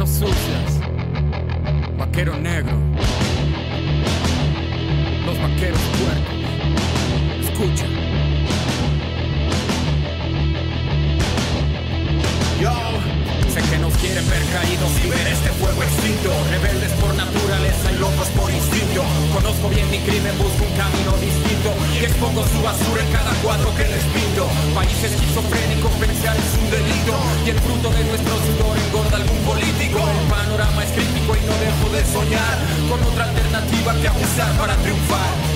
Manos sucias. Vaquero negro. Los vaqueros puercos. Escucha. Quieren ver caídos y ver este fuego extinto. Rebeldes por naturaleza y locos por instinto. Conozco bien mi crimen, busco un camino distinto. Y expongo su basura en cada cuadro que les pinto. País esquizofrénico, pensar es un delito. Y el fruto de nuestro sudor engorda algún político. El panorama es crítico y no dejo de soñar. Con otra alternativa que abusar para triunfar.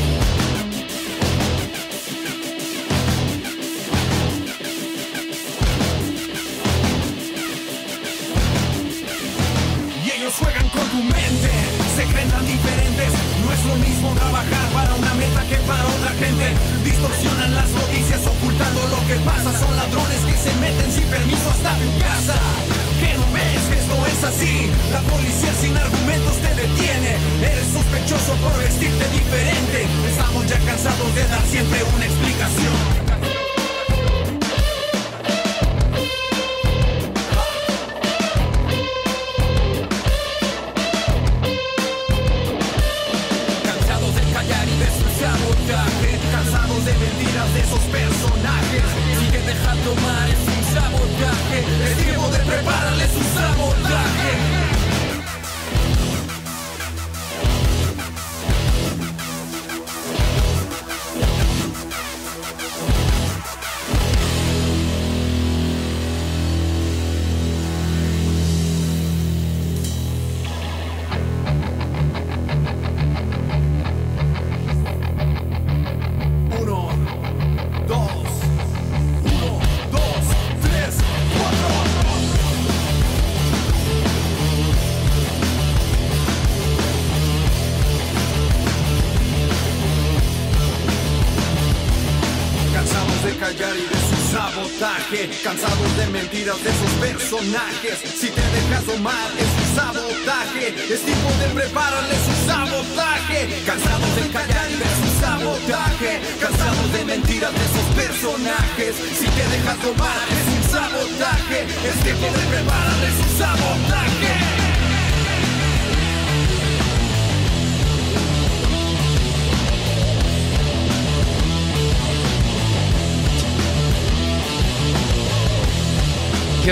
Con tu mente, se creen tan diferentes. No es lo mismo trabajar para una meta que para otra gente. Distorsionan las noticias ocultando lo que pasa. Son ladrones que se meten sin permiso hasta tu casa. Que no ves que esto es así. La policía sin argumentos te detiene. Eres sospechoso por vestirte diferente. Estamos ya cansados de dar siempre una explicación.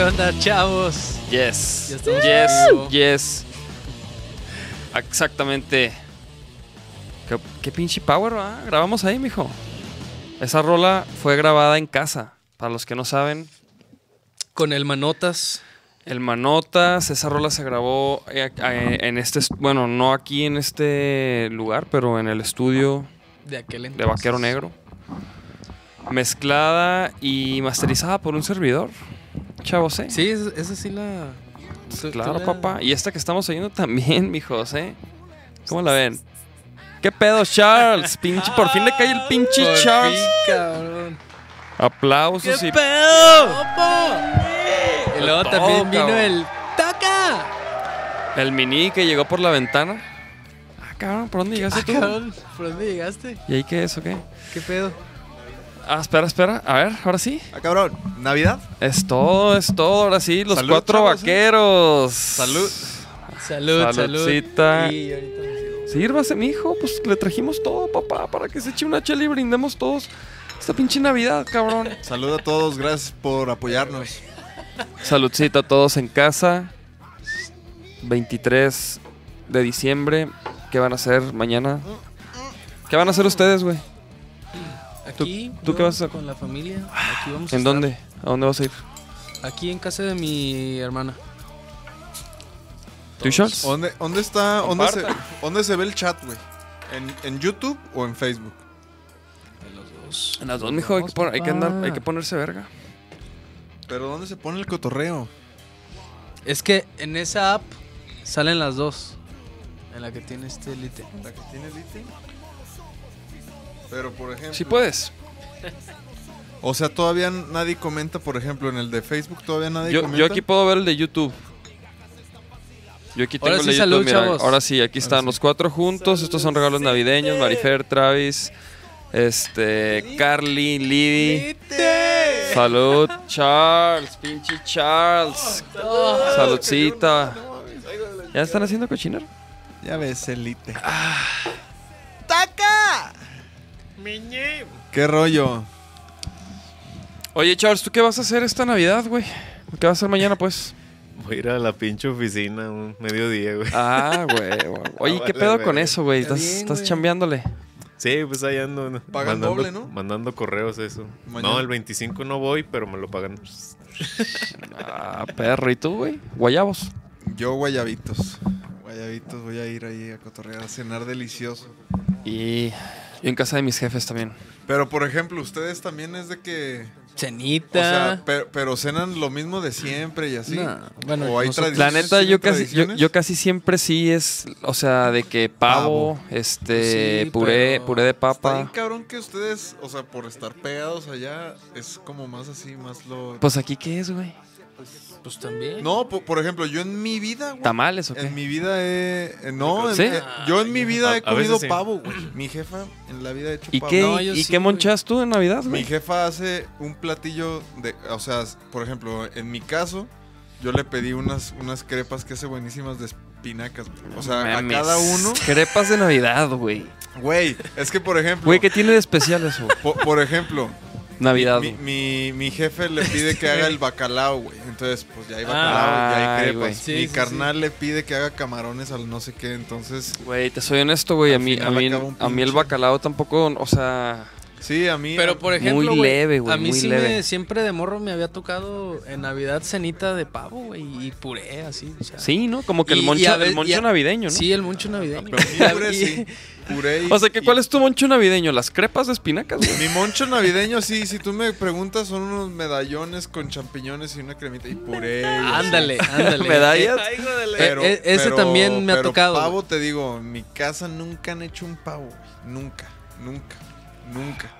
Onda, chavos? Yes. Ya estamos Yes. Yes. Exactamente. ¿Qué, qué pinche power, ¿va? Grabamos ahí, mijo. Esa rola fue grabada en casa. Para los que no saben, Con el Manotas. el Manotas, esa rola se grabó eh, eh, en este, est- bueno, no aquí en este lugar, pero en el estudio De aquel de entonces. Vaquero Negro. Mezclada y masterizada por un servidor. Chavos, ¿eh? Sí, esa, esa sí la. Claro, la- papá. Y esta que estamos oyendo también, mijos, ¿eh? ¿Cómo la ven? ¿Qué pedo, Charles? Pinche, por fin le cae el pinche Por Charles. fin, cabrón. Aplausos ¿Qué y. pedo? Y luego también vino cabrón. el. ¡Toca! El mini que llegó por la ventana. Ah, cabrón, ¿por dónde llegaste Ah, tú? cabrón, ¿por dónde llegaste? ¿Y ahí qué es o qué? ¿Qué pedo? Ah, espera, espera. A ver, ahora sí. Ah, cabrón, ¿Navidad? Es todo, es todo. Ahora sí, los Salud, cuatro chavos, ¿eh? vaqueros. Salud. Salud, salud. Saludcita. Y ahorita me sirvo. Sírvase, mijo. Pues le trajimos todo, papá, para que se eche una chela y brindemos todos esta pinche Navidad, cabrón. Salud a todos, gracias por apoyarnos. Saludcita a todos en casa. 23 de diciembre. ¿Qué van a hacer mañana? ¿Qué van a hacer ustedes, güey? Aquí, tú yo qué vas a hacer? Con la familia. Aquí vamos a ¿En dónde? ¿A dónde vas a ir? Aquí en casa de mi hermana. ¿Tú, Charles? ¿Dónde, dónde está? ¿Dónde se. ¿Dónde se ve el chat, güey? ¿En, en YouTube o en Facebook? De los dos. En las dos, mijo. Hay que, pon- hay que andar, hay que papá. ponerse verga. Pero ¿dónde se pone el cotorreo? Es que en esa app salen las dos. En la que tiene este lite. ¿La que tiene Lite? Pero, por ejemplo... Si puedes. O sea, todavía nadie comenta, por ejemplo, en el de Facebook todavía nadie Yo, comenta. yo aquí puedo ver el de YouTube. Yo aquí tengo Ahora el sí, de salud, YouTube. mira. chavos. Ahora sí, aquí están sí. los cuatro juntos. Estos son regalos navideños. Marifer, Travis, este, Carly, Liddy. Salud, Charles, pinche Charles. Saludcita. ¿Ya están haciendo cochinero? Ya ves, elite. ¡Taca! ¿Qué rollo? Oye, Charles, ¿tú qué vas a hacer esta Navidad, güey? ¿Qué vas a hacer mañana, pues? Voy a ir a la pinche oficina un mediodía, güey. Ah, güey. güey. Oye, ¿qué vale, pedo con eso, güey? Está Estás, bien, estás güey. chambeándole. Sí, pues ahí ando. ¿no? Pagan mandando, doble, ¿no? Mandando correos, eso. Mañana. No, el 25 no voy, pero me lo pagan. Ah, perro. ¿Y tú, güey? Guayabos. Yo guayabitos. Guayabitos, voy a ir ahí a cotorrear, a cenar delicioso. Y yo en casa de mis jefes también. Pero, por ejemplo, ustedes también es de que... O Cenita. sea, pero, pero cenan lo mismo de siempre y así. No, bueno, o hay La tradiciones. neta, yo ¿Tienen casi, yo, casi siempre sí es, o sea, de que pavo, Pavo. este, Sí, puré, puré de Está bien papa. cabrón que ustedes, o sea, por estar pegados allá, es como más así, más lo... Pues aquí, ¿qué es, güey? Pues también. No, po- por, ejemplo, yo en mi vida, güey, ¿Tamales o qué? En mi vida he... eh, No, en- ¿Sí? eh, yo en mi vida A- he a comido sí. pavo, güey. Mi jefa en la vida ha hecho ¿Y pavo. qué, No, yo ¿y sí, qué güey. monchas tú en Navidad, Mi güey? jefa hace un platillo de... O sea, por ejemplo, en mi caso, yo le pedí unas, unas crepas que hace buenísimas de espinacas. güey. O sea, Mames. a cada uno... Crepas de Navidad, güey. Güey, es que por ejemplo... Güey, ¿qué tiene de especial eso? po- por ejemplo, Navidad, Mi, mi, mi jefe le pide que haga el bacalao, güey. Entonces, pues ya hay bacalao, Ah, ya hay ay, crepas. Sí, mi sí, carnal le pide que haga camarones al no sé qué. Entonces, Güey, te soy honesto, güey. A mí, a mí, a mí el bacalao tampoco, o sea... sí, a mí. Pero por ejemplo, Muy leve, güey, A mí muy sí leve. me, siempre de morro me había tocado en Navidad cenita de pavo, güey, y puré, así. O sea. Sí, ¿no? Como que el Y- y moncho, el moncho y a- navideño, ¿no? Sí, el moncho navideño. pero mi puré Y- sí. Puré y- O sea, que y- ¿cuál es tu moncho navideño? ¿Las crepas de espinacas, güey? Mi moncho navideño, sí, si tú me preguntas, son unos medallones con champiñones y una cremita y puré. Ándale, ándale. Medallas. Eh, eh, ese también me ha pero tocado, pavo, te digo, en mi casa nunca han hecho un pavo. güey. Nunca, nunca, nunca.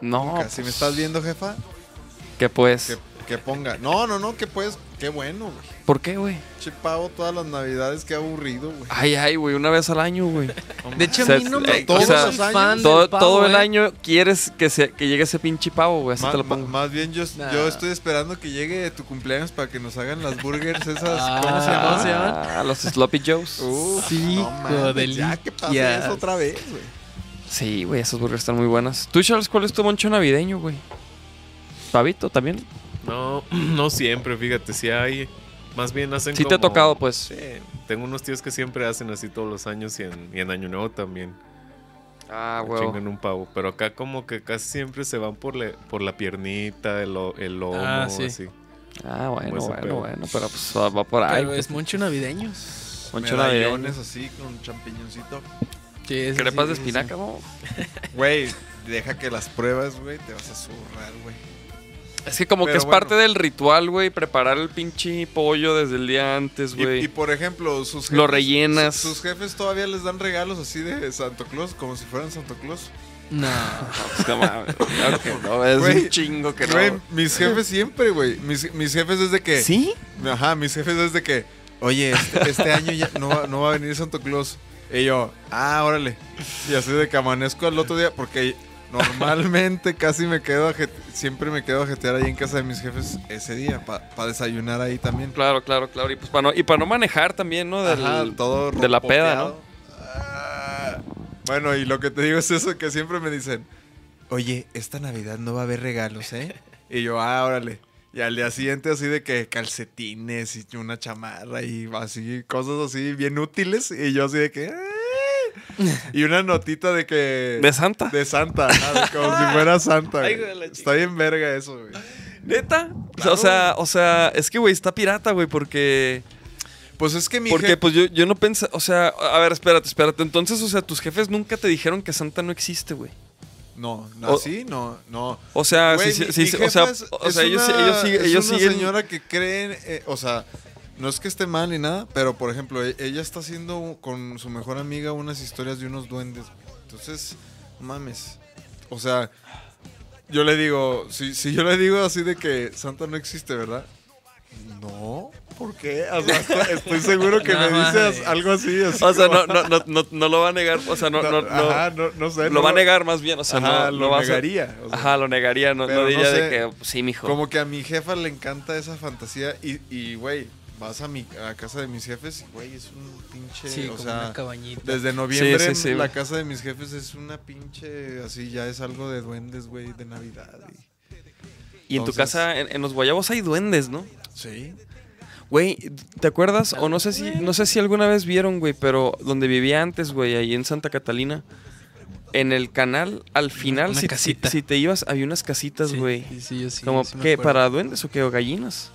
No, nunca. Si me pues, estás viendo, jefa, que pues... que, que ponga. No, no, no, que pues, qué bueno, güey. ¿Por qué, güey? Che pavo todas las navidades, qué aburrido, güey. Ay, ay, güey, una vez al año, güey. De hecho, a O sea, mí no me yo o sea, fan Todo, del pavo, todo el eh. año quieres que, se, que llegue ese pinche pavo, güey. Así Ma- te lo ma- pongo. más bien yo, Nah. yo estoy esperando que llegue tu cumpleaños para que nos hagan las burgers esas. Ah, ¿Cómo se ¿cómo llaman? Ah, los Sloppy Joes. Uf, Sí, no mames, ya que delicias. eso otra vez, güey. Sí, güey, esas burgers están muy buenas. ¿Tú, Charles, cuál es tu moncho navideño, güey? ¿Pavito también? No, no siempre, fíjate, si hay. Más bien hacen Sí te ha tocado, pues. Sí, tengo unos tíos que siempre hacen así todos los años y en, y en Año Nuevo también. Ah, me Chingan un pavo. Pero acá como que casi siempre se van por, le- por la piernita, el, lo- el lomo, Ah, sí. así. Ah, bueno, Pues bueno, pedo. bueno. Pero pues va, por ahí. Pero es moncho navideño. Moncho navideño. Medallones así con champiñoncito. Sí, Crepas sí, de espinaca, ¿no? Güey, deja que las pruebas, güey, te vas a zurrar, güey. Es que como que es bueno. parte del ritual, güey, preparar el pinche pollo desde el día antes, güey. y, por ejemplo, sus jefes, Lo rellenas. Sus jefes todavía les dan regalos así de Santo Claus, como si fueran Santo Claus. No. Pues, no mames, no, es un chingo que no. mis jefes siempre, güey. Mis, mis jefes desde que. ¿Sí? Ajá, mis jefes desde que. Oye, este, este año ya no va, no va a venir Santo Claus. Y yo, ah, órale. Y así de que amanezco al otro día, porque normalmente casi me quedo a siempre me quedo a jetear ahí en casa de mis jefes ese día, para desayunar ahí también. Claro, claro, claro. Y pues para no, y para no manejar también, ¿no? Del, Ajá, todo de la peda. Ah, bueno, y lo que te digo es eso que siempre me dicen, oye, esta Navidad no va a haber regalos, ¿eh? Y yo, ah, órale. Y al día siguiente así de que calcetines y una chamarra y así, cosas así bien útiles. Y yo así de que... "Ah". Y una notita de que... ¿De Santa? De Santa, de como si fuera Santa. Ay, güey. Está bien verga eso, güey. ¿Neta? O sea, o sea, es que, güey, está pirata, güey, porque... Pues es que mi Porque, pues, yo, yo no pensé... O sea, a ver, espérate, espérate. Entonces, o sea, tus jefes nunca te dijeron que Santa no existe, güey. No, no, O- así, no, no. O sea, Güey, sí, mi- sí, mi sí, o sea, es- o es sea, ellos, una- ellos, siguen- es ellos una siguen... señora que creen, eh, o sea, no es que esté mal ni nada, pero por ejemplo, e- ella está haciendo con su mejor amiga unas historias de unos duendes. Entonces, mames. O sea, yo le digo, si, si yo le digo así de que Santa no existe, ¿verdad? No, ¿por qué? O sea, estoy, estoy seguro que No me dices algo así. así O sea, como- no, no, no, no, no lo va a negar, o sea, no, no, no, Ajá, no, no sé. lo no va a negar más bien, o sea, Ajá, no, lo no va a negaría. o sea. Ajá, lo negaría, no, Pero no no diría sé, de que, sí, mijo. Como que a mi jefa le encanta esa fantasía y, y, güey, vas a mi a casa de mis jefes, y, güey, es un pinche, Sí, o como sea, una cabañita. desde noviembre Sí, sí, sí, la casa de mis jefes es una pinche, así ya es algo de duendes, güey, de Navidad. y- Y en tu casa, en, en los guayabos hay duendes, ¿no? Sí. Güey, ¿te acuerdas? O no sé si, no sé si alguna vez vieron, güey, pero donde vivía antes, güey, ahí en Santa Catalina, en el canal, al final, si, si- casita. si te ibas, había unas casitas, güey. Sí, sí, yo sí. Como, sí. ¿Para duendes o qué? ¿O gallinas?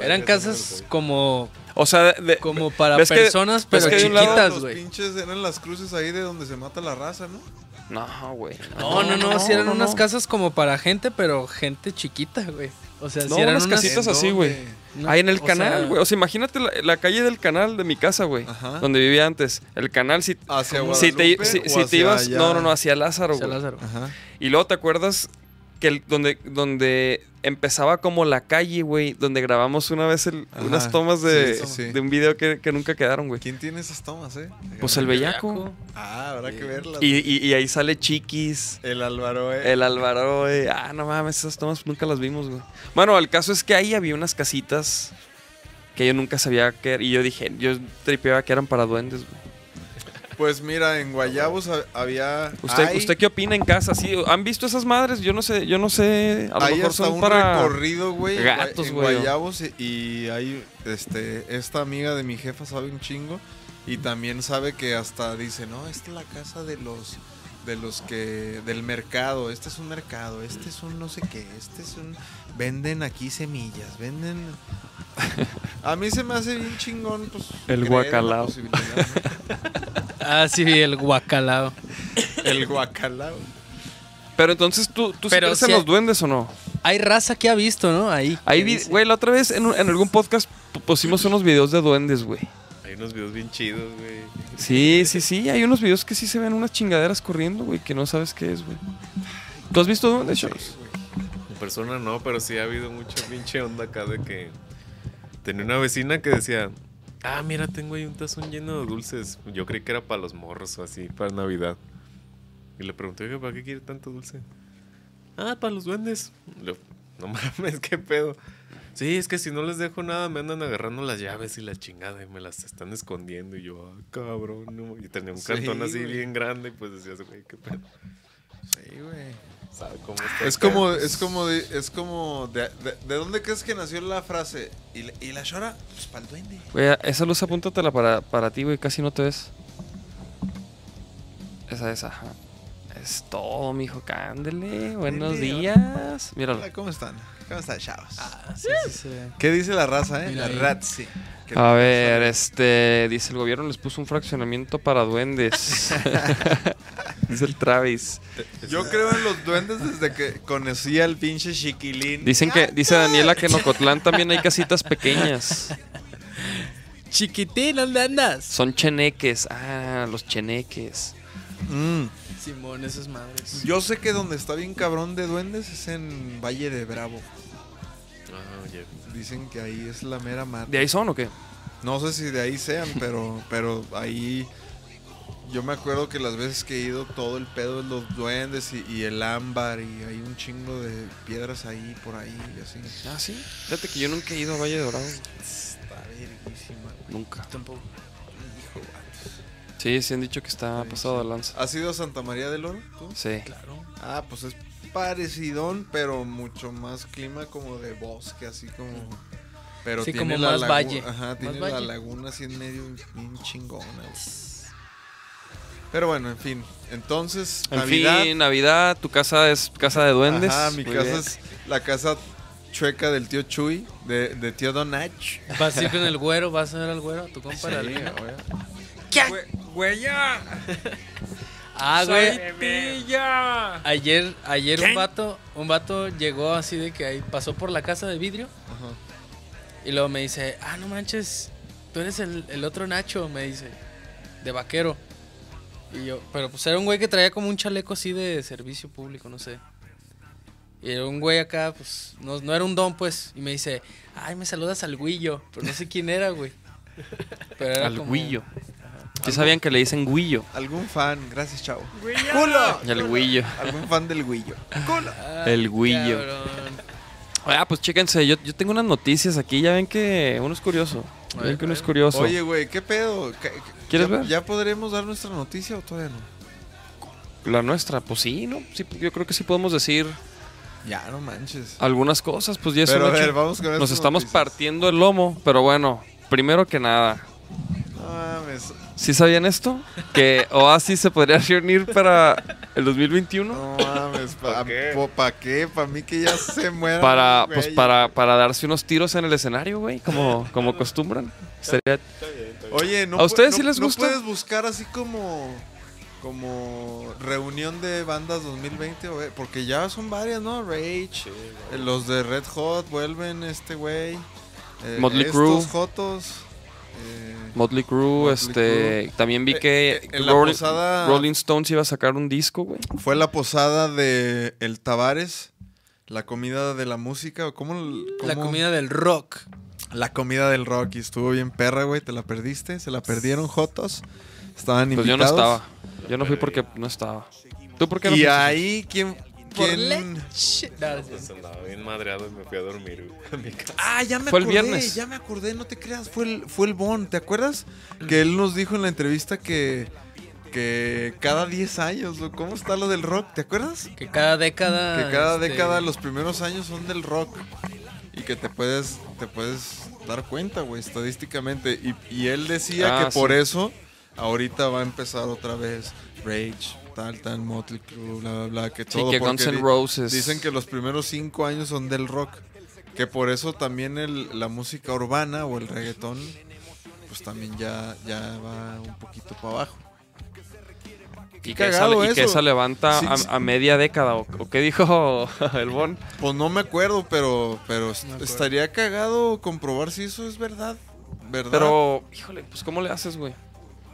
Eran casas como, O sea, de- como para ¿ves que- personas, ves pero que de un lado chiquitas, los güey. pinches eran las cruces ahí de donde se mata la raza, ¿no? No, güey. No, no, no, sí eran no, unas no. casas como para gente, pero gente chiquita, güey. O sea, No, sí eran unas unas casitas ¿En así, güey. no, Ahí en el o canal, sea, güey. O sea, imagínate la, la calle del canal de mi casa, güey. Ajá. Donde vivía antes. El canal, si, ¿Hacia si te, Guadalupe si, o si te hacia ibas. allá? No, no, no, hacia Lázaro, hacia güey. Lázaro. Ajá. Y luego te acuerdas que el- donde, donde empezaba como la calle, güey, donde grabamos una vez el- Ajá. unas tomas de, Sí, sí, sí. de un video que, que nunca quedaron, güey. ¿Quién tiene esas tomas, eh? Pues el bellaco. Ah, habrá que verlas. Y, y- y ahí sale Chiquis, el Álvaro, eh. el Álvaro, güey. Ah, no mames, esas tomas nunca las vimos, güey. Bueno, el caso es que ahí había unas casitas que yo nunca sabía que er- Y yo dije, yo tripeaba que eran para duendes, güey. Pues mira, en Guayabos ha- había. ¿Usted, hay- ¿Usted qué opina en casa? ¿Sí? ¿Han visto esas madres? Yo no sé, yo no sé. A lo hay mejor hasta son un para. recorrido, güey, en gatos, güey. Guayabos y, y hay este esta amiga de mi jefa sabe un chingo y también sabe que hasta dice, "No, esta es la casa de los de los que del mercado, este es un mercado, este es un no sé qué, este es un venden aquí semillas, venden A mí se me hace bien chingón pues El guacalao. Ah, sí, el guacalao. El guacalao. Pero entonces, ¿tú, tú sí Pero crees en los duendes o no? Hay raza que ha visto, ¿no? Ahí. Ahí güey, la otra vez en, un- en algún podcast pu- pusimos unos videos de duendes, güey. Hay unos videos bien chidos, güey. Sí, sí, sí, hay unos videos que sí se ven unas chingaderas corriendo, güey, que no sabes qué es, güey. ¿Tú has visto duendes, Choros? En persona no, pero sí ha habido mucha pinche onda acá de que tenía una vecina que decía, ah, mira, tengo ahí un tazón lleno de dulces. Yo creí que era para los morros o así, para Navidad. Y le pregunté, ¿para qué quiere tanto dulce? Ah, para los duendes. Le- no mames, qué pedo. Sí, es que si no les dejo nada, me andan agarrando las llaves y la chingada y me las están escondiendo. Y yo, ah, cabrón. no". Y tenía un Sí, cantón así güey. bien grande, y pues decías, güey, qué pedo. Sí, güey. ¿Sabe cómo está? Es como, es como, de, es como, de, de- ¿de dónde crees que nació la frase? ¿Y la, y la chora? Pues para el duende. Güey, esa luz apúntatela para, para ti, güey, casi no te ves. Esa es, ajá. Es todo, mijo, cándele. Buenos días. Míralo. Hola, ¿cómo están? ¿Cómo están, chavos? Ah, sí, sí, sí. ¿Qué dice la raza, eh? Mira la ahí. Ratsi. ¿Qué A ver, este, dice el gobierno les puso un fraccionamiento para duendes. dice el Travis. Yo creo en los duendes desde que conocí al pinche chiquilín. Dicen que, dice Daniela que en Ocotlán también hay casitas pequeñas. Chiquitín, ¿dónde andas? Son cheneques. Ah, los cheneques. Mm. Simón, esas madres. Yo sé que donde está bien cabrón de duendes es en Valle de Bravo. Dicen que ahí es la mera mata. ¿De ahí son o qué? No sé si de ahí sean, pero, pero ahí yo me acuerdo que las veces que he ido todo el pedo de los duendes y, y el ámbar y hay un chingo de piedras ahí por ahí y así. Ah, sí. Fíjate que yo nunca he ido a Valle Dorado. Está verguísima. Nunca. Tampoco. Hijo. Sí, sí han dicho que está pasado de lanza. ¿Has ido a Santa María del Oro? tú? Sí. Claro. Ah, pues es parecidón, pero mucho más clima como de bosque, así como. Pero Sí, tiene como la más lagu- valle. Ajá, Más tiene la valle. laguna así en medio, bien chingona. güey. Pero bueno, en fin. Entonces, En Navidad. fin, Navidad, tu casa es casa de duendes. Ajá, mi Muy casa bien. es la casa chueca del tío Chuy, de, de tío Donach. Vas a ir con el güero, vas a ver al güero, tu compa. Sí, el Alina. Ah, güey. Ayer, ayer un vato, un vato llegó así de que ahí pasó por la casa de vidrio Ajá. y luego me dice, ah, no manches, tú eres el, el otro Nacho, me dice, de vaquero. Y yo, pero pues era un güey que traía como un chaleco así de servicio público, no sé. Y era un güey acá, pues, no, no era un don, pues. Y me dice, ay, me saludas al Guillo, pero no sé quién era, güey. Pero era Al como- Guillo. ¿Sí sabían que le dicen Guillo? Algún fan, gracias, chavo. ¡Culo! El Guillo. Algún fan del Guillo. Ay, El Guillo. Ah, pues chéquense, yo, yo tengo unas noticias aquí, ya ven que uno es curioso. Ya ven que uno es curioso. Oye, güey, ¿qué pedo? ¿Qué- ¿Quieres ya, ver? ¿Ya podremos dar nuestra noticia o todavía no? La nuestra, pues sí, ¿no? Sí, yo creo que sí podemos decir Ya, no manches. algunas cosas, pues ya es Pero un a ver, vamos con Nos estas estamos noticias. partiendo el lomo, pero bueno, primero que nada, mames. ¿sí sabían esto? Que Oasis se podría reunir para el 2021 No mames. ¿Para qué? ¿Para qué? ¿Para mí que ya se muera? para pues para para darse unos tiros en el escenario, güey, como como acostumbran. Sería Oye, ¿no ¿A ustedes pu- sí no- les no gusta? puedes buscar así como como reunión de bandas 2020 o- porque ya son varias, ¿no? Rage, eh, los de Red Hot vuelven este güey. eh, Motley estos Crue. Jotos. Motley Crue, Motley este, también vi Eh, que eh, en la Rolling, posada- Rolling Stones iba a sacar un disco, güey. fue la posada de El Tavares, la comida de la música, o cómo, La comida del rock. La comida del rock y estuvo bien perra, güey, te la perdiste, se la perdieron Jotos. Estaban Pues yo invitados. no estaba. Yo no fui porque no estaba. ¿Tú por qué no Y fuiste? ahí quién Por quién leche. No, Pues andaba bien madreado y me fui a dormir güey, a mi casa. Ah, ya me Fue el acordé, viernes. ya me acordé, no te creas, fue el, fue el Bon, ¿te acuerdas? Que él nos dijo en la entrevista que, que cada 10 años, ¿o ¿cómo está lo del rock? ¿Te acuerdas? Que cada década. Que cada este, década los primeros años son del rock. Y que te puedes, te puedes dar cuenta, güey, estadísticamente. Y, y él decía Ah, que por sí. eso ahorita va a empezar otra vez Rage, tal, tal, Motley Crue, bla, bla, bla, que Sí, todo. que Guns N' Roses. Dicen que los primeros cinco años son del rock. Que por eso también el- la música urbana o el reggaetón, pues también ya, ya va un poquito para abajo. Y Qué que, esa, cagado y que esa levanta Sí, a, sí. a media década. ¿O, o qué dijo el Bon? Pues no me acuerdo, pero, pero est- acuerdo. estaría cagado comprobar si eso es verdad. ¿Verdad? Pero, híjole, pues ¿cómo le haces, güey?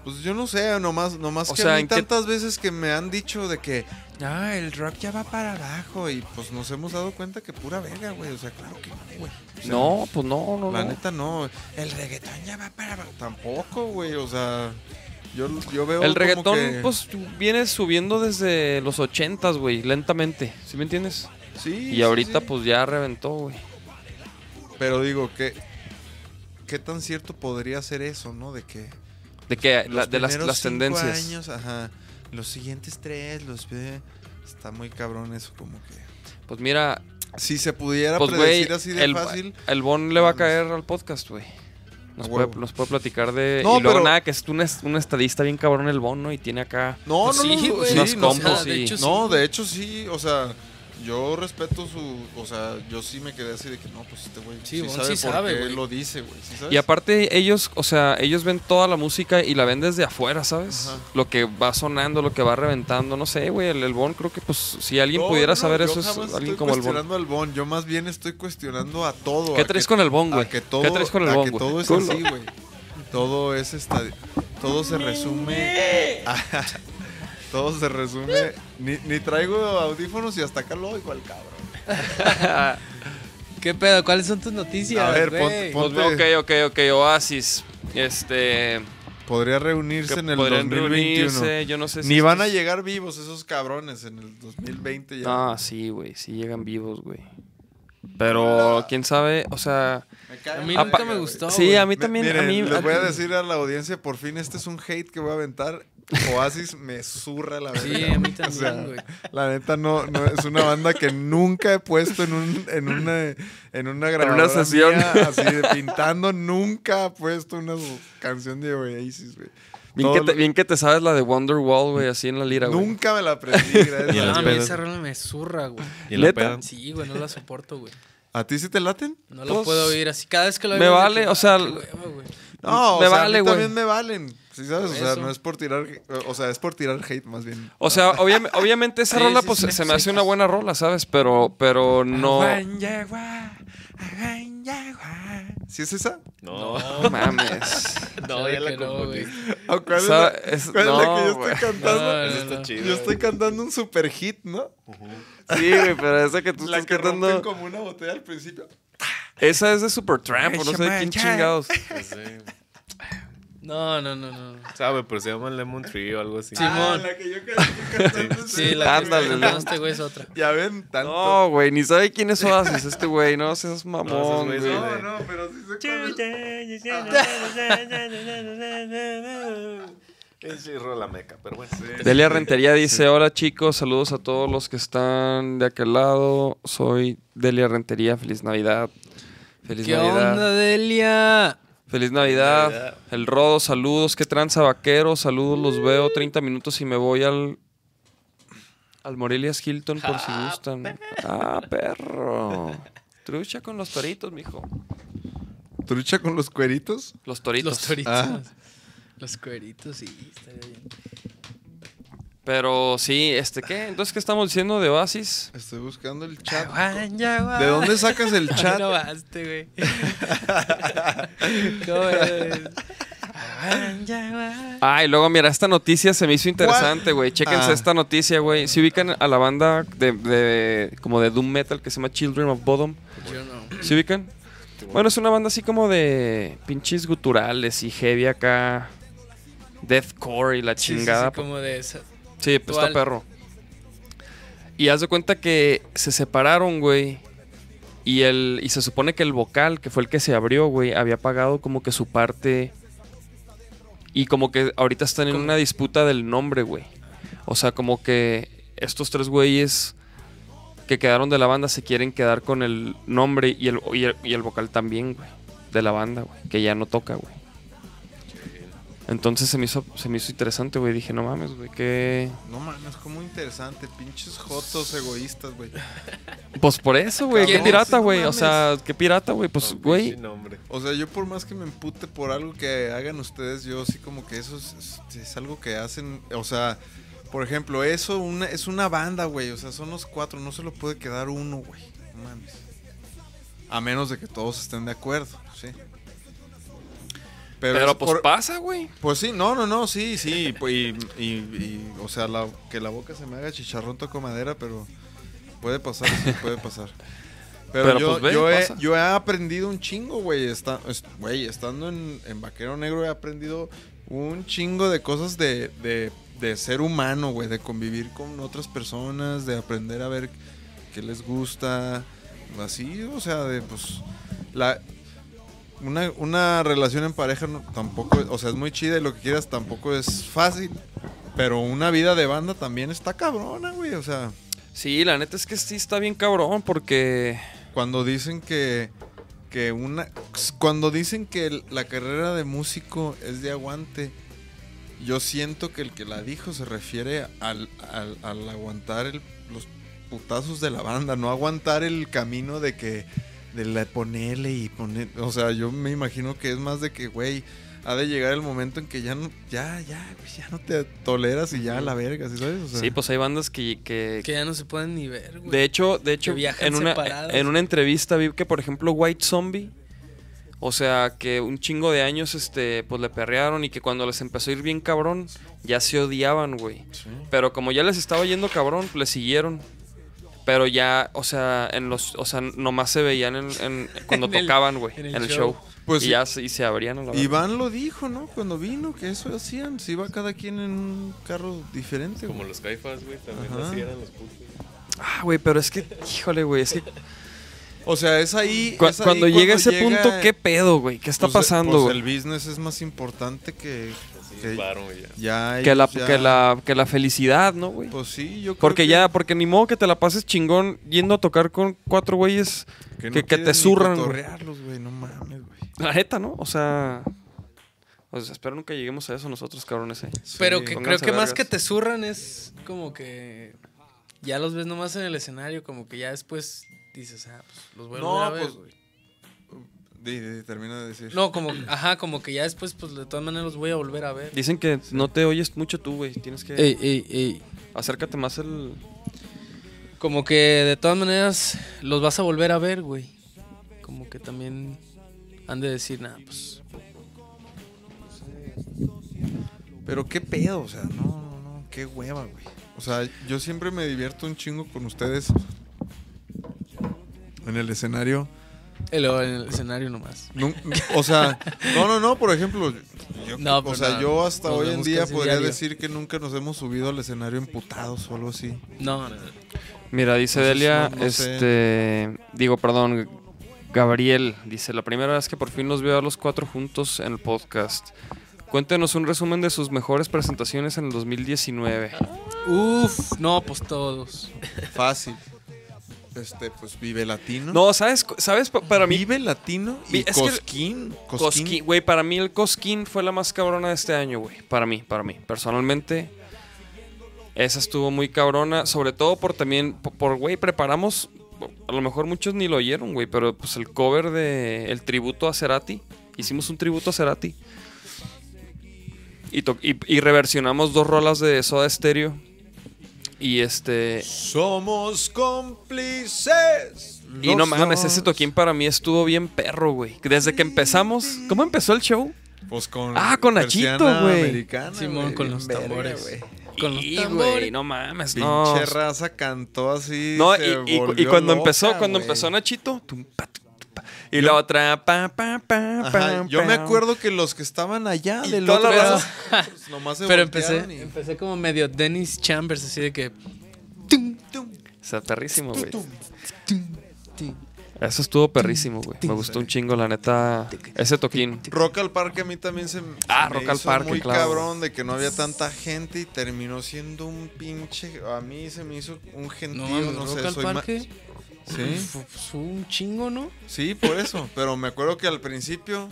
Pues yo no sé, nomás, nomás O que sea, a mí ¿en qué- tantas veces que me han dicho de que, ah, el rock ya va para abajo y pues nos hemos dado cuenta que pura verga, güey. O sea, claro que no, güey. O sea, No, pues no, no, La no. neta no. El reggaetón ya va para abajo. Tampoco, güey. O sea, yo, yo veo El como reggaetón, que- pues viene subiendo desde los ochentas, güey, lentamente. ¿Sí me entiendes? Sí. Y sí, ahorita, sí. pues ya reventó, güey. Pero digo, que ¿qué tan cierto podría ser eso, no? De que... De que los la- de las, primeros las cinco tendencias. años, ajá. Los siguientes tres, los ve. Está muy cabrón eso, como que. Pues mira, Si se pudiera pues predecir así de el, fácil. el Bon le va a mames. caer al podcast, güey. Nos puede, huevo. nos puede platicar de... No, y luego pero- nada, que es un, es- un estadista bien cabrón el Bon, ¿no? Y tiene acá... No, no, Sí, no, sí, no, compos no, de y- hecho, sí. No, de hecho sí, o sea, yo respeto su, o sea, yo sí me quedé así de que no, pues este güey Sí, sí, sabe sí por sabe, qué lo dice, güey, ¿sí? Y aparte ellos, o sea, ellos ven toda la música y la ven desde afuera, ¿sabes? Ajá. Lo que va sonando, lo que va reventando, no sé, güey, el, el Bon creo que pues si alguien No, pudiera no, saber yo eso es alguien estoy como el Bon. cuestionando al Bon, yo más bien estoy cuestionando a todo. ¿Qué a traes con el Bon, a güey? ¿Qué traes con el a Bon, güey? todo es así, güey. Todo es esta, todo se resume, todo se resume. Ni, ni traigo audífonos y hasta acá lo oigo al cabrón. ¿Qué pedo? ¿Cuáles son tus noticias? A ver, Pues, ok, ok, ok, Oasis. Este. Podría reunirse en el podrían 2021. reunirse, yo no sé si. Ni van a llegar vivos esos cabrones en el 2020 ya. Ah, sí, güey, sí llegan vivos, güey. Pero quién sabe, o sea. A mí nunca me gustó. Sí, a mí también. miren, a mí, les a- voy a decir a la audiencia, por fin, este es un hate que voy a aventar. Oasis me zurra la verdad. Sí, a mí O también, sea, güey. la neta no, no es una banda que nunca he puesto en un en una en una grabadora sesión. mía, así de pintando nunca he puesto una canción de Oasis, güey. Bien que, te, lo- bien que te sabes la de Wonderwall, güey, así en la lira, güey. Nunca me la aprendí, gracias Y en a mí esa rola me zurra, güey. ¿Y en la. Sí, güey, no la soporto, güey. ¿A ti sí te laten? No lo Pues, puedo oír así. Cada vez que lo me oigo, vale, de que, o sea, ah, qué hueva, güey. No, Me o sea, vale, a mí güey. también me valen. ¿Sí sabes? O sea, eso. no es por tirar, o sea, es por tirar hate más bien. O sea, obviam- obviamente esa Sí, rola, sí, pues sí, se sí. me hace una buena rola, ¿sabes? Pero, pero no. ¿Sí es esa? No, No mames. no, ya la confundí. güey. ¿O cuál, es, la, es- cuál es la no, que yo güey. estoy cantando? No, Esa no, está no. chida. Yo estoy cantando un super hit, ¿no? Sí, güey, pero esa que tú La estás que rompen cantando. como una botella al principio. Esa es de Supertramp, o no sé de quién chingados. Sí. No, no, no, no. Sabe, pero se llama Lemon Tree o algo así. Simón. Ah, la que yo cantando. Sí, la que Ándale, este güey es otra. Ya ven, tanto. No, güey, ni sabe quién es Oasis este güey. No seas mamón, güey. No, no, pero sí es. Es la meca, pero bueno. Delia Rentería dice, hola chicos, saludos a todos los que están de aquel lado. Soy Delia Rentería, feliz Navidad. Feliz ¿Qué Navidad. onda, Delia? Feliz Navidad. Navidad. El Rodo, saludos. ¿Qué tranza vaquero? Saludos, los veo 30 minutos y me voy al... Al Morelias Hilton por si gustan. Ah, perro. Trucha con los toritos, mijo. ¿Trucha con los cueritos? Los toritos. Los toritos. Ah. Los cueritos, sí, estaría bien. Pero sí, este, ¿qué? Entonces, ¿qué estamos diciendo de Oasis? Estoy buscando el chat. ¿De dónde sacas el chat? No baste, güey. ¿Cómo es? Juan, ya, Juan. Ah, y luego, mira, esta noticia se me hizo interesante, güey. Chéquense Ah. esta noticia, güey. Si ubican a la banda de, de- como de Doom Metal que se llama Children of Bodom. Yo no. ¿Se ubican? Bueno, es una banda así como de pinches guturales y heavy acá. Deathcore y la Sí, sí, sí, chingada. como de esa. Sí, pues está perro. Y haz de cuenta que se separaron, güey. Y, el, y se supone que el vocal, que fue el que se abrió, güey, había pagado como que su parte. Y como que ahorita están en ¿Cómo? una disputa del nombre, güey. O sea, como que estos tres güeyes que quedaron de la banda se quieren quedar con el nombre y el, y el, y el vocal también, güey. De la banda, güey. Que ya no toca, güey. Entonces se me hizo, se me hizo interesante, güey. Dije, no mames, güey, que... No mames, como interesante. Pinches jotos egoístas, güey. Pues por eso, güey. Qué pirata, No güey. O sea, qué pirata, güey. Pues, güey. O sea, yo por más que me empute por algo que hagan ustedes, yo sí como que eso es, es- es algo que hacen, o sea, por ejemplo, eso una, es una banda, güey, o sea, son los cuatro, no se lo puede quedar uno, güey, no mames. A menos de que todos estén de acuerdo, sí. Pero, es pues por- pasa, güey. pues sí, no, no, no, sí, sí, y, y- y, o sea, la- que la boca se me haga chicharrón toco madera, pero puede pasar, sí, puede pasar. Pero, Pero, yo, pues, ve, yo, he, yo he aprendido un chingo, güey, está, es- güey, estando en, en Vaquero Negro he aprendido un chingo de cosas de, de, de ser humano, güey, de convivir con otras personas, de aprender a ver qué les gusta, así, o sea, de, pues, la, una, una relación en pareja no- tampoco, o sea, es muy chida y lo que quieras tampoco es fácil. Pero una vida de banda también está cabrona, güey. O sea, Sí, la neta es que sí está bien cabrón porque... cuando dicen que, que una. Cuando dicen que la carrera de músico es de aguante, yo siento que el que la dijo se refiere al, al- al aguantar el- los putazos de la banda, no aguantar el camino de que. De la ponerle y poner. O sea, yo me imagino que es más de que, güey. Ha de llegar el momento en que ya no, ya, ya, güey, ya no te toleras y ya a la verga, ¿sí sabes? O sea, Sí, pues hay bandas que... que- Que ya no se pueden ni ver, güey. de hecho, de hecho en, una, separados. en una entrevista vi que, por ejemplo, White Zombie... O sea, que un chingo de años, este, pues le perrearon y que cuando les empezó a ir bien cabrón, ya se odiaban, güey. sí. Pero como ya les estaba yendo cabrón, le siguieron. Pero ya, o sea, en los, o sea, nomás se veían en, en- cuando En tocaban, güey, en en, el show. show. Pues y sí. ya se, y se abrían a la verga. Iván lo dijo, ¿no? Cuando vino, que eso hacían. Se iba cada quien en un carro diferente. Como güey. los caifas, güey, también Ajá. así eran los putos. Ah, güey, pero es que, híjole, güey, es que O sea, es ahí. cu- es ahí cuando llega ese llega- punto, ¿qué pedo, güey? ¿Qué está pues, pasando, pues, güey? el business es más importante que. Que güey, ya. ya. que, la, ya- que, la, que la felicidad, ¿no, güey? Pues sí, yo creo Porque que- ya, porque ni modo que te la pases chingón yendo a tocar con cuatro güeyes que, no que quieren te zurran, güey. No mames, güey. La neta, ¿no? O sea... O sea, espero nunca lleguemos a eso nosotros, cabrones, eh. Pero Sí. que creo que más que te zurran es como que ya los ves nomás en el escenario, como que ya después dices, ah, pues los voy a volver a No, ver, pues. güey. Termina de decir. No, como, ajá, como que ya después, pues de todas maneras los voy a volver a ver. Dicen que no te oyes mucho tú, güey. Tienes que... Ey, ey, ey. Acércate más el... Como que de todas maneras los vas a volver a ver, güey. Como que también han de decir, nada, pues. Pero qué pedo, o sea, no, no, no, qué hueva, güey. O sea, yo siempre me divierto un chingo con ustedes en el escenario. Y luego en el escenario nomás. Nun- o sea, no, no, no, por ejemplo, yo, No, o pero sea, no, yo hasta hoy en día podría diario. decir que nunca nos hemos subido al escenario emputados o algo así. No, no. Mira, dice Entonces, Delia, no- no sé. este, digo, perdón, Gabriel, dice, la primera vez que por fin nos veo a los cuatro juntos en el podcast. Cuéntenos un resumen de sus mejores presentaciones en el 2019. Uf, no, pues todos. Fácil. Este, pues Vive Latino. No, ¿sabes? ¿Sabes? Pa- Para mí, Vive Latino y es Cosquín. Cosquín. Cosquín, güey, para mí el Cosquín fue la más cabrona de este año, güey. Para mí, para mí. Personalmente, esa estuvo muy cabrona. Sobre todo por también, po- por, güey, preparamos. A lo mejor muchos ni lo oyeron, güey, pero pues el cover de El tributo a Cerati. Hicimos un tributo a Cerati. Y, y, y reversionamos dos rolas de Soda Stereo. Y este. Somos cómplices. Y no mames, ese toquín para mí estuvo bien perro, güey. Desde que empezamos. ¿Cómo empezó el show? Pues con Ah, con Nachito, güey. Simón, con los tambores. güey. Con los Y, tambores. güey, no mames, no. Pinche raza cantó así. No, se y, y- y volvió cuando loca, empezó, cuando empezó Nachito, tum, tum, y la otra, pa, pa, pa, Ajá, pa, yo me acuerdo que los que estaban allá Y del toda otro la lado, raza- pues, nomás se Pero empecé, y- empecé como medio Dennis Chambers, así de que. O sea, perrísimo, güey. Eso estuvo perrísimo, güey. Me gustó un chingo, la neta. Ese toquín. Rock al Parque a mí también se, Ah, me Rock al hizo Parque, muy claro. cabrón de que no había tanta gente y terminó siendo un pinche a mí se me hizo un gentío, No no, mames, sé, Rock al soy ma- Parque. Sí, Fue, fue un chingo, ¿no? sí, por eso, pero me acuerdo que al principio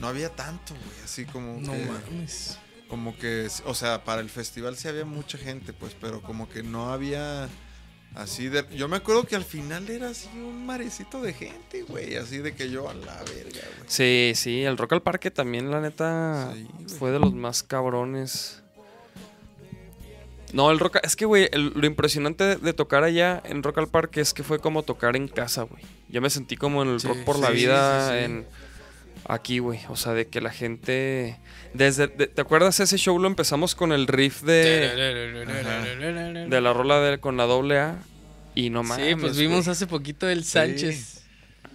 no había tanto, güey, así como No que mames. como que o sea, para el festival sí había mucha gente, pues, pero como que no había así de yo me acuerdo que al final era así un marecito de gente, güey, así de que yo a la verga, güey. Sí, sí, el Rock al Parque también, la neta, Sí, fue de los más cabrones. No, el Rock, es que, güey, lo impresionante de, de tocar allá en Rock al Parque es que fue como tocar en casa, güey. Yo me sentí como en el Sí, Rock por la vida sí, en aquí, güey. O sea, de que la gente desde de- ¿te acuerdas ese show lo empezamos con el riff de de la rola de, con la doble A y no mames. Sí, pues vimos hace poquito el Sánchez.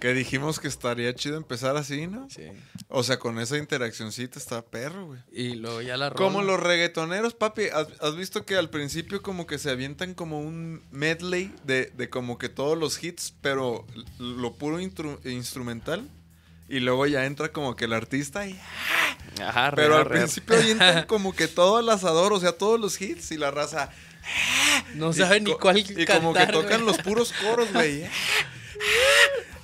Que dijimos que estaría chido empezar así, ¿no? Sí. O sea, con esa interaccioncita está perro, güey. Y luego ya la rola. Como los reggaetoneros, papi, ¿has, has visto que al principio como que se avientan como un medley de, de como que todos los hits, pero lo puro instrumental? Y luego ya entra como que el artista y... Ajá, re, Pero al re. principio avientan como que todo al asador, o sea, todos los hits y la raza... No y sabe ni cuál Y cantar, como que tocan los puros coros, güey.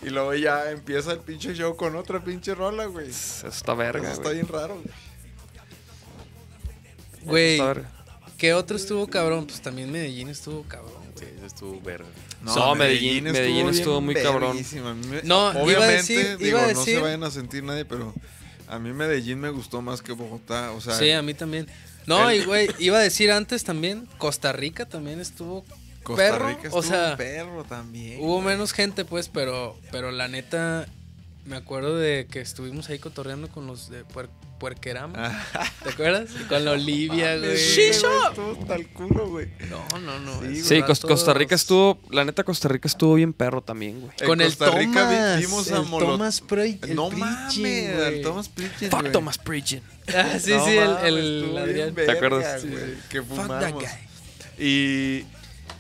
Y luego ya empieza el pinche show con otra pinche rola, güey. Eso está verga, Eso está güey. bien raro, güey. Güey. ¿qué otro estuvo cabrón? Pues también Medellín estuvo cabrón. Sí, eso estuvo verga. No, Medellín- Medellín estuvo muy cabrón. me- No, iba a obviamente, decir- digo, iba a no se vayan a sentir nadie, pero a mí Medellín me gustó más que Bogotá. O sea, Sí, a mí también. No, el- y güey, iba a decir antes también, Costa Rica también estuvo Costa perro, Rica o estuvo sea, perro también. Hubo menos gente, pues, pero, pero la neta, me acuerdo de que estuvimos ahí cotorreando con los de Puer- Puerquerama. ¿Te acuerdas? Con la Olivia, güey. Estuvo tal culo, güey. No, no, no. Sí, Costa Rica estuvo, la neta Costa Rica estuvo bien perro también, güey. En Con el Costa Rica vi- Thomas. vimos a el Thomas el no mames, güey. el Thomas Pritchett, Fuck güey. Thomas Preaching. Ah, sí, No sí, el, mames, el bien Adrián. verga, acuerdas? güey, que Fuck that guy. Y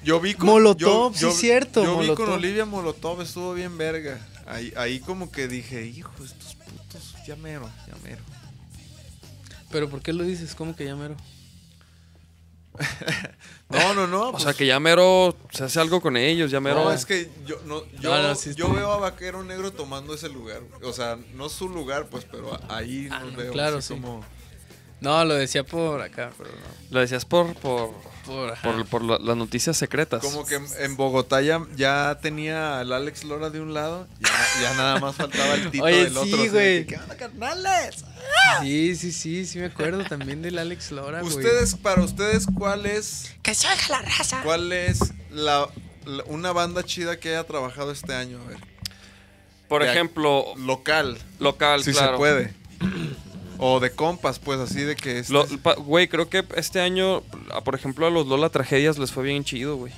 yo vi con Molotov, yo- sí yo- cierto, Yo vi con Olivia Molotov, estuvo bien verga. Ahí, ahí como que dije, hijo, estos putos, ya mero, ya mero. Pero ¿por qué lo dices? ¿Cómo que ya mero? No, no, no. O pues, sea, que ya mero se hace algo con ellos, ya mero. No, es que yo, no, yo, No, no, sí yo veo a Vaquero Negro tomando ese lugar. O sea, no su lugar, pues, pero ahí Ah, nos veo. claro, sí. como... No, lo decía por acá, pero no. Lo decías por, por, Por, por, por la- las noticias secretas. Como que en- Bogotá ya, ya tenía al Alex Lora de un lado, ya, ya nada más faltaba el Tito Oye, del otro. sí, de güey. que, ¿Qué onda, carnales? Sí, sí, sí, sí me acuerdo también del Alex Lora, güey. Ustedes, para ustedes, ¿cuál es, ¡Que se oiga la raza! cuál es la, la- una banda chida que haya trabajado este año? A ver, por Ya. ejemplo, local, local, si claro. se puede. O de compas, pues, así de que... este- Lo- pa- Güey, creo que este año, por ejemplo, a los Lola Tragedias les fue bien chido, güey.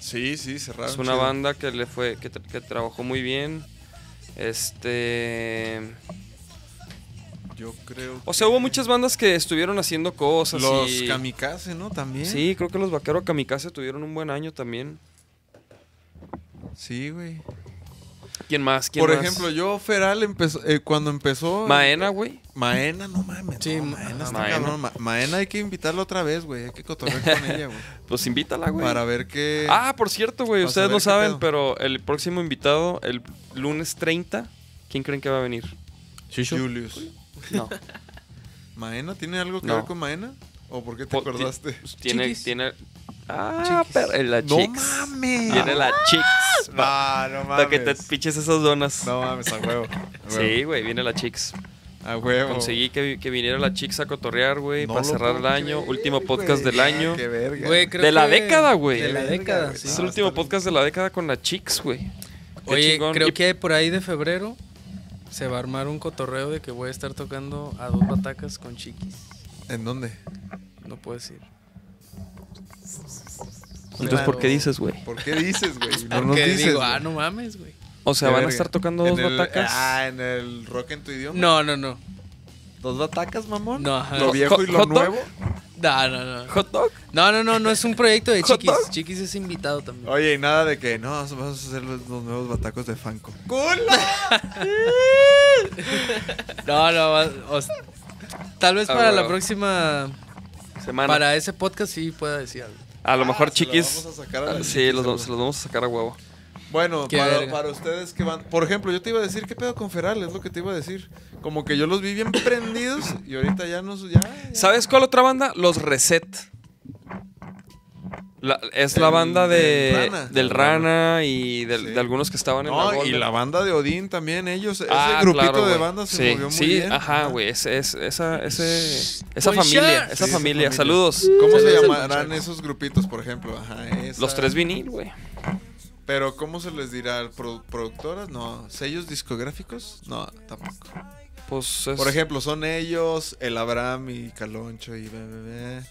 sí, sí, cerraron. Es una chido. banda que le fue, que, tra- que trabajó muy bien. Este. Yo creo. O sea, hubo muchas bandas que estuvieron haciendo cosas. Los y... kamikaze, ¿no? También. Sí, creo que los vaqueros Kamikaze tuvieron un buen año también. Sí, güey. ¿Quién más? ¿Quién Por más? ejemplo, yo Feral empezó eh, cuando empezó Maena, güey. Maena, no mames. Sí, no, Maena está Maena. cabrón. Ma- Maena hay que invitarla otra vez, güey. Hay que cotorrear con ella, güey. Pues invítala, güey. Para ver qué. Ah, por cierto, güey, ustedes no saben, pedo. pero el próximo invitado, el lunes 30, ¿quién creen que va a venir? Julius. No. ¿Maena tiene algo que No. ver con Maena? ¿O por qué te Po- acordaste? pues, Tiene, Chiquis. tiene. Ah, Chiquis. pero la No chicks. mames. Tiene la chicks. No, no Para que te piches esas donas. No mames, a huevo. A Sí, huevo. güey, viene la chicks. A huevo. Conseguí que, que viniera la chicks a cotorrear, güey, No para lo cerrar el puedo año. creer, Último podcast güey. del año. Ah, Qué verga. Güey, creo De la que- década, güey. De la década, sí. es el último podcast de la década con la chicks, güey. Qué Oye, chingón. creo Y- que por ahí de febrero se va a armar un cotorreo de que voy a estar tocando a dos batacas con chiquis. ¿En dónde? No puedo decir. Entonces, ¿por qué dices, güey? ¿Por qué dices, güey? No nos Porque dices. digo, güey. ah, no mames, güey. O sea, Qué van a estar tocando En dos el- batacas. Ah, en el rock en tu idioma. No, no, no. ¿Dos batacas, mamón? No, ajá. Lo viejo y lo ¿Hot dog? nuevo. No, no, no. ¿Hot dog? No, no, no, no es un proyecto de ¿Hot Chiquis. dog? Chiquis es invitado también. Oye, y nada de que no, vamos a hacer los, los nuevos batacos de Fanco. No, no, va- o s- tal vez Ah, para la huevo. próxima, Semana. para ese podcast sí pueda decir algo. A lo mejor Ah, se chiquis. vamos a sacar a la chiquis, sí, los, se los vamos a sacar a huevo. Bueno, para, ustedes que van. Por ejemplo, yo te iba a decir, ¿qué pedo con Feral? Es lo que te iba a decir. Como que yo los vi bien prendidos y ahorita ya no. Ya, ya. ¿Sabes cuál otra banda? Los Reset. La- es la banda de, del Rana. del Rana y del- Sí. de algunos que estaban en la No, y Golden. la banda de Odín también, ellos. Ah, ese grupito claro, de bandas se sí, movió muy sí, bien. ajá, güey. Es, es- esa, ese, esa familia, esa Sí, esa familia. familia. Saludos. ¿Cómo se Saludos llamarán esos grupitos, por ejemplo? Ajá, esa- Los tres vinil, güey. Pero, ¿cómo se les dirá? ¿Produ- ¿Productoras? No. ¿Sellos discográficos? No, tampoco. Pues es- Por ejemplo, son ellos, el Abraham y Caloncho y bebé.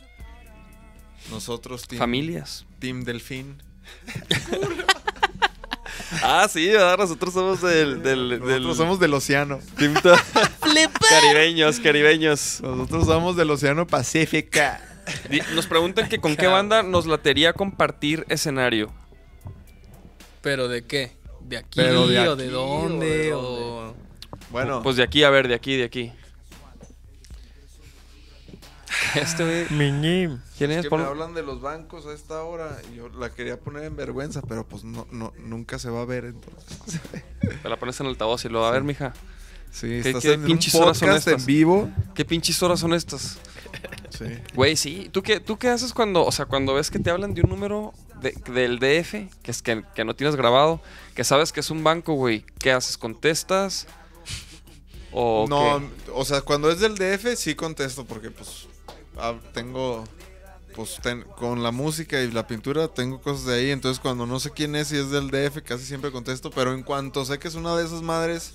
Nosotros, Team, familias. team Delfín. Ah, sí, ¿verdad? nosotros somos del, del, Nosotros del somos del océano. team to- caribeños, caribeños. Nosotros somos del océano Pacífico. Di- Nos preguntan que con qué banda nos latería compartir escenario. ¿Pero de qué? ¿De aquí, Pero de o de aquí, dónde? o de O... Bueno, Pues de aquí, a ver, de aquí, de aquí. Este güey. ¿Quién es es? que Pon- me hablan de los bancos a esta hora y yo la quería poner en vergüenza, pero pues no, no nunca se va a ver entonces. Te la pones en altavoz y lo va a ver, mija. Sí, ¿Qué- estás qué en un pinches horas son en estas? vivo. ¿Qué pinches horas son estas? Sí. Güey, sí. ¿Tú qué, ¿Tú qué haces cuando, o sea, cuando ves que te hablan de un número de- del DF, que es que, que no tienes grabado, que sabes que es un banco, güey? ¿Qué haces? ¿Contestas? ¿O No, qué? o sea, cuando es del DF sí contesto porque pues ah, tengo pues ten- con la música y la pintura tengo cosas de ahí, entonces cuando no sé quién es y es del DF casi siempre contesto, pero en cuanto sé que es una de esas madres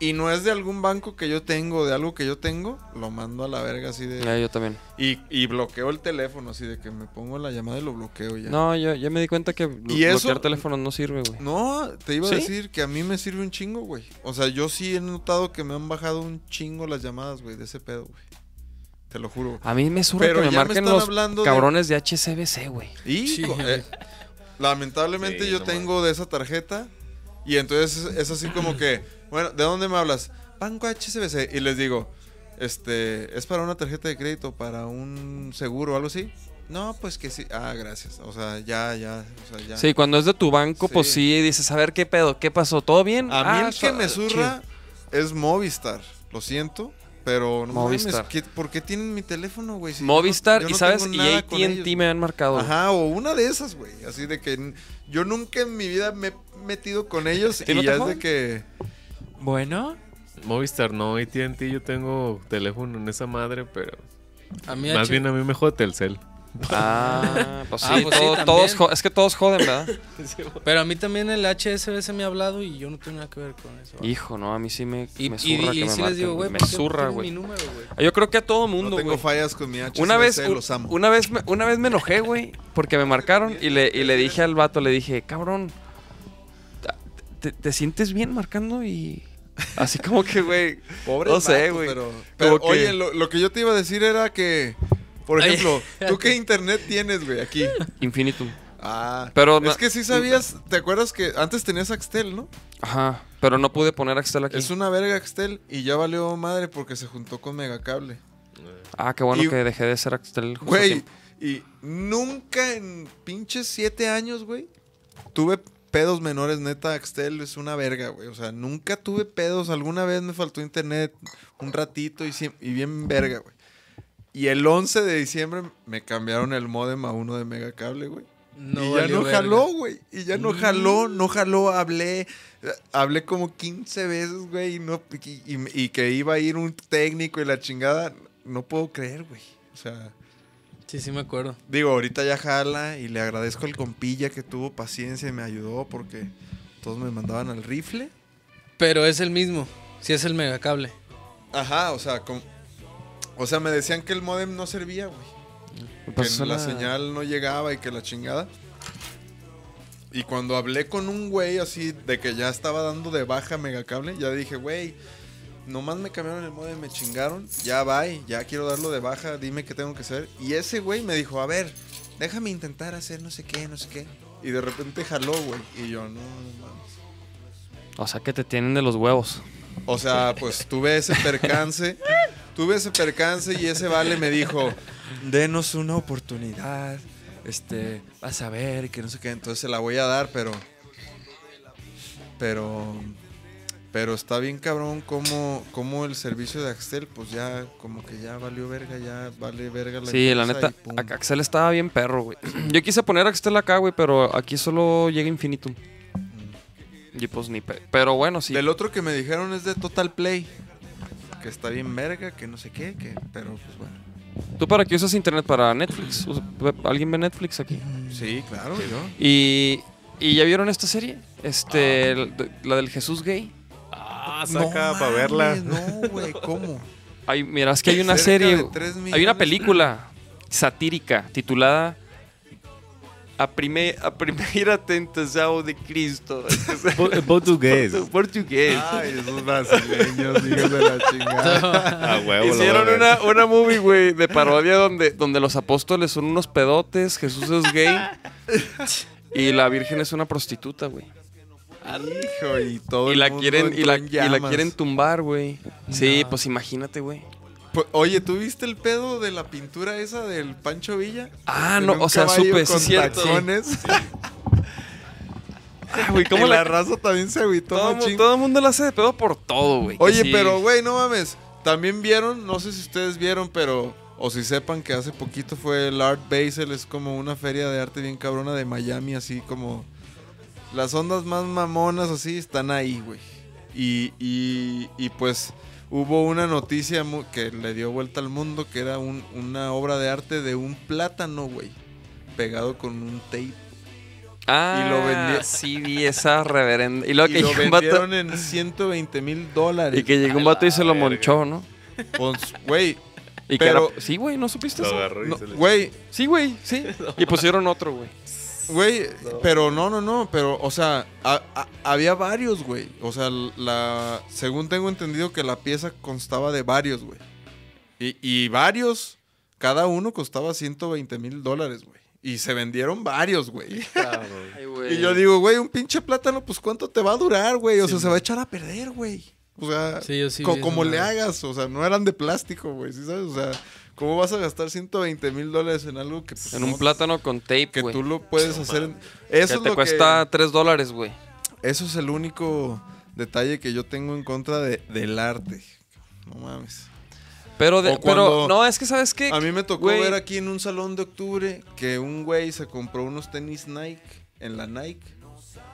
y no es de algún banco que yo tengo, de algo que yo tengo, lo mando a la verga así de Eh, yo también. y, y bloqueo el teléfono así de que me pongo la llamada y lo bloqueo y ya. No, yo ya me di cuenta que blo- ¿Y eso? bloquear teléfonos no sirve, güey. No, te iba ¿Sí? a decir que a mí me sirve un chingo, güey. O sea, yo sí he notado que me han bajado un chingo las llamadas, güey, de ese pedo, güey. Te lo juro. A mí me Pero que me ya me marquen están los hablando de- cabrones de HCBC, güey. Y Sí, eh, lamentablemente Sí, yo no tengo de esa tarjeta y entonces es, así como que, bueno, ¿de dónde me hablas? Banco HSBC y les digo, este, es para una tarjeta de crédito, para un seguro o algo así. No, pues que sí. Ah, gracias. O sea, ya, ya, o sea, ya. Sí, cuando es de tu banco, pues Sí. dices, a ver qué pedo, qué pasó, ¿todo bien? A mí Ah, el que me surra es Movistar. Lo siento, pero no Movistar. mames, ¿qué- ¿por qué tienen mi teléfono, güey? Si yo no- Movistar yo y no sabes, y AT&T me han marcado. Ajá, o una de esas, güey. Así de que yo nunca en mi vida me he metido con ellos ¿Ti y ya es de que... Bueno, Movistar no, AT&T yo tengo teléfono en esa madre, pero a mí más H- bien a mí me jode Telcel. Ah, pues sí, Ah, pues sí, todo- todos, es que todos joden, ¿verdad? Pero a mí también el HSBC me ha hablado y yo no tengo nada que ver con eso. Hijo, no, a mí sí me, y me y- zurra y que me sí les marquen, digo, güey, Me ¿por qué no zurra, tienen güey. güey? Yo creo que a todo No mundo, tengo güey. fallas con mi HSBC, Una vez, los amo. una vez, me, una vez me enojé, güey, porque me marcaron y le, y le dije al vato, le dije, cabrón, te, te sientes bien marcando y. Así como que, güey. Pobre No sé, güey. Pero, pero, que- oye, lo, lo que yo te iba a decir era que, por ejemplo, ¿tú qué internet tienes, güey, aquí? Infinitum. Ah, Pero es que sí sabías, ¿te acuerdas que antes tenías Axtel, no? Ajá. Pero no pude poner Axtel aquí. Es una verga Axtel y ya valió madre porque se juntó con Megacable. Ah, qué bueno Y- que dejé de ser Axtel. justo Güey, y nunca en pinches siete años, güey, tuve pedos menores, neta, Axtel es una verga, güey. O sea, nunca tuve pedos. Alguna vez me faltó internet un ratito y, y bien verga, güey. Y el 11 de diciembre me cambiaron el modem a uno de Megacable, güey. No y ya no verga. jaló, güey. Y ya no jaló, no jaló, hablé. Hablé como 15 veces, güey. Y, no, y, y- y que iba a ir un técnico y la chingada. No puedo creer, güey. O sea, Sí, sí me acuerdo. digo, ahorita ya jala y le agradezco al compilla que tuvo paciencia y me ayudó porque todos me mandaban al rifle. Pero es el mismo. Sí es el megacable. Ajá, o sea, com- o sea, me decían que el modem no servía, güey. Que suena- la señal no llegaba y que la chingada. Y cuando hablé con un güey así de que ya estaba dando de baja megacable, ya dije, güey, nomás me cambiaron el modem, me chingaron, ya bye, ya quiero darlo de baja, dime qué tengo que hacer. Y ese güey me dijo, a ver, déjame intentar hacer no sé qué, no sé qué. Y de repente jaló, güey. Y yo, no, no mames. O sea, que te tienen de los huevos. O sea, pues tuve ese percance, tuve ese percance y ese vale me dijo, denos una oportunidad, este, vas a ver que no sé qué, entonces se la voy a dar, pero, pero, pero está bien cabrón como, como el servicio de Axtel, pues ya, como que ya valió verga, ya vale verga la Sí, la neta, Axel estaba bien perro, güey. Yo quise poner Axel acá, güey, pero aquí solo llega Infinitum. Y pues ni pe... Pero bueno, sí. Del otro que me dijeron es de Total Play, que está bien verga, que no sé qué, que, pero pues bueno. ¿Tú para qué usas internet? ¿Para Netflix? ¿Alguien ve Netflix aquí? Sí, claro, yo. Y, ¿y ya vieron esta serie? Este, el- la del Jesús gay. Ah, saca para verla. No, güey, ¿cómo? Ay, mira, es que hay una Cerca serie, hay una película satírica titulada A, prime, a Primeira Tentação de Cristo. Portugués. Portugués. Ay, esos brasileños, hijos de la chingada. A huevo. lo Hicieron una, una movie, güey, de parodia donde, donde los apóstoles son unos pedotes, Jesús es gay y la Virgen es una prostituta, güey. Hijo, y todo Y el la quieren, y la, y quieren tumbar, güey. Sí, pues imagínate, güey. Pues, Oye, ¿tú viste el pedo de la pintura esa del Pancho Villa? Ah, no, o sea, supe, sí cierto. Ah, güey, ¿cómo y la, la raza también se agüitó todo, todo el mundo la hace de pedo por todo, güey. Oye, sí. pero güey, no mames. También vieron, no sé si ustedes vieron, pero o si sepan que hace poquito fue el Art Basel, es como una feria de arte bien cabrona de Miami, así como las ondas más mamonas así están ahí, güey. Y, y, y pues hubo una noticia que le dio vuelta al mundo que era un- una obra de arte de un plátano, güey, pegado con un tape. Ah, y lo vendí- sí vi esa reverenda. Y luego que Y lo vato, vendieron en 120 mil dólares. y que llegó un vato y se lo monchó, ¿no? Pues, güey, Y Pero- que era- sí, güey, ¿no supiste Lo eso? agarró y no, se le- güey, Sí, güey, sí. Y pusieron otro, güey. Güey, pero no, no, no, pero, o sea, a- a- había varios, güey. O sea, la, según tengo entendido que la pieza constaba de varios, güey. Y, y varios, cada uno costaba 120 mil dólares, güey. Y se vendieron varios, güey. Güey. Y yo digo, güey, un pinche plátano, pues ¿cuánto te va a durar, güey? O sea, se va a echar a perder, güey. O sea, Sí, yo sí co- vi como le hagas, o sea, no eran de plástico, güey, ¿sí sabes? O sea, ¿cómo vas a gastar 120 mil dólares en algo que... pues, En un no- plátano con tape, que tú lo puedes hacer. en- Que Eso es te lo cuesta 3 dólares, güey. que, eso es el único detalle que yo tengo en contra de- del arte. No mames. Pero, de, O cuando- pero no, es que, ¿sabes qué? A mí me tocó ver aquí en un salón de octubre que un güey se compró unos tenis Nike en la Nike,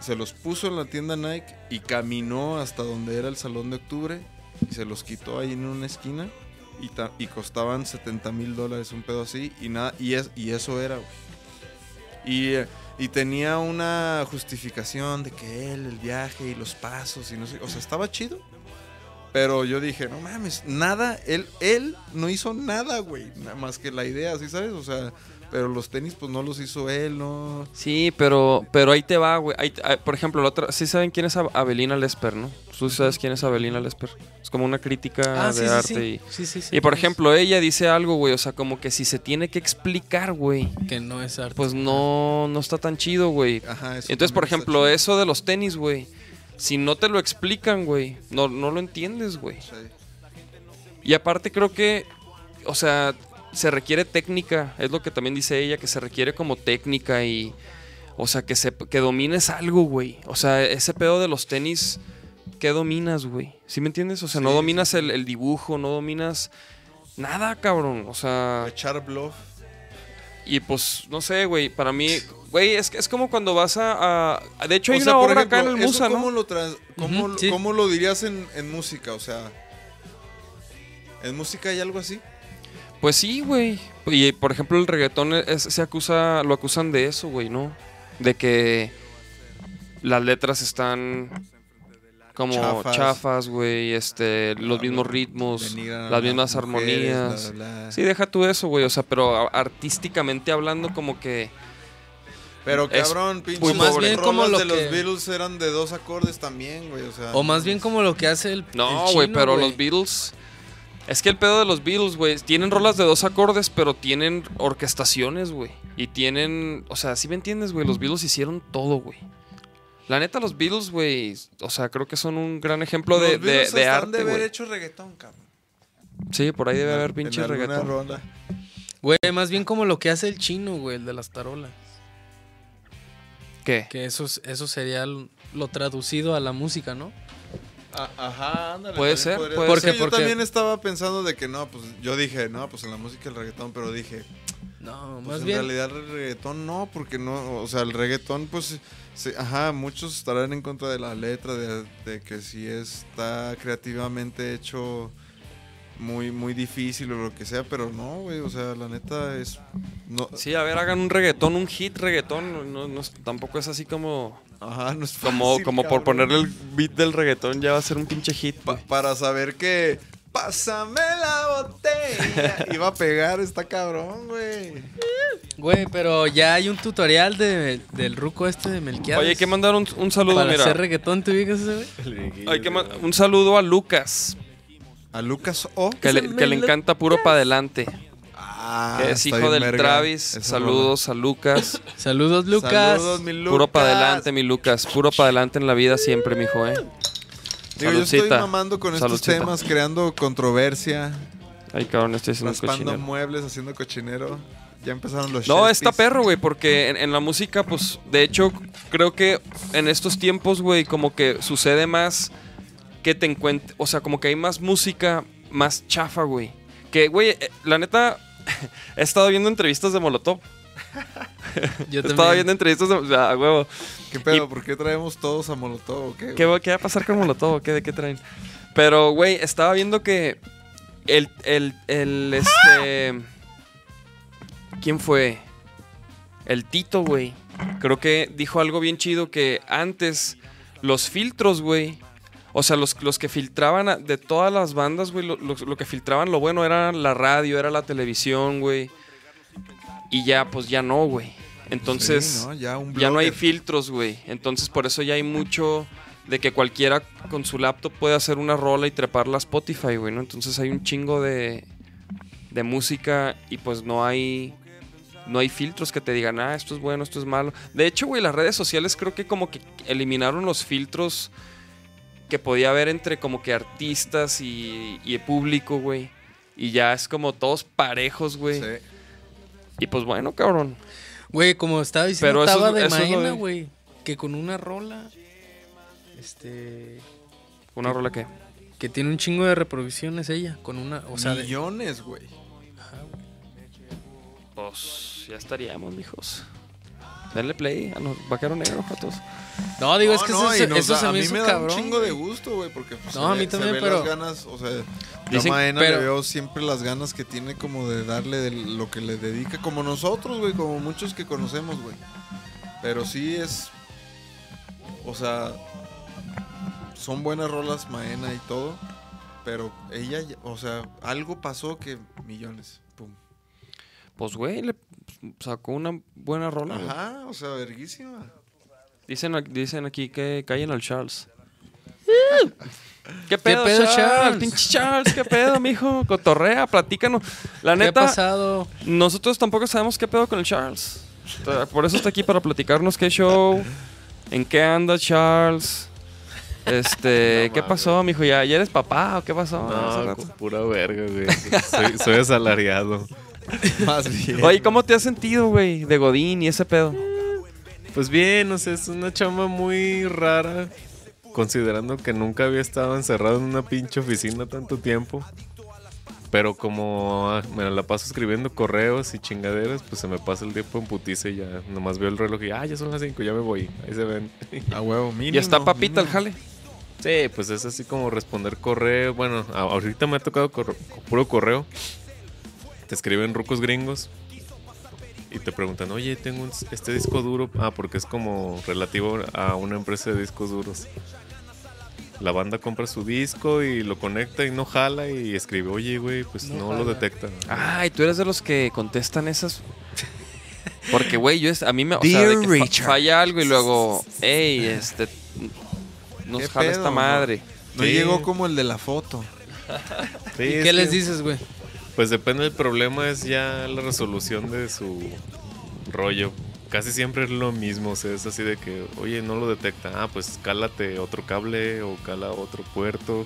se los puso en la tienda Nike y caminó hasta donde era el salón de octubre y se los quitó ahí en una esquina y, y costaban 70 mil dólares un pedo así y nada y, es, y eso era, güey. Y, eh, y tenía una justificación de que él, el viaje y los pasos y no sé, o sea, estaba chido. Pero yo dije, no mames, nada, él, él no hizo nada, güey, nada más que la idea, ¿sí sabes? O sea, Pero los tenis, pues no los hizo él, ¿no? Sí, pero, pero ahí te va, güey. Ahí- ah, por ejemplo, la otra, sí saben quién es Ab- Abelina Lesper, ¿no? Tú sabes quién es Abelina Lesper. Es como una crítica Ah, de sí, arte. sí. Y, Sí, sí, sí. y por ejemplo, ella dice algo, güey. O sea, como que si se tiene que explicar, güey. Que no es arte. Pues no, no está tan chido, güey. Ajá, eso Entonces, por ejemplo, chido. eso de los tenis, güey. Si no te lo explican, güey, no, no lo entiendes, güey. Sí. Y aparte creo que, o sea, se requiere técnica, es lo que también dice ella, que se requiere como técnica y, o sea, que, se, que domines algo, güey. O sea, ese pedo de los tenis, ¿qué dominas, güey? ¿Sí me entiendes? O sea, no dominas sí. El, el dibujo, no dominas nada, cabrón. O sea, Echar bluff. y pues, no sé, güey, para mí, güey, es, que- es como cuando vas a... a- de hecho, hay O sea, una por obra acá en ejemplo, el ¿eso Musa, ¿cómo ¿no? Lo trans- cómo, sí. cómo lo dirías en, en música? O sea, ¿en música hay algo así? Pues sí, güey. Y por ejemplo, el reggaetón es- se acusa, lo acusan de eso, güey, ¿no? De que las letras están como Chafas. güey, este, los mismos ritmos, las mismas mujeres, armonías. bla, bla, bla. Sí, deja tú eso, güey, o sea, pero artísticamente hablando como que Pero cabrón, pinche. las pobre. bien como lo de los que- Beatles eran de dos acordes también, güey. O, sea, O más bien como lo que hace el. No, güey, pero los Beatles. Es que el pedo de los Beatles, güey, tienen rolas de dos acordes, pero tienen orquestaciones, güey. Y tienen. O sea, ¿sí me entiendes, güey? Los Beatles hicieron todo, güey. La neta, los Beatles, güey. O sea, creo que son un gran ejemplo de, Los de, Beatles de han arte, de haber hecho reggaetón, cabrón. Sí, por ahí debe En- haber en pinche alguna reggaetón. rola. Güey, más bien como lo que hace el chino, güey, el de las tarolas. ¿Qué? Que eso, es- eso sería lo traducido a la música, ¿no? Ajá, ándale. Puede ser, puede Porque ser. yo Porque- también estaba pensando de que no, pues yo dije, no, pues en la música el reggaetón, pero dije, No, pues más en bien. realidad el reggaetón no, porque no, o sea, el reggaetón, pues, se- ajá, muchos estarán en contra de la letra, de, de que si está creativamente hecho muy, muy difícil o lo que sea, pero no, güey, o sea, la neta es, no, Sí, a ver, hagan un reggaetón, un hit reggaetón. No, no tampoco es así como. Ajá, no es Como, fácil, como por cabrón. ponerle el beat del reggaetón ya va a ser un pinche hit. Pa- para saber que pásame la botella iba a pegar, está cabrón, güey. Güey, pero ya hay un tutorial de, del ruco este de Melquiades. Oye, hay que mandar un, un saludo, Para mira. hacer reggaetón, ¿te ubicas ese, güey? Hay que un saludo a Lucas, A Lucas O. que le, que le encanta puro para adelante. Ah, que es hijo del Travis. esa Saludos a Lucas. Saludos. Lucas. Saludos, mi Lucas. Puro para adelante, mi Lucas. Puro para adelante en la vida siempre, mijo, ¿eh? Digo, yo estoy mamando con estos Saludcita. temas, creando controversia, Ay, cabrón, estoy haciendo cochinero. muebles, haciendo cochinero. Ya empezaron los No, está perro, güey, porque en, en la música, pues, de hecho, creo que en estos tiempos, güey, como que sucede más que te encuentres, o sea, como que hay más música más chafa, güey. Que, güey, eh, la neta, he estado viendo entrevistas de Molotov. Yo He estado también. viendo entrevistas de, o sea, a huevo. ¿Qué pedo? Y- ¿Por qué traemos todos a Molotov o qué? ¿Qué, va- qué va a pasar con Molotov? ¿Qué, ¿De qué traen? Pero, güey, estaba viendo que el, el, el, este... ¿Quién fue? El Tito, güey. Creo que dijo algo bien chido que antes los filtros, güey. O sea, los, los que filtraban a- de todas las bandas, güey, lo, lo- lo que filtraban lo bueno era la radio, era la televisión, güey. Y ya, pues ya no, güey. Entonces... Sí, ¿no? Ya, no hay filtros, güey. Entonces por eso ya hay mucho de que cualquiera con su laptop puede hacer una rola y treparla a Spotify, güey, ¿no? Entonces hay un chingo de, de música y pues no hay no hay filtros que te digan, ah, esto es bueno, esto es malo. De hecho, güey, las redes sociales creo que como que eliminaron los filtros que podía haber entre como que artistas y, y el público, güey. Y ya es como todos parejos, güey. Sí. Y pues bueno, cabrón. Güey, como estaba diciendo Pero eso Taba es- de Maena, de- güey. Que con una rola. Este. Una rola que... Que tiene un chingo de reproducciones ella. Con una. O sea, de- Millones, güey. Pues ya estaríamos, mijos. Denle play a los vaqueros negros, patos. No, digo, es No, que no, eso, eso da- se a mí hizo me da cabrón. un chingo de gusto, güey, porque pues, No, se a ve- mí se también, ve pero- las ganas, o sea, yo a Maena pero- le veo siempre las ganas que tiene como de darle de lo que le dedica, como nosotros, güey, como muchos que conocemos, güey. Pero sí es, o sea, son buenas rolas Maena y todo, pero ella, o sea, algo pasó que millones. Pues, güey, le sacó una buena rola. Ajá, o sea, verguísima. Dicen, dicen aquí que callen al Charles. ¿Qué pedo, pedo, Charles? Charles? Pinche Charles, ¿qué pedo, mijo? Cotorrea, platícanos. La ¿Qué ha neta, pasado? nosotros tampoco sabemos qué pedo con el Charles. Por eso está aquí para platicarnos qué show, en qué anda Charles. Este, ¿qué pasó, mijo? ¿Ya, ¿Ya eres papá o qué pasó? No, con pura verga, güey. Soy, soy asalariado. Más bien. Oye, ¿cómo te has sentido, güey? De Godín y ese pedo. Pues bien, o sea, es una chamba muy rara. Considerando que nunca había estado encerrado en una pinche oficina tanto tiempo. Pero como ah, me la paso escribiendo correos y chingaderas, pues se me pasa el tiempo en putiza y ya nomás veo el reloj y ah, ya son las 5, ya me voy. Ahí se ven. A huevo, mínimo. ¿Y está papita el jale? Sí, pues es así como responder correo. Bueno, ahorita me ha tocado puro correo. Te escriben rucos gringos y te preguntan, oye, tengo un- este disco duro. Ah, porque es como relativo a una empresa de discos duros. La banda compra su disco y lo conecta y no jala y escribe, oye, güey, pues no, lo detecta. Ay, tú eres de los que contestan esas. Porque, güey, yo es, a mí me. O sea, de Dear que fa- Richard. falla algo y luego, hey, este. Nos ¿Qué jala pedo, esta no? madre. No Sí. llegó como el de la foto. Sí, ¿Y es qué les dices, güey? Pues depende del problema, es ya la resolución de su rollo. Casi siempre es lo mismo, o sea, es así de que, oye, no lo detecta. Ah, pues cálate otro cable o cala otro puerto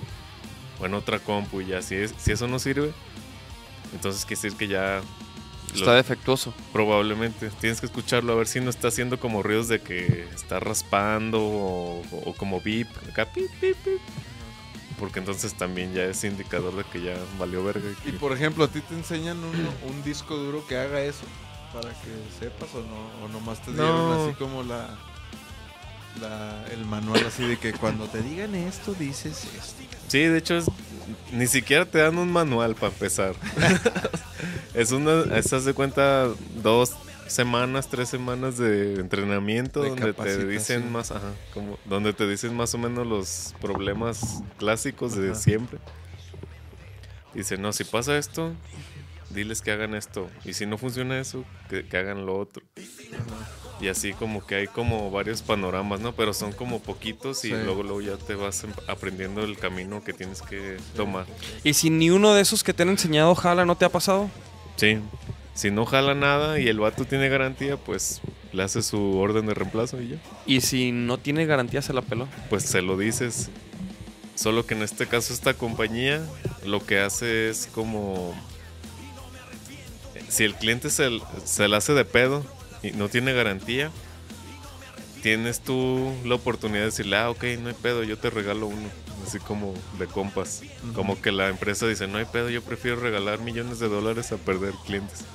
o en otra compu y ya. Si, es, si eso no sirve, entonces quiere decir que ya lo- Está defectuoso. probablemente tienes que escucharlo a ver si no está haciendo como ruidos de que está raspando o, o como beep, acá pip, pip, pip. Porque entonces también ya es indicador de que ya valió verga. Y por ejemplo, ¿a ti te enseñan un disco duro que haga eso? Para que sepas o no, o nomás te dieron No. así como la, la- el manual así de que cuando te digan esto dices esto. Sí, de hecho, es- ni siquiera te dan un manual para empezar. es una, estás de cuenta, dos semanas, tres semanas de entrenamiento De donde te dicen más, ajá, como, donde te dicen más o menos los problemas clásicos de Ajá. siempre. Dice, no, si pasa esto, diles que hagan esto. Y si no funciona eso, que, que hagan lo otro. Y así como que hay como varios panoramas, ¿no? Pero son como poquitos y Sí. luego, luego ya te vas em- aprendiendo el camino que tienes que tomar. ¿Y si ni uno de esos que te han enseñado jala, no te ha pasado? Sí. Si no jala nada y el vato tiene garantía, pues le hace su orden de reemplazo y ya. Y si no tiene garantía, se la peló. Pues se lo dices. Solo que en este caso esta compañía lo que hace es como... Si el cliente se, se la hace de pedo y no tiene garantía, tienes tú la oportunidad de decirle, ah, ok, no hay pedo, yo te regalo uno. Así como de compas. Como que la empresa dice, no hay pedo, yo prefiero regalar millones de dólares a perder clientes.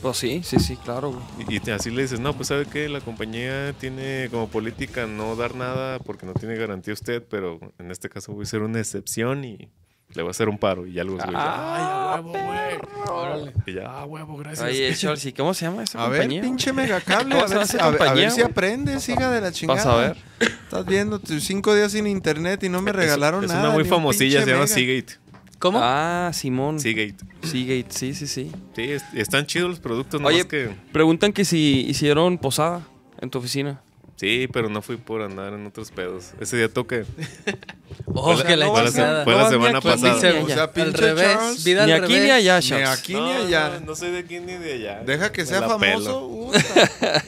Pues sí, sí, sí, claro, güey. Y, y te- así le dices, no, pues sabe que la compañía tiene como política no dar nada porque no tiene garantía usted, pero en este caso voy a ser una excepción y le voy a hacer un paro y ya güeyes, Ah, huevo, güey. Órale. Y ya, ah, huevo, gracias. Oye, Charles, ¿y cómo se llama esa A ver, compañía? pinche megacable, ¿Cómo a se ver, hace si, a, ver- a ver si aprendes, hija de la chingada. Vas a ver. Estás viendo tus cinco días sin internet y no me Es- regalaron es, nada. una muy famosilla, se llama mega. Seagate. ¿Cómo? Ah, Simón. Seagate. Seagate, sí, sí, sí. Sí, es- están chidos los productos, Oye, nomás que... Preguntan que si hicieron posada en tu oficina. Sí, pero no fui por andar en otros pedos. Ese día toqué. Oh, fue la- que la fue la chingada. se- fue la No, ni semana aquí, pasada. ni Se-. O sea, al pinche revés, Charles. vida Ni al aquí ni revés. allá, Ni aquí ni allá. No, no soy de aquí ni de allá. Deja que Me sea la famoso. puta.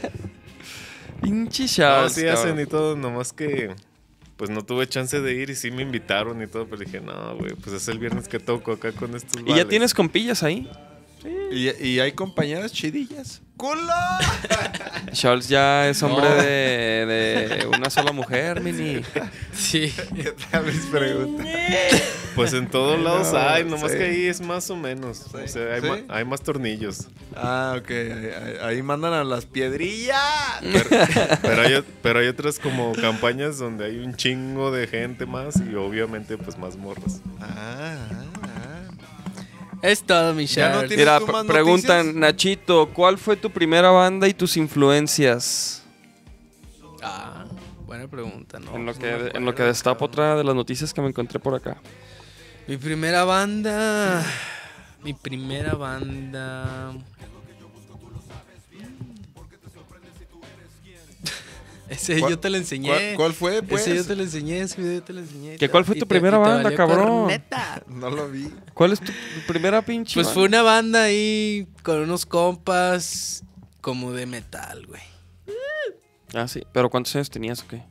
Pinche No, Charles. sí cabrón. hacen y todo, nomás que pues no tuve chance de ir y sí me invitaron y todo, pero dije, no, güey, pues es el viernes que toco acá con estos ¿Y ya vales". tienes compillas ahí? Y, y hay compañeras chidillas. ¡Culo! Charles ya es hombre No. de, de una sola mujer, mini. Sí. ¿Qué tal mis preguntas? Pues en todos lados No, hay, nomás sí. que ahí es más o menos. O sea, hay, ¿Sí? ma- hay más tornillos. Ah, ok. Ahí, mandan a las piedrillas. Pero hay, pero hay otras como campañas donde hay un chingo de gente más y obviamente pues más morras. Ah, ah. Es todo, mi Ya no Charles. tiene- Mira, tú pre- más preguntan, noticias? Nachito, ¿cuál fue tu primera banda y tus influencias? Ah, buena pregunta, ¿no? en, lo No que, me en lo acuerdo, que destapo cabrón. otra de las noticias que me encontré por acá. Mi primera banda. Mi primera banda. Ese ¿Cuál- yo te lo enseñé. ¿Cuál, cuál fue, pues? Ese yo te lo enseñé, ese video yo te lo enseñé. ¿Que cuál fue tu te- primera banda, cabrón? No lo vi. ¿Cuál es tu primera pinche? Pues banda? fue una banda ahí con unos compas como de metal, güey. Ah, sí. ¿Pero cuántos años tenías o qué?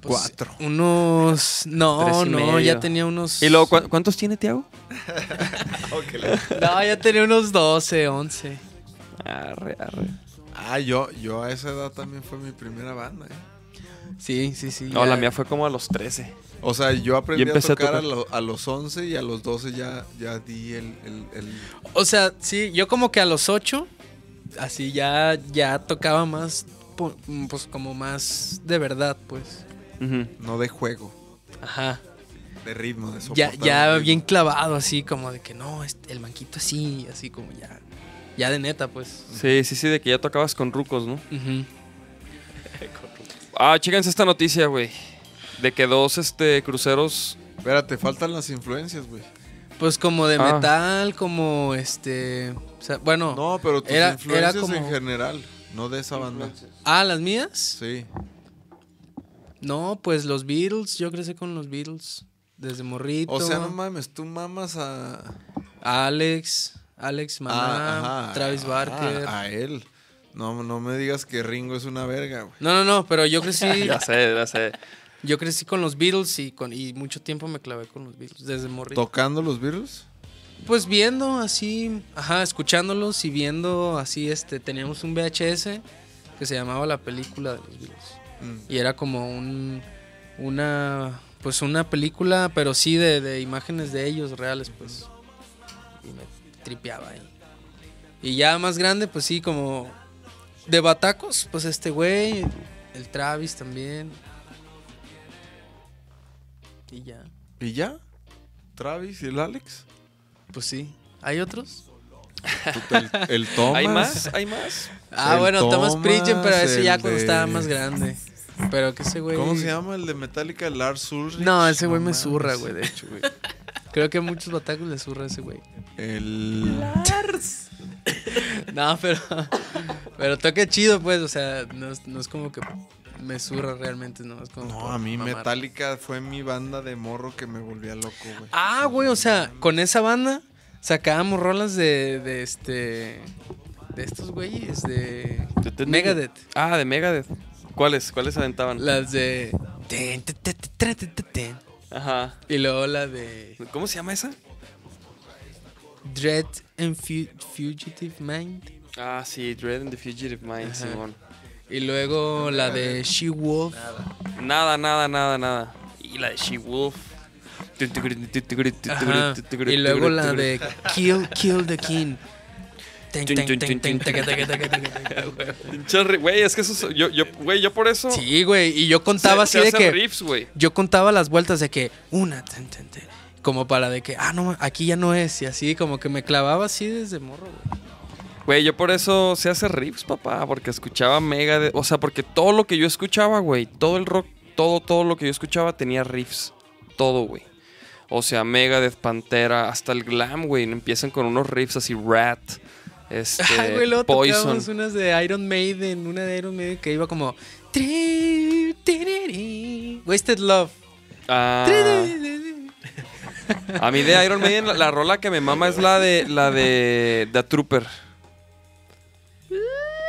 Pues, Cuatro. Unos. No, no, medio. ya tenía unos. ¿Y luego cu- cuántos tiene Tiago? No, ya tenía unos 12, 11. Arre, arre. Ah, yo, yo a esa edad también fue mi primera banda. ¿eh? Sí, sí, sí. No, ya. la mía fue como a los 13. O sea, yo aprendí Yo a a tocar a, tocar. lo- a los 11 y a los 12 ya, ya di el... el- el- O sea, sí, yo como que a los 8, así ya, ya tocaba más, pues como más de verdad, pues. No de juego, Ajá. de ritmo, de Ya, soportar ya ritmo. bien clavado, así como de que no, este- el manquito así, así como ya. Ya de neta, pues. Sí, sí, sí, de que ya tocabas con rucos, ¿no? Ujú. Ah, chéquense esta noticia, güey. De que dos este, cruceros. Espérate, faltan las influencias, güey. Pues como de Ah. metal, como este. o sea, bueno. No, pero tus Era- era influencias como- en general, no de esa banda. Ah, las mías. Sí. No, pues los Beatles. Yo crecí con los Beatles. Desde morrito. O sea, no mames, tú mamas a... Alex. Alex Maná. Ah, ajá, Travis ah, Barker. a él. No, no me digas que Ringo es una verga, güey. No, no, no, pero yo crecí. Ya sé, ya sé. yo crecí con los Beatles y con y mucho tiempo me clavé con los Beatles. Desde morrito. ¿Tocando los Beatles? Pues viendo así, ajá, escuchándolos y viendo así, este, teníamos un VHS que se llamaba La película de los Beatles. Mm. Y era como un, una, pues una película, pero sí de, de imágenes de ellos reales, pues. Y me tripeaba ahí. Y ya más grande, pues sí, como de batacos, pues este güey, el Travis también. Y ya, ¿Y ya? ¿Travis y el Alex? pues sí. ¿Hay otros? Puta, El, el Thomas. ¿Hay más? ¿Hay más? Ah, El bueno, Thomas Thomas, Pridgen, pero ese ya cuando de- estaba más grande. Pero que ese güey. ¿Cómo se llama el de Metallica? Lars Ulrich. No, ese güey me zurra, güey, de hecho, güey. Creo que a muchos batacos le zurra ese güey. El... No, pero. Pero toca chido, pues, o sea, no es, no es como que me zurra realmente, no es como. No, a mí mamar. Metallica fue mi banda de morro que me volvía loco, güey. Ah, güey, o sea, con esa banda sacábamos rolas de, de este. De estos güeyes, de. Megadeth. Ah, de Megadeth. ¿Cuáles? ¿Cuáles aventaban? Las de. ten, ten, ten, ten, ten, ten, ten. Ajá. Y luego la de. ¿Cómo se llama esa? Dread and Fu- Fugitive Mind. Ah, sí, Dread and the Fugitive Mind, Ajá. Simón. Y luego la de She Wolf. Nada, nada, nada, nada. Y la de She-Wolf. Ajá. Y luego la de Kill, Kill the King. Güey, es que eso. es- Yo, yo, güey, yo por eso. Sí, güey. Y yo contaba se- así se de que. riffs, güey. Yo contaba las vueltas de que una, ten, ten, ten, como para de que, ah, no, aquí ya no es. Y así, como que me clavaba así desde morro, güey. Güey, yo por eso se hace riffs, papá, porque escuchaba Megadeth, o sea, porque todo lo que yo escuchaba, güey, todo el rock, todo, todo lo que yo escuchaba tenía riffs, todo, güey. O sea, Megadeth, Pantera, hasta el glam, güey, empiezan con unos riffs así, Rat, este, Ay, güey, luego Poison. unas de Iron Maiden, una de Iron Maiden que iba como... Wasted Love. Ah, a mí de Iron Maiden, la, la rola que me mama es la de, la de The Trooper.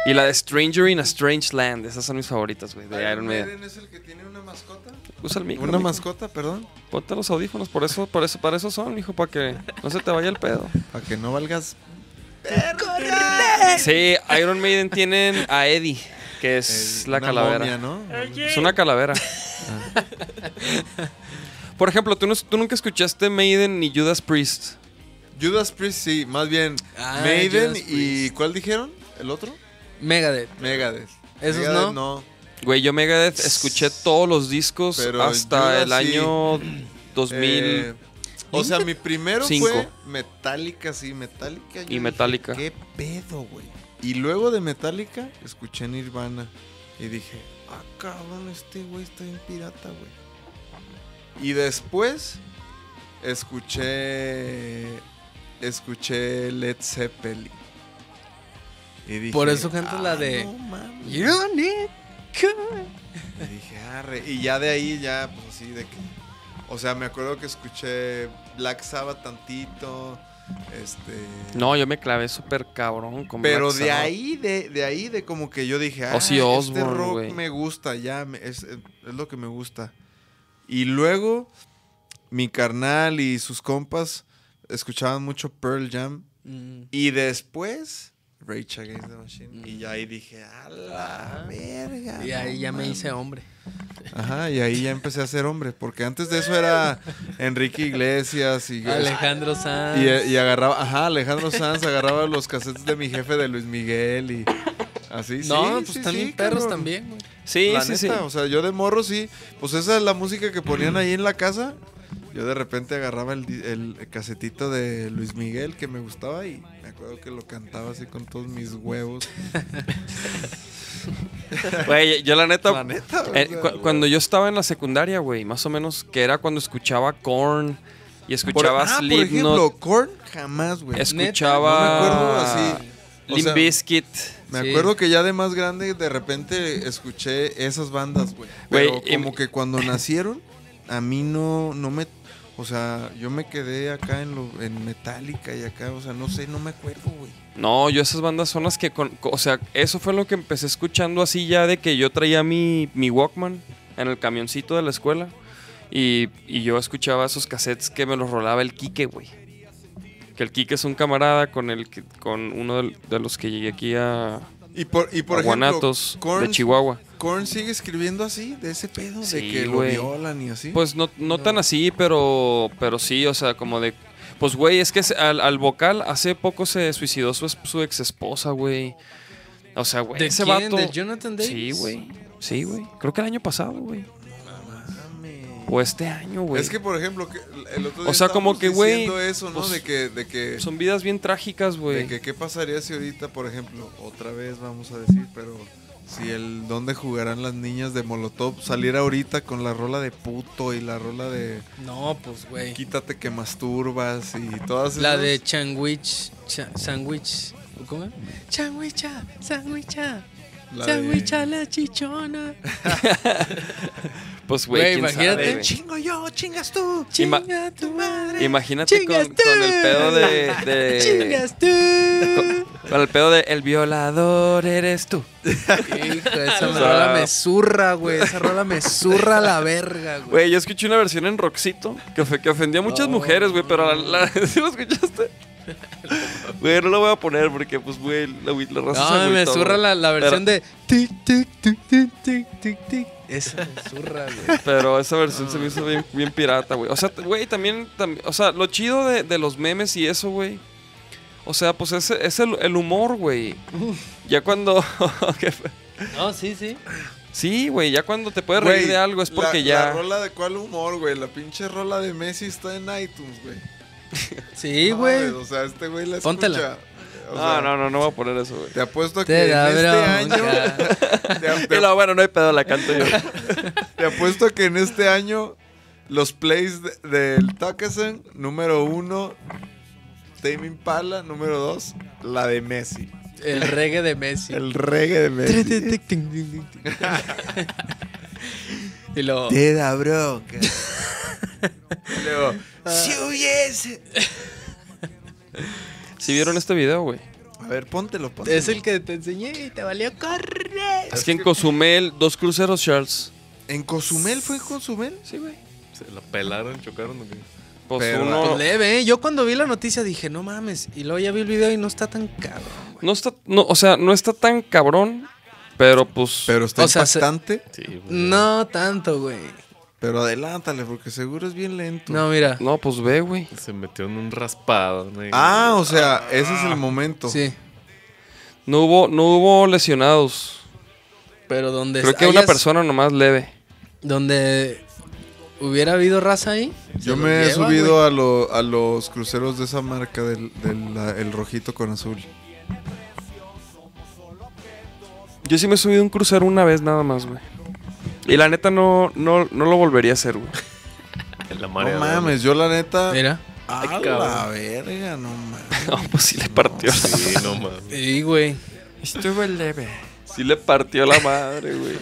Y la de Stranger in a Strange Land, esas son mis favoritas, güey, de Iron Maiden. es el que tiene una mascota? Usa el micro, ¿Una mijo. mascota, perdón? Ponte los audífonos, por eso, por eso, para eso son, hijo, para que no se te vaya el pedo. Para que no valgas... Sí, Iron Maiden tienen a Eddie, que es la una calavera. momia, ¿no? Es una calavera. Por ejemplo, ¿tú, no- tú nunca escuchaste Maiden ni Judas Priest. Judas Priest, sí, más bien Ah, Maiden y... ¿Cuál dijeron? ¿El otro? Megadeth. Megadeth. ¿Esos Megadeth, no? Güey, yo Megadeth escuché todos los discos Pero hasta Judas el sí. año 2000 Eh, o sea, mi primero Cinco. fue Metallica, sí, Metallica. yo y dije, Metallica. ¿Qué pedo, güey? Y luego de Metallica, escuché Nirvana. Y dije, ah, cabrón, este güey está bien pirata, güey. Y después, escuché. Escuché Led Zeppelin. Y dije, Por eso cantas la "Ah, de- no mames". You need Arre. Y ya de ahí, ya, pues así de que. O sea, me acuerdo que escuché Black Sabbath tantito. Este. No, yo me clavé súper cabrón con Pero Black de Sabbath. ahí, de, de ahí, de como que yo dije, ah, Ozzy este rock me gusta, ya, me- es, es lo que me gusta. Y luego, mi carnal y sus compas escuchaban mucho Pearl Jam. Mm. Y después, Rage Against the Machine. Y ya ahí dije, a la verga. Y ahí no ya me mames". hice hombre. Ajá, y ahí ya empecé a ser hombre. Porque antes de eso era Enrique Iglesias y, Alejandro Sanz. y, y agarraba, ajá, Alejandro Sanz agarraba los cassettes de mi jefe de Luis Miguel y así. no, sí, pues sí, también sí, perros cabrón. también, güey. Sí, la sí, neta, sí. o sea, yo de morro sí, pues esa es la música que ponían ahí en la casa. Yo de repente agarraba el, el casetito de Luis Miguel que me gustaba y me acuerdo que lo cantaba así con todos mis huevos. Güey, yo la neta, La neta, eh, sea, cu- cuando yo estaba en la secundaria, güey, más o menos, que era cuando escuchaba Korn y por, escuchaba ah, por Slipknot, ejemplo, Korn jamás, güey. escuchaba No me acuerdo así. Limp Bizkit. Me Sí. acuerdo que ya de más grande de repente escuché esas bandas, güey. Pero como que cuando nacieron, a mí no, no me... O sea, yo me quedé acá en, lo, en Metallica y acá, o sea, no sé, no me acuerdo, güey. No, yo esas bandas son las que, con, co- o sea, eso fue lo que empecé escuchando así ya de que yo traía mi, mi Walkman en el camioncito de la escuela y, y yo escuchaba esos cassettes que me los rolaba el Quique, güey. Que el Quique es un camarada con el que, con uno de, los que llegué aquí a, Y por, y por a ejemplo, Guanatos Korn, de Chihuahua. Korn sigue escribiendo así, de ese pedo, de Sí, que lo güey. violan y así. Pues no, no tan así, pero, pero sí, o sea, como de... Pues, güey, es que al, al vocal hace poco se suicidó su, es- su ex esposa, güey. O sea, güey, ¿De ese quién? vato... ¿De Jonathan Davis? Sí, güey. Sí, güey. Creo que el año pasado, güey. O este año, güey. Es que, por ejemplo, que el otro día O sea, como que, güey, diciendo eso, ¿no? pues, de que, de que, Son vidas bien trágicas, de güey. que qué pasaría si ahorita, por ejemplo, otra vez vamos a decir, pero si el dónde jugarán las niñas de Molotov saliera ahorita con la rola de puto y la rola de No, pues, güey. quítate que masturbas y todas La esas. de Chanwich. Cha- Sandwich. ¿Cómo? Chanwicha, sandwicha. La de- Sandwicha la chichona. Pues, güey, imagínate. sabe, güey. Chingo yo, chingas tú. Ima- Chinga tu madre. Imagínate con, Chingas tú. con el pedo de... de- Chingas tú. con el pedo de el violador eres tú. Hijo, esa O sea- rola me zurra, güey. Esa rola me zurra la verga, güey. Güey, yo escuché una versión en Roxito que, que ofendió a muchas mujeres, güey, pero la, la- ¿sí lo escuchaste? Güey, no lo voy a poner porque, pues, güey, la, la raza se No, me zurra la, la versión de tic, tic, tic, tic, tic, tic, tic. Esa me zurra, güey. Pero esa versión se me hizo bien, bien pirata, güey. O sea, güey, también, tam- o sea, lo chido de, de los memes y eso, güey. O sea, pues es, es el, el humor, güey. Ya cuando... No, sí, sí. sí, güey, ya cuando te puedes reír de algo es porque la, ya... La rola de cuál humor, güey. La pinche rola de Messi está en iTunes, güey. Sí, güey. O sea, este güey la escucha. Póntela. O No, sea, no, no, no voy a poner eso, güey. Te apuesto a que Te en da este año. bronca. Te, te- Y lo bueno, no hay pedo, la canto yo. te apuesto a que en este año los plays de- del Takasan, número uno, Tame Impala, número dos, la de Messi. El reggae de Messi. El reggae de Messi. Y luego. Te da bronca. Luego, si hubiese. Si vieron este video, güey. A ver, póntelo, póntelo. Es el que te enseñé y te valió correr. Es que en Cozumel, dos cruceros Charles. ¿En Cozumel fue en Cozumel? Sí, güey. Se la pelaron, chocaron. ¿o qué? Pues Pero- uno... Pues leve, ¿eh? Yo cuando vi la noticia dije, no mames. Y luego ya vi el video y no está tan cabrón, güey. No está, no, o sea, no está tan cabrón, pero pues... Pero está O sea, se-. Sí. No tanto, güey. Pero adelántale, porque seguro es bien lento. No, mira. No, pues ve, güey. Se metió en un raspado. ¿no? Ah, o sea, ese es el momento. Sí. No hubo, no hubo lesionados. Pero donde Creo que una persona nomás leve. Donde hubiera habido raza ahí. Yo me he subido a, lo- a los cruceros de esa marca del, del la- el rojito con azul. Yo sí me he subido a un crucero una vez nada más, güey. Y la neta no, no, no lo volvería a hacer, güey. En la No mames, yo la neta. Mira. A la verga, no mames. No, pues sí le partió. Sí, no mames. Sí, güey. Estuvo leve. Sí le partió la madre, güey.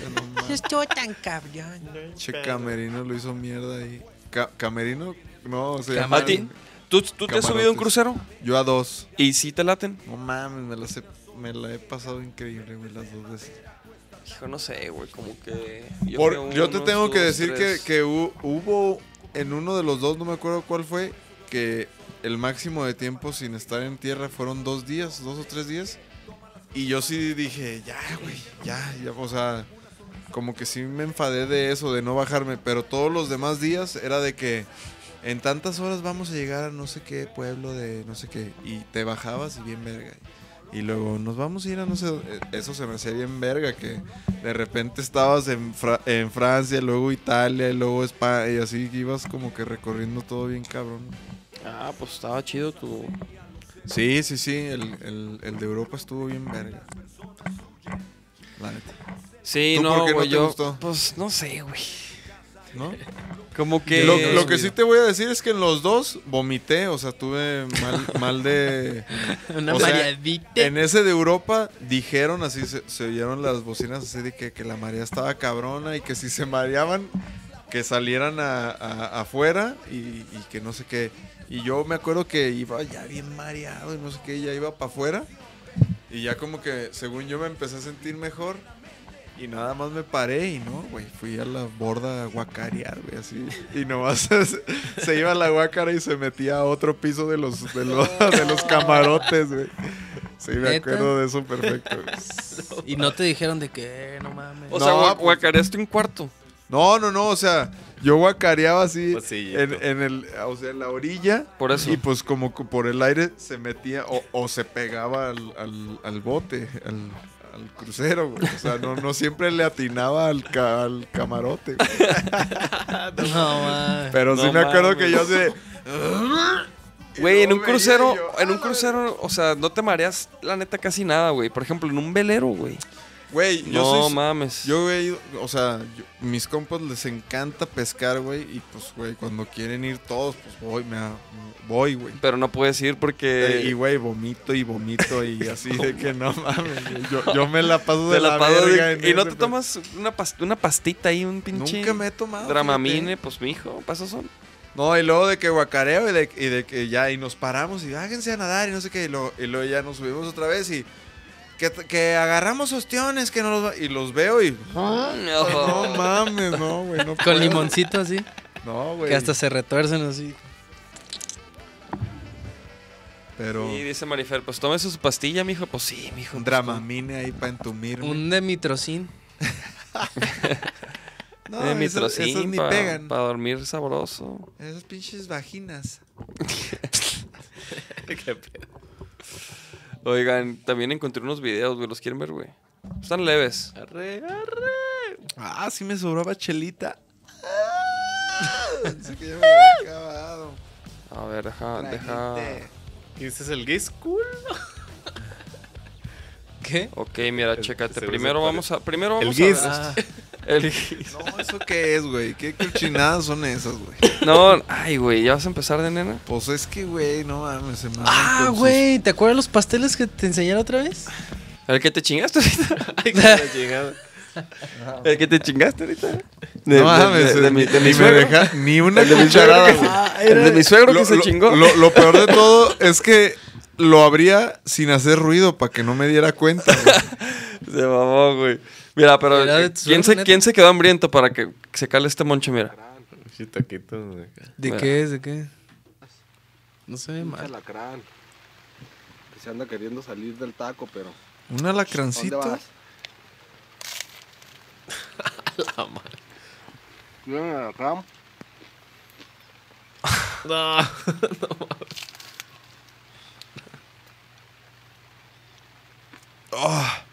No estuvo tan cabrón. Che, Camerino lo hizo mierda ahí. Ca- Camerino, no, se llama. ¿A ti? ¿Tú, tú te has subido a un crucero? Yo a dos. ¿Y si te laten? No mames, me las he, me la he pasado increíble, güey, las dos veces. Hijo, no sé, güey, como que... Por- fui a yo te tengo que decir que, que hu- hubo en uno de los dos, no me acuerdo cuál fue, que el máximo de tiempo sin estar en tierra fueron dos días, dos o tres días. Y yo sí dije, ya, güey, ya, ya, o sea, como que sí me enfadé de eso, de no bajarme, pero todos los demás días era de que en tantas horas vamos a llegar a no sé qué pueblo de no sé qué, y te bajabas y bien verga. Y luego nos vamos a ir a no sé, dónde. eso se me hacía bien verga, que de repente estabas en, Fra- en Francia, luego Italia, y luego España, y así ibas como que recorriendo todo bien cabrón. Ah, pues estaba chido tu... Sí, sí, sí, el, el- el de Europa estuvo bien verga. La neta. Sí, ¿Tú por no, qué no te yo... gustó? Pues no sé, güey. ¿No? Como que... Lo, lo que sí te voy a decir es que en los dos vomité, o sea, tuve mal, mal de... Una mareadita. En ese de Europa dijeron así, se, se oyeron las bocinas así de que, que la marea estaba cabrona y que si se mareaban, que salieran a, a- afuera y, y que no sé qué. Y yo me acuerdo que iba ya bien mareado y no sé qué, ya iba para afuera. Y ya como que, según yo, me empecé a sentir mejor. Y nada más me paré y no, güey, fui a la borda a guacarear, güey, así. Y nomás se, se iba a la guacara y se metía a otro piso de los, de los, de los camarotes, güey. Sí, me ¿Neta? acuerdo de eso perfecto. güey. Y no te dijeron de que, eh, no mames. O No, sea, pues- guacareaste un cuarto. No, no, no, o sea, yo guacareaba así Pasillito. en, en el, o sea, en la orilla. Por eso. Y pues como que por el aire se metía o, o se pegaba al, al, al bote, al, al crucero, güey. O sea, no, no siempre le atinaba al, ca- al camarote, güey. No mames. Pero sí No me acuerdo que yo así de... Güey, en un crucero, yo, en un "Ah, crucero, o sea, no te mareas la neta casi nada, güey. Por ejemplo, en un velero, güey. Güey, yo No soy... mames. Yo he ido, o sea, yo- mis compas les encanta pescar, güey, y pues, güey, cuando quieren ir todos, pues voy, me, voy, güey. Pero no puedes ir porque... Eh, y, güey, vomito y vomito y así de que no mames, güey, yo, yo me la paso de la la, de- verga y no te tomas una, pas- una pastita ahí, un pinche... Nunca me he tomado. Dramamine, pues mijo, pasos son. No, y luego de que guacareo y de, y de que ya, y nos paramos y háganse a nadar y no sé qué, y, lo- y luego ya nos subimos otra vez y que, que agarramos ostiones, que no los va- y los veo y no mames, no, güey, no Con puedo. limoncito así. No, güey. Que hasta se retuercen así. Pero Y dice Marifer, pues tómese su pastilla, mijo. Pues sí, mijo. un pues, dramamine ahí para entumirme. Un demitrocin. no, Eh, esas, mitrocin esas ni pa- pegan. Para dormir sabroso. Esas pinches vaginas. Qué pedo. Oigan, también encontré unos videos, güey. ¿Los quieren ver, güey? Están leves. Arre, arre. Ah, sí me sobraba chelita. Pensé que ya me había acabado. A ver, deja, deja. Traguite. ¿Y ese es el gay school? ¿Qué? Ok, mira, El- chécate. Primero vamos a. Primero El vamos guis. a. Ah, El. No, ¿eso qué es, güey? ¿Qué cochinadas son esas, güey? No, ay, güey, ¿ya vas a empezar de nena? Pues es que, güey, no mames, se maman Ah, con güey, ¿te acuerdas los pasteles que te enseñaron otra vez? ¿El que te chingaste ahorita? Ay, que la chingada. ¿El que te chingaste ahorita? De, No de- mames, de, de mi, de mi ni me suegro. deja ni una El de mi suegro que-. El de mi suegro que Lo- se lo- chingó. Lo, lo peor de todo es que lo abría sin hacer ruido para que no me diera cuenta, güey. Se mamó, güey. Mira, pero Era de eh, ¿quién se? ¿quién se quedó hambriento para que se cale este moncho? Mira. Taquito de acá. ¿De Mira. qué es? ¿De qué? No se ve Un mal. alacrán. Que se anda queriendo salir del taco, pero. Un ¿Dónde alacrancito. vas? La madre. El alacrán. No. Ah.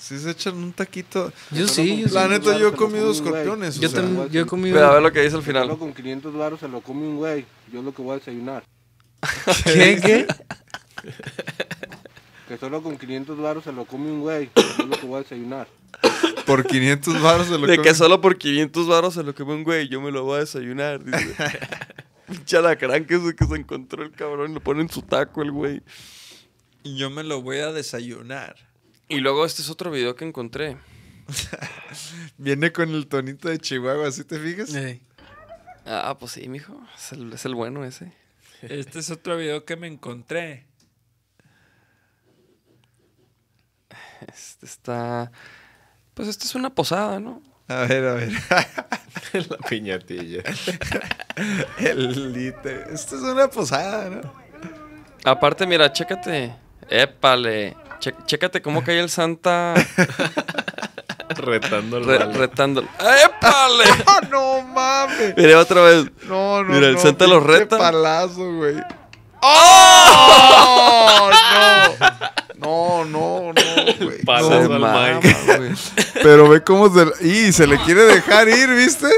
Si se echan un taquito. Yo sí, yo sí. La neta, yo he comido come escorpiones. o Yo, sea, también, yo he comido. Mira, a ver lo que dice al final. Solo con 500 baros se lo come un güey. Yo lo que voy a desayunar. ¿Qué? ¿Qué? Que solo con 500 baros se lo come un güey. Yo lo que voy a desayunar. Por 500 baros se lo De que solo por 500 baros se lo come un güey, yo me lo voy a desayunar, dice. Pinche alacrán que se, que se encontró el cabrón, lo pone en su taco el güey. Y yo me lo voy a desayunar. Y luego este es otro video que encontré. Viene con el tonito de Chihuahua, ¿sí te fijas? Ey. Ah, pues sí, mijo. Es el, es el bueno ese. Este es otro video que me encontré. Este está. Pues esto es una posada, ¿no? A ver, a ver. La piñatilla. El lite. Esto es una posada, ¿no? Aparte, mira, chécate. Épale. Che- chécate cómo cae el Santa Retando al re- retando. ¡Épale! ¡Oh, no mames! Mira otra vez. No, no, Mira, el no, Santa los reta. palazo, güey. ¡Oh! No, no, no, güey. Palazo No, al mama, güey. Pero ve cómo se... Y se le quiere dejar ir, ¿viste?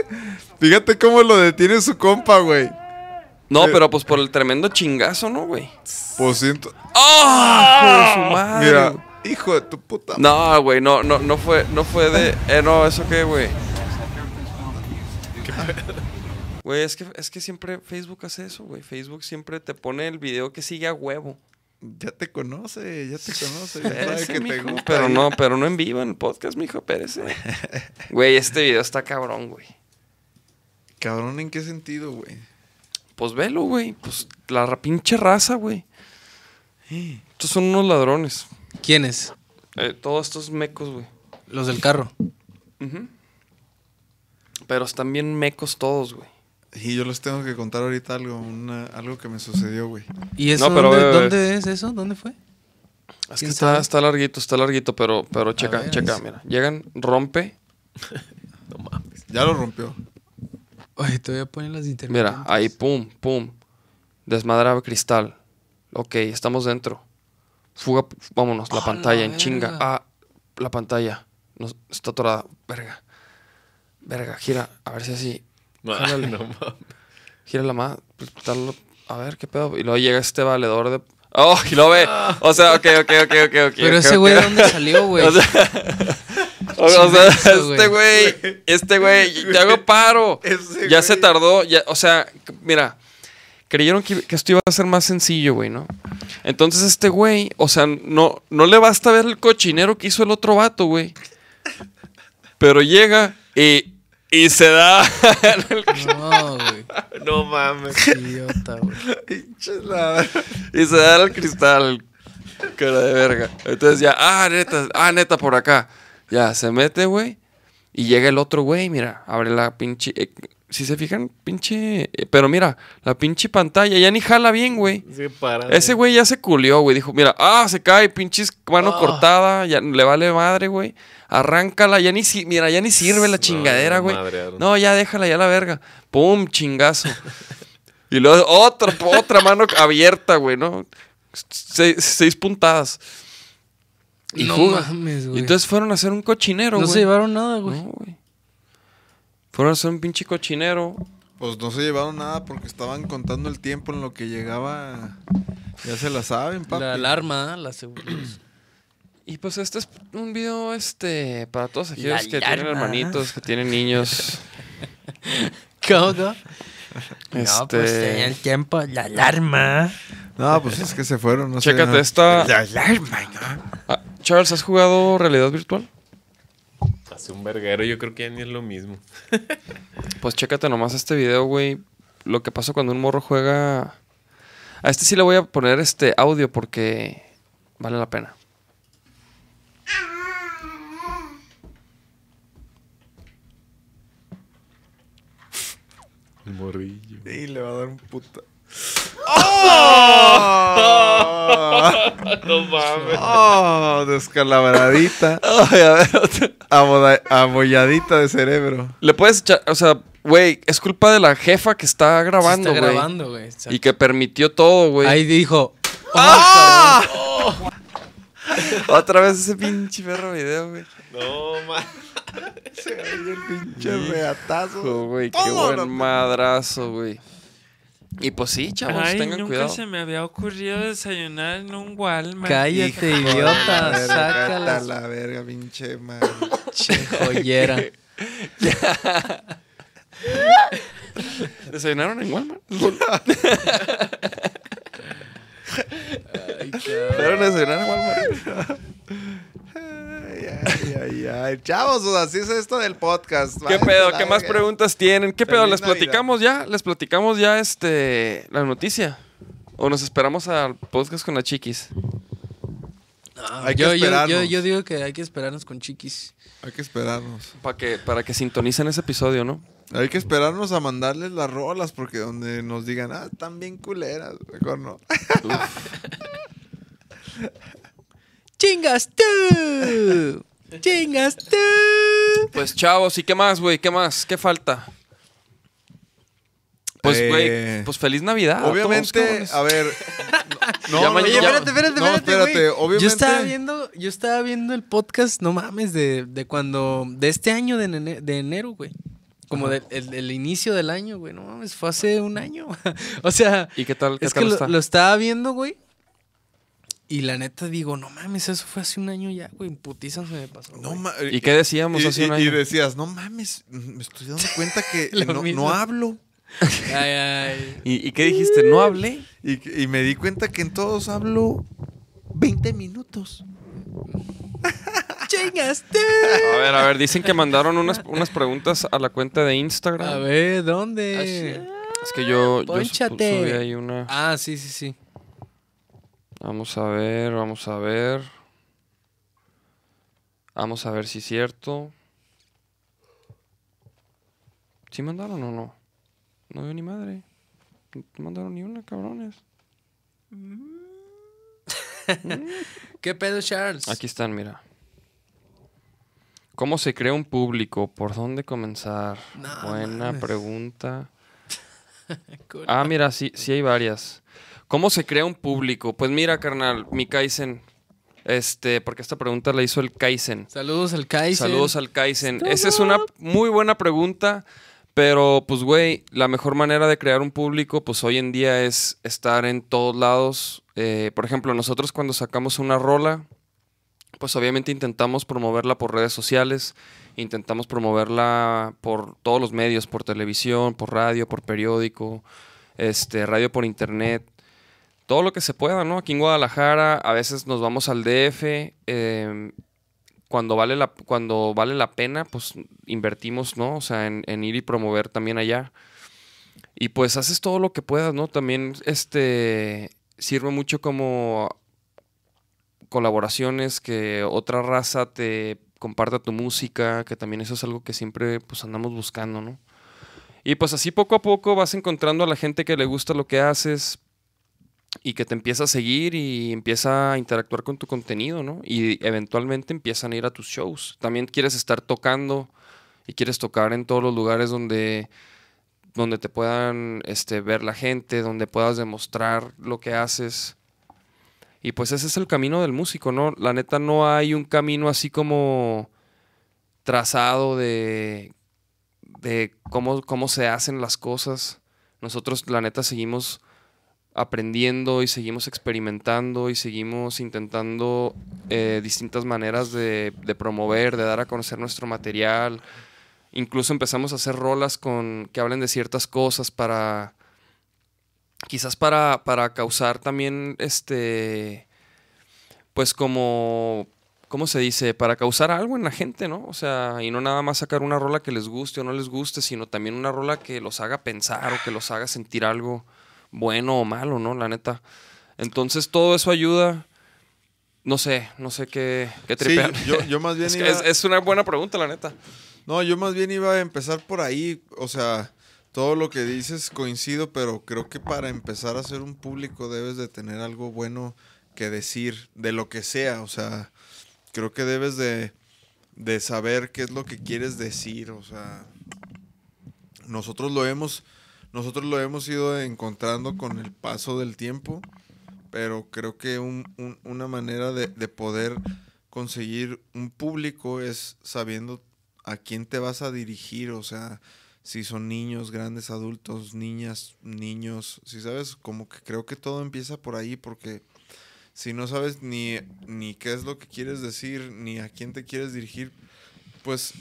Fíjate cómo lo detiene su compa, güey. No, pero pues por el tremendo chingazo, ¿no, güey? Pues siento... ¡Ah! hijo de su madre, Mira, hijo de tu puta... No, güey, no, no, no fue, no fue de. Eh, no, ¿eso qué, güey? Güey, es que, es que siempre Facebook hace eso, güey. Facebook siempre te pone el video que sigue a huevo. Ya te conoce, ya te conoce. Ya sabe que te gusta. pero no, pero no en vivo en el podcast, mijo, espérese. Güey, este video está cabrón, güey. Cabrón, ¿en qué sentido, güey? Pues velo, güey. Pues la pinche raza, güey. Estos son unos ladrones. ¿Quiénes? Eh, todos estos mecos, güey. Los del carro. Pero están bien mecos todos, güey. Y yo les tengo que contar ahorita algo, una- algo que me sucedió, güey. ¿Y eso No, pero dónde, es eso? ¿Dónde fue? Es que ¿Quién está, está larguito, está larguito, pero, pero checa, ver, checa, es- mira. Llegan, rompe. No mames. Ya lo rompió. Oye, te voy a poner las intermitentes. Mira, ahí, pum, pum. Desmadraba cristal. Ok, estamos dentro. Fuga, vámonos, la ¡A pantalla la en chinga. Ah, la pantalla. Nos, está atorada. Verga. Verga, gira. A ver si así. No, Jálale. no. Gira la mano. A ver qué pedo. Y luego llega este valedor de. Oh, y lo ve. O sea, ok, ok, ok, ok, ok. Pero ese güey, ¿de dónde salió, güey? O sea, o, o sea, Chivazo, este güey, este güey, te hago paro. Ese ya se tardó, ya, o sea, mira, creyeron que, que esto iba a ser más sencillo, güey, ¿no? Entonces este güey, o sea, no, no le basta ver el cochinero que hizo el otro vato, güey. Pero llega y, y se da No, güey. No mames. Idiota, güey. Y se da al cristal, cara de verga. Entonces ya, ah, neta, ah, neta, por acá. Ya, se mete, güey. Y llega el otro güey, mira, abre la pinche... eh, si se fijan, pinche... eh, pero mira, la pinche pantalla ya ni jala bien, güey. Sí, para. Ese güey ya se culió, güey. Dijo, mira, ah, se cae, pinches mano cortada, ya le vale madre, güey. Arráncala, ya ni si, mira, ya ni sirve la No, chingadera, güey. madrearon. No, ya déjala, ya la verga. Pum, chingazo. y luego otra, otra mano abierta, güey, ¿no? Seis, seis puntadas. Y no fuga. mames, Y güey. entonces fueron a hacer un cochinero, no güey. se llevaron nada, güey. No, güey. Fueron a hacer un pinche cochinero. Pues no se llevaron nada porque estaban contando el tiempo en lo que llegaba. Ya se la saben, papi. la alarma, la seguridad. Y pues este es un video este para todos La aquellos que tienen hermanitos, que tienen niños. ¿Cómo, cómo? este, No, pues tenía el tiempo, la alarma. No, pues es que se fueron. No sé, Chécate no. esta. La alarma, ¿no? Ah, Charles, ¿has jugado realidad virtual? Hace un verguero, yo creo que ya ni es lo mismo. Pues chécate nomás este video, güey. Lo que pasa cuando un morro juega. A este sí le voy a poner este audio porque vale la pena. El morrillo. Y le va a dar un puta. No mames. ¡Oh! Descalabradita. Ay, a ver, otra. Aboda- Abolladita de cerebro. Le puedes echar, o sea, güey, es culpa de la jefa que está grabando, está güey. grabando, güey. Y que permitió todo, güey. Ahí dijo. Otra vez ese pinche perro video, güey. No mames. Se oye el pinche reatazo. Hijo, güey, qué buen madrazo, güey. Y pues sí, chavos, Ay, tengan nunca cuidado. se me había ocurrido desayunar en un Walmart. Cállate, idiota. Sácala. cállate a la verga, pinche madre. Che, joyera. ¿Desayunaron en Walmart? ¿Fueron a desayunar en Walmart? Ay, ay, ay. Chavos, o sea, así es esto del podcast. ¿Qué pedo? ¿Qué más preguntas tienen? ¿Qué pedo? ¿Les Navidad. platicamos ya? ¿Les platicamos ya este la noticia? ¿O nos esperamos al podcast con las chiquis? Hay que yo, yo- yo, esperarnos. yo digo que hay que esperarnos con chiquis. Hay que esperarnos. Para que, para que sintonicen ese episodio, ¿no? Hay que esperarnos a mandarles las rolas porque donde nos digan, ah, están bien culeras, mejor no. ¡Chingas tú! ¡Chingas tú! Pues chavos, ¿y qué más, güey? ¿Qué más? ¿Qué falta? Pues, Eh, güey, pues feliz Navidad. a todos, Obviamente, cabrones. a ver. No, Ya no, Oye, ya- espérate, espérate, no, espérate, obviamente- Yo estaba viendo, yo estaba viendo el podcast, no mames, de, de cuando, de este año de, ene- de enero, güey. Como del el, el inicio del año, güey. No mames, fue hace un año. o sea, ¿Y qué tal? ¿Qué es tal que lo, está? lo estaba viendo, güey. Y la neta digo, no mames, eso fue hace un año ya, güey. En putiza se me pasó. No ¿Y qué decíamos y, hace un y- y año? decías, no mames, me estoy dando cuenta que no, no hablo. Ay, ay. ¿Y, y qué dijiste? ¿No hablé? Y, y me di cuenta que en todos hablo 20 minutos. ¡Chingas tú! A ver, a ver, dicen que mandaron unas, unas preguntas a la cuenta de Instagram. A ver, ¿dónde? Es que yo, yo Pónchate. subí ahí una... Ah, sí, sí, sí. Vamos a ver, vamos a ver. Vamos a ver si es cierto. ¿Sí mandaron o no? No veo ni madre. No mandaron ni una, cabrones. ¿Qué pedo, Charles? Aquí están, mira. ¿Cómo se crea un público? ¿Por dónde comenzar? No Buena mames. pregunta. Ah, mira, sí, sí hay varias. ¿Cómo se crea un público? Pues mira, carnal, mi Kaizen. Este, porque esta pregunta la hizo el Kaizen. Saludos al Kaiser. Saludos al Kaizen. Esa es una muy buena pregunta, pero pues, güey, la mejor manera de crear un público, pues hoy en día es estar en todos lados. Eh, por ejemplo, nosotros cuando sacamos una rola, pues obviamente intentamos promoverla por redes sociales, intentamos promoverla por todos los medios, por televisión, por radio, por periódico, este, radio por internet todo lo que se pueda, ¿no? Aquí en Guadalajara a veces nos vamos al DF, eh, cuando vale la cuando vale la pena, pues invertimos, ¿no? O sea, en, en ir y promover también allá. Y pues haces todo lo que puedas, ¿no? También este sirve mucho como colaboraciones, que otra raza te comparta tu música, que también eso es algo que siempre pues andamos buscando, ¿no? Y pues así poco a poco vas encontrando a la gente que le gusta lo que haces y que te empieza a seguir y empieza a interactuar con tu contenido, ¿no? Y eventualmente empiezan a ir a tus shows. También quieres estar tocando y quieres tocar en todos los lugares donde, donde te puedan este, ver la gente, donde puedas demostrar lo que haces. Y pues ese es el camino del músico, ¿no? La neta no hay un camino así como trazado de, de cómo, cómo se hacen las cosas. Nosotros, la neta, seguimos aprendiendo y seguimos experimentando y seguimos intentando eh, distintas maneras de, de promover, de dar a conocer nuestro material. Incluso empezamos a hacer rolas con que hablen de ciertas cosas para quizás para, para causar también este pues como ¿cómo se dice? Para causar algo en la gente, ¿no? O sea, y no nada más sacar una rola que les guste o no les guste, sino también una rola que los haga pensar o que los haga sentir algo bueno o malo, ¿no? La neta. Entonces todo eso ayuda. No sé, no sé qué, qué Sí, yo, yo más bien es, iba... que es, es una buena pregunta, la neta. No, yo más bien iba a empezar por ahí. O sea, todo lo que dices coincido, pero creo que para empezar a ser un público debes de tener algo bueno que decir, de lo que sea. O sea, creo que debes de, de saber qué es lo que quieres decir. O sea, nosotros lo hemos, nosotros lo hemos ido encontrando con el paso del tiempo, pero creo que un- un- una manera de, de poder conseguir un público es sabiendo a quién te vas a dirigir, o sea, si son niños, grandes adultos, niñas, niños, si sabes, como que creo que todo empieza por ahí porque si no sabes ni, ni qué es lo que quieres decir, ni a quién te quieres dirigir, pues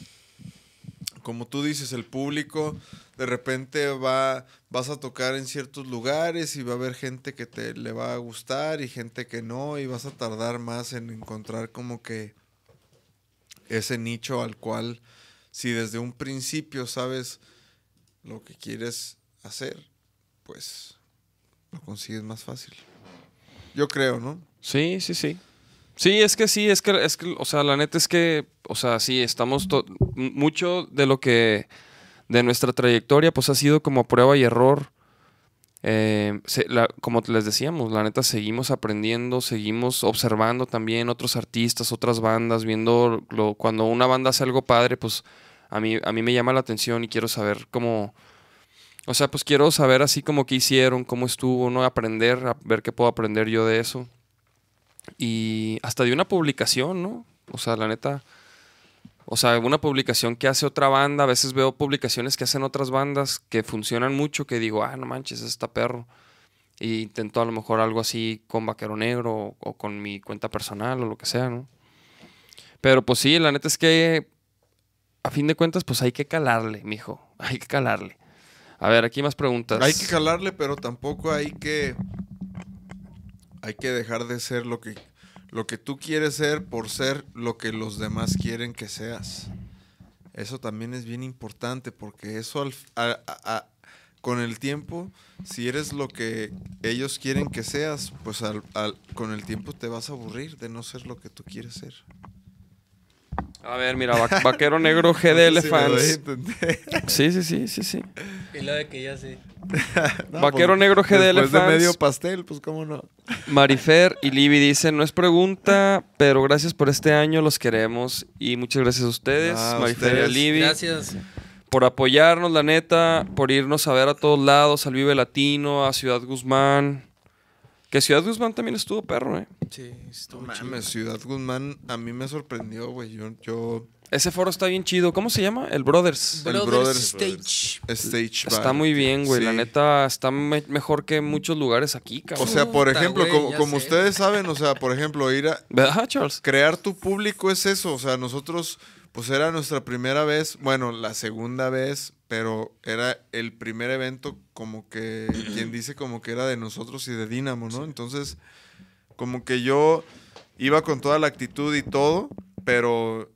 como tú dices, el público de repente va, vas a tocar en ciertos lugares y va a haber gente que te le va a gustar y gente que no y vas a tardar más en encontrar como que ese nicho al cual, si desde un principio sabes lo que quieres hacer, pues lo consigues más fácil. Yo creo, ¿no? Sí, sí, sí. Sí, es que sí, es que, es que, o sea, la neta es que, o sea, sí, estamos, mucho de lo que, de nuestra trayectoria, pues ha sido como prueba y error. Eh, como les decíamos, la neta seguimos aprendiendo, seguimos observando también otros artistas, otras bandas, viendo lo, cuando una banda hace algo padre, pues a mí, a mí me llama la atención y quiero saber cómo, o sea, pues quiero saber así como qué hicieron, cómo estuvo, ¿no? Aprender, a ver qué puedo aprender yo de eso. Y hasta de una publicación, ¿no? O sea, la neta. O sea, una publicación que hace otra banda. A veces veo publicaciones que hacen otras bandas que funcionan mucho. Que digo, ah, no manches, está perro. Y intento a lo mejor algo así con Vaquero Negro o con mi cuenta personal o lo que sea, ¿no? Pero pues sí, la neta es que a fin de cuentas, pues hay que calarle, mijo. Hay que calarle. A ver, aquí más preguntas. Hay que calarle, pero tampoco hay que. Hay que dejar de ser lo que, lo que tú quieres ser por ser lo que los demás quieren que seas. Eso también es bien importante porque eso al- a- con el tiempo, si eres lo que ellos quieren que seas, pues al- al- con el tiempo te vas a aburrir de no ser lo que tú quieres ser. A ver, mira, va- Vaquero Negro GDL Sí, fans. Sí, sí, sí, sí, sí. Y lo de que ya. No, Vaquero pues, Negro GDL Después de medio pastel, pues cómo no. Marifer y Libby dicen, no es pregunta, pero gracias por este año, los queremos. Y muchas gracias a ustedes, Ah, Marifer y a ustedes. Libby, Gracias. por apoyarnos, la neta, por irnos a ver a todos lados, al Vive Latino, a Ciudad Guzmán. Que Ciudad Guzmán también estuvo perro, ¿eh? Sí, estuvo No chido. mames, Ciudad Guzmán a mí me sorprendió, güey. Yo, yo Ese foro está bien chido. ¿Cómo se llama? El Brothers. El Brothers Brothers. Stage. Stage Está Bar. muy bien, güey. La neta, está me- mejor que muchos lugares aquí, O cabrón. sea, por Puta, ejemplo, como, como ustedes saben, o sea, por ejemplo, ir a ¿Verdad, Charles? crear tu público es eso. O sea, nosotros, pues era nuestra primera vez, bueno, la segunda vez, pero era el primer evento como que, quien dice como que era de nosotros y de Dynamo, ¿no? Entonces, como que yo iba con toda la actitud y todo, pero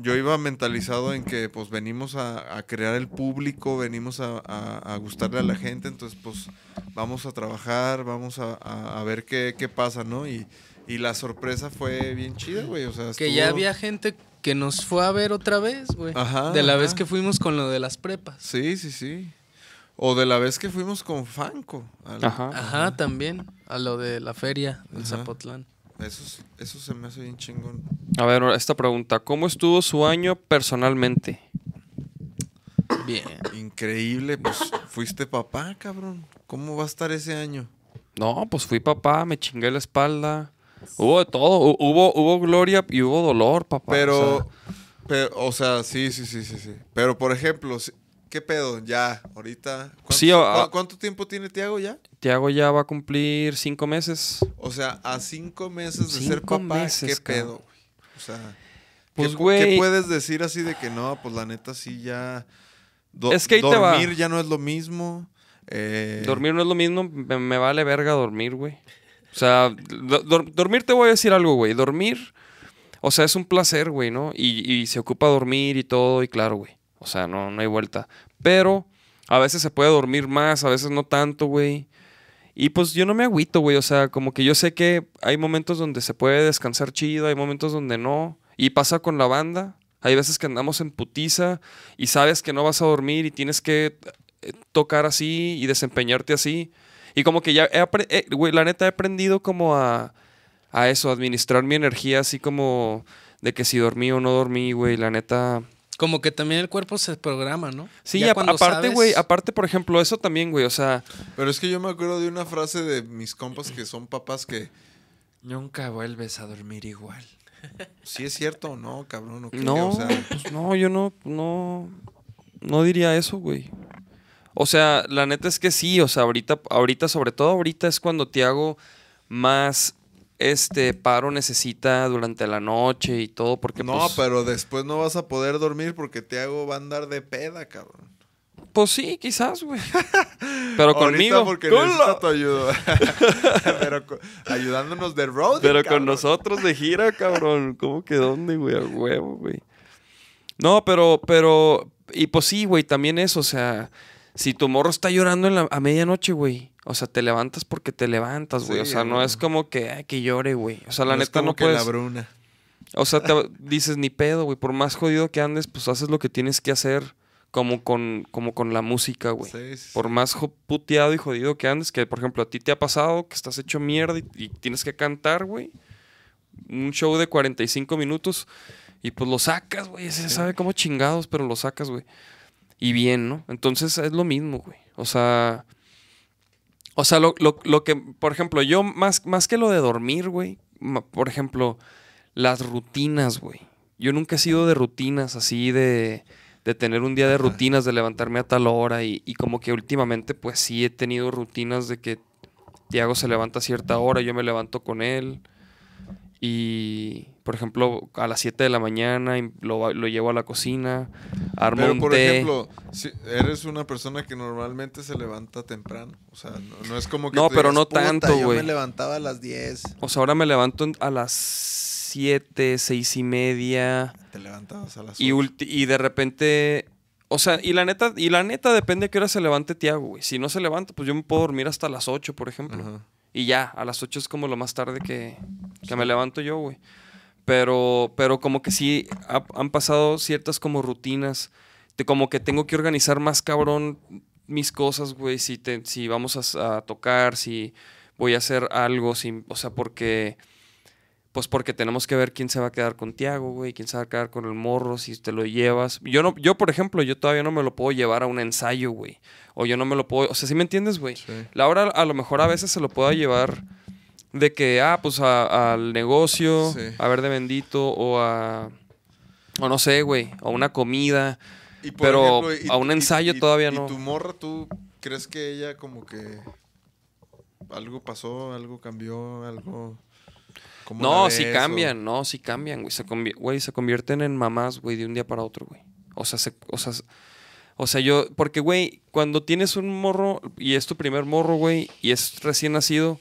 yo iba mentalizado en que pues venimos a, a crear el público, venimos a, a- a gustarle a la gente, entonces pues vamos a trabajar, vamos a, ver qué, qué pasa, ¿no? Y, y la sorpresa fue bien chida, güey, o sea, Que ya había gente que nos fue a ver otra vez, güey. Ajá, De la ajá. vez que fuimos con lo de las prepas. Sí, sí, sí. O de la vez que fuimos con Fanco. al- Ajá. Ajá, también. A lo de la feria del Ajá. Zapotlán. Eso, es- eso se me hace bien chingón. A ver, esta pregunta. ¿Cómo estuvo su año personalmente? Bien. Increíble, pues fuiste papá, cabrón. ¿Cómo va a estar ese año? No, pues fui papá, me chingué la espalda. Hubo de todo. hu- Hubo, hubo gloria y hubo dolor, papá. Pero, o sea, pero, o sea, sí, sí, sí, sí, sí. Pero, por ejemplo, si- ¿qué pedo? Ya, ahorita. ¿Cuánto, Sí, a- cu- ¿Cuánto tiempo tiene Tiago ya? Tiago ya va a cumplir cinco meses. O sea, a cinco meses de ser papá, meses, ¿qué cabrón. pedo? güey? O sea, Pues, ¿qué, güey. ¿qué puedes decir así de que no? Pues la neta sí ya... do- Es que ahí te va. dormir ya no es lo mismo. eh, Dormir no es lo mismo, me, me vale verga dormir, güey. O sea, do- dor- dormir te voy a decir algo, güey. Dormir, o sea, es un placer, güey, ¿no? Y, y se ocupa dormir y todo, y claro, güey. O sea, no, no hay vuelta. Pero a veces se puede dormir más, a veces no tanto, güey. Y pues yo no me agüito, güey. O sea, como que yo sé que hay momentos donde se puede descansar chido, hay momentos donde no. Y pasa con la banda. Hay veces que andamos en putiza y sabes que no vas a dormir y tienes que eh, tocar así y desempeñarte así. Y como que ya, he eh, güey, la neta he aprendido como a, a eso, a administrar mi energía así como de que si dormí o no dormí, güey, la neta... Como que también el cuerpo se programa, ¿no? Sí, Ya a- aparte, sabes- güey, aparte, por ejemplo, eso también, güey, o sea, Pero es que yo me acuerdo de una frase de mis compas que son papás que Nunca vuelves a dormir igual. sí es cierto o no, cabrón. ¿o qué? no, O sea, pues no, yo no, no, no diría eso, güey. O sea, la neta es que sí, o sea, ahorita, ahorita, sobre todo ahorita es cuando Tiago más este paro necesita durante la noche y todo, porque no, pues, pero después no vas a poder dormir porque Tiago va a andar de peda, cabrón. pues sí, quizás, güey. Pero conmigo. porque pero co- ayudándonos de road. Pero con nosotros de gira, cabrón. ¿Cómo que dónde, güey? A huevo, güey. No, pero, pero, y pues sí, güey, también eso, o sea, si tu morro está llorando en la, a medianoche, güey, o sea, te levantas porque te levantas, güey, Sí, o sea, no es como que, ay, que llore, güey, o sea, la No es neta como no que puedes, la bruna. o sea, te dices ni pedo, güey, por más jodido que andes, pues haces lo que tienes que hacer, como con, como con la música, güey. Sí, sí, Por más puteado y jodido que andes, que por ejemplo a ti te ha pasado que estás hecho mierda y, y tienes que cantar, güey. Un show de 45 minutos y pues lo sacas, güey. Ese sabe cómo chingados, pero lo sacas, güey. Y bien, ¿no? Entonces es lo mismo, güey. O sea. O sea, lo, lo- lo que, por ejemplo, yo más, más que lo de dormir, güey. Por ejemplo, las rutinas, güey. Yo nunca he sido de rutinas así de, de tener un día de rutinas, de levantarme a tal hora y, y como que últimamente pues sí he tenido rutinas de que Tiago se levanta a cierta hora, yo me levanto con él y por ejemplo a las 7 de la mañana y lo, lo llevo a la cocina, armo Pero un por té. ejemplo, si eres una persona que normalmente se levanta temprano. O sea, no, no es como que. No, tú pero digas, no "Puta, tanto, Yo güey". me levantaba a las 10. O sea, ahora me levanto a las 7, 6 y media. Te levantabas a las Y, 8. ulti- y de repente, o sea, y la neta, y la neta depende de qué hora se levante Tiago, güey. Si no se levanta, pues yo me puedo dormir hasta las 8, por ejemplo. Ajá. Y ya, a las 8 es como lo más tarde que, que me levanto yo, güey. Pero, pero como que sí ha- han pasado ciertas como rutinas. De como que tengo que organizar más cabrón mis cosas, güey. Si, te- si vamos a tocar, si voy a hacer algo, si, o sea, porque... Pues porque tenemos que ver quién se va a quedar con Tiago, güey, quién se va a quedar con el morro, si te lo llevas. Yo no, yo, por ejemplo, yo todavía no me lo puedo llevar a un ensayo, güey. O yo no me lo puedo. O sea, ¿sí me entiendes, güey? Sí. Laura a lo mejor a veces se lo pueda llevar de que, ah, pues a- al negocio, Sí. a ver de bendito, o a. O no sé, güey, o una comida. Y por Pero ejemplo, y- a un y- ensayo y- todavía y no. tu morra, ¿tú crees que ella como que algo pasó, algo cambió, algo... ¿Cómo la No, sí o- cambian, no, sí cambian, güey. Se, convi- güey, se convierten en mamás, güey, de un día para otro, güey. O sea, se- o sea, o sea, yo, porque, güey, cuando tienes un morro y es tu primer morro, güey, y es recién nacido,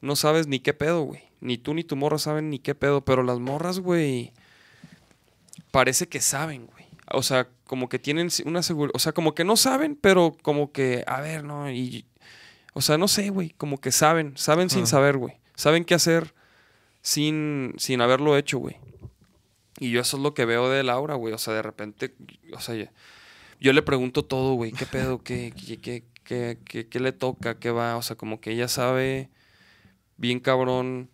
no sabes ni qué pedo, güey. Ni tú ni tu morra saben ni qué pedo, pero las morras, güey, parece que saben, güey. O sea, como que tienen una seguridad, o sea, como que no saben, pero como que, a ver, no, y, o sea, no sé, güey, como que saben, saben sin saber, güey. Saben qué hacer sin, sin haberlo hecho, güey. Y yo eso es lo que veo de Laura, güey. O sea, de repente, o sea, yo, yo le pregunto todo, güey. ¿Qué pedo? ¿Qué, qué, qué, qué, qué- qué le toca? ¿Qué va? O sea, como que ella sabe bien cabrón.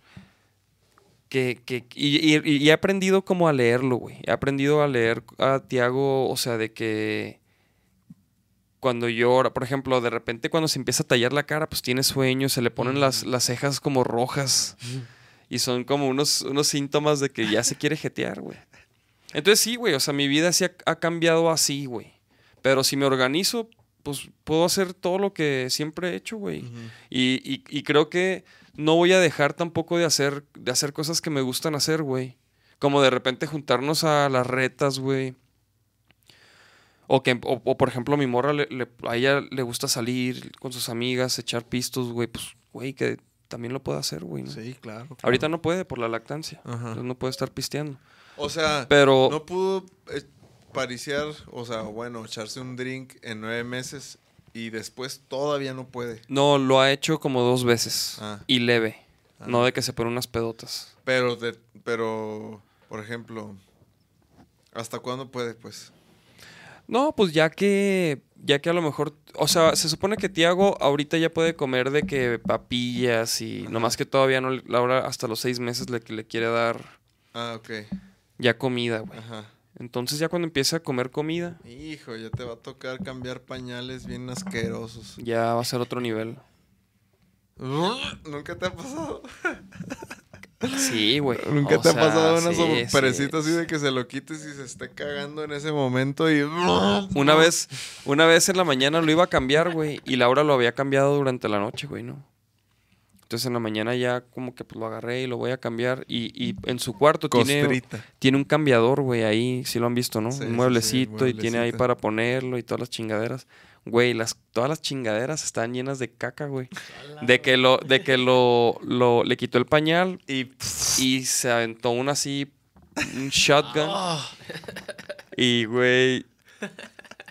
Que, que, y, y- y he aprendido como a leerlo, güey. He aprendido a leer a Tiago, o sea, de que cuando llora, por ejemplo, de repente cuando se empieza a tallar la cara, pues tiene sueño, se le ponen las, las cejas como rojas. Y son como unos, unos síntomas de que ya se quiere jetear, güey. Entonces sí, güey, o sea, mi vida sí ha, ha cambiado así, güey. Pero si me organizo, pues puedo hacer todo lo que siempre he hecho, güey. y, y- y creo que no voy a dejar tampoco de hacer, de hacer cosas que me gustan hacer, güey. Como de repente juntarnos a las retas, güey. O que, o, o, por ejemplo, a mi morra, le- le- a ella le gusta salir con sus amigas, echar pistos, güey. Pues, güey, que también lo puede hacer, güey. ¿no? Sí, claro. claro. Ahorita no puede por la lactancia. Ajá. Entonces no puede estar pisteando. O sea, Pero no pudo eh, pariciar, o sea, bueno, echarse un drink en nueve meses y después todavía no puede. no, lo ha hecho como dos veces. Ah. Y leve. Ah. No de que se pone unas pedotas. Pero, de, pero, por ejemplo, ¿hasta cuándo puede, pues? No, pues ya que, ya que a lo mejor, o sea, se supone que Tiago ahorita ya puede comer de que papillas y nomás que todavía no, Laura hasta los seis meses le, le quiere dar Ah, ok. ya comida, güey. Ajá. Entonces ya cuando empiece a comer comida, Hijo, ya te va a tocar cambiar pañales bien asquerosos. ya va a ser otro nivel. ¿Nunca te ha pasado? Sí, güey. ¿Nunca O te ha pasado una sí, así de que se lo quites y se esté cagando en ese momento y... Una vez, una vez en la mañana lo iba a cambiar, güey, y Laura lo había cambiado durante la noche, güey, ¿no? Entonces en la mañana ya como que pues, lo agarré y lo voy a cambiar. Y, y en su cuarto tiene, tiene un cambiador, güey, ahí, si lo han visto, ¿no? Sí, sí, sí, un mueblecito y tiene ahí para ponerlo y todas las chingaderas. Güey, las, todas las chingaderas están llenas de caca, güey. De que lo, de que lo, lo, le quitó el pañal Y y se aventó una así, un shotgun. Y, güey.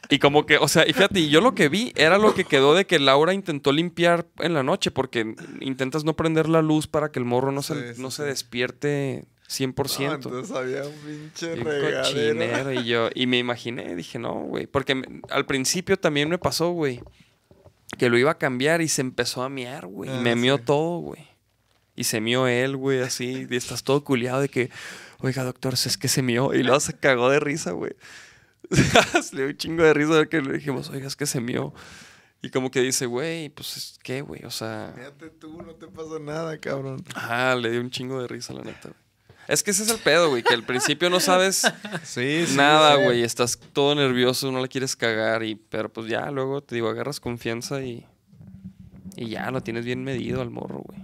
Y como que, o sea, y fíjate, yo lo que vi era lo que quedó de que Laura intentó limpiar en la noche, porque intentas no prender la luz para que el morro no se, Sí, sí, no se despierte 100%. Ah, entonces había un pinche regadero. cochinero, y yo, y me imaginé, dije, no, güey. Porque me- al principio también me pasó, güey, que lo iba a cambiar y se empezó a miar, güey. y Ah, me mió sí. todo, güey. Y se mió él, güey, así. Y estás todo culiado de que, oiga, doctor, es que se mió. Y luego se cagó de risa, güey. le dio un chingo de risa de que le dijimos, oiga, es que se mió. Y como que dice, güey, pues, es ¿qué, güey? O sea... Fíjate tú, no te pasa nada, cabrón. Ah, le dio un chingo de risa, la neta, güey. Es que ese es el pedo, güey, que al principio no sabes Sí, sí. nada, sí. güey. Estás todo nervioso, no le quieres cagar, y, pero pues ya luego te digo, agarras confianza y, y ya lo tienes bien medido al morro, güey.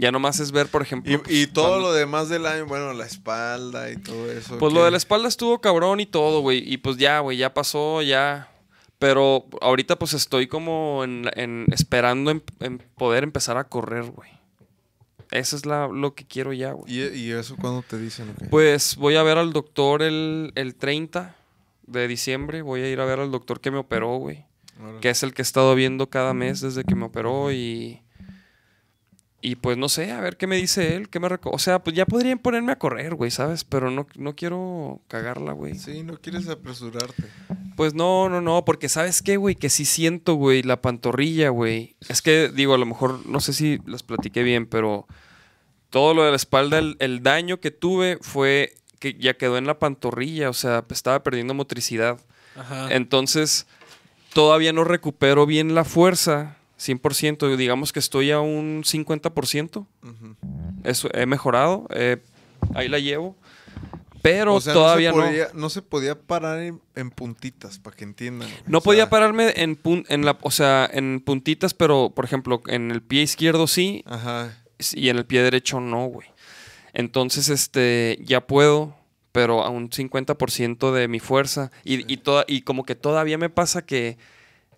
Ya nomás es ver, por ejemplo. Y, y pues, todo cuando- lo demás del año, bueno, la espalda y todo eso. Pues ¿qué? lo de la espalda estuvo cabrón y todo, güey. Y pues ya, güey, ya pasó, ya. Pero ahorita pues estoy como en, en- esperando en, en poder empezar a correr, güey. Eso es la, lo que quiero ya, güey. ¿Y, y eso cuándo te dicen? o qué? Pues voy a ver al doctor el, el 30 de diciembre. Voy a ir a ver al doctor que me operó, güey. Que es el que he estado viendo cada mes desde que me operó y... Y pues no sé, a ver qué me dice él, qué me O sea, pues ya podría ponerme a correr, güey, ¿sabes? Pero no, no quiero cagarla, güey. Sí, no quieres apresurarte. Pues no, no, no, porque ¿sabes qué, güey? Que sí siento, güey, la pantorrilla, güey. Es que, digo, a lo mejor, no sé si las platiqué bien, pero todo lo de la espalda, el, el daño que tuve fue que ya quedó en la pantorrilla, o sea, estaba perdiendo motricidad. Ajá. Entonces, todavía no recupero bien la fuerza, 100%, digamos que estoy a un 50%. Ujú. Eso he mejorado, eh, ahí la llevo. Pero O sea, todavía no no. se, podía, no se podía parar en, en puntitas, para que entiendan. No O podía sea, pararme en, pun- en la, o sea, en puntitas, pero por ejemplo, en el pie izquierdo sí Ajá. y en el pie derecho no, güey. Entonces, este, ya puedo, pero a un 50% de mi fuerza. Y, y, toda, y como que todavía me pasa que,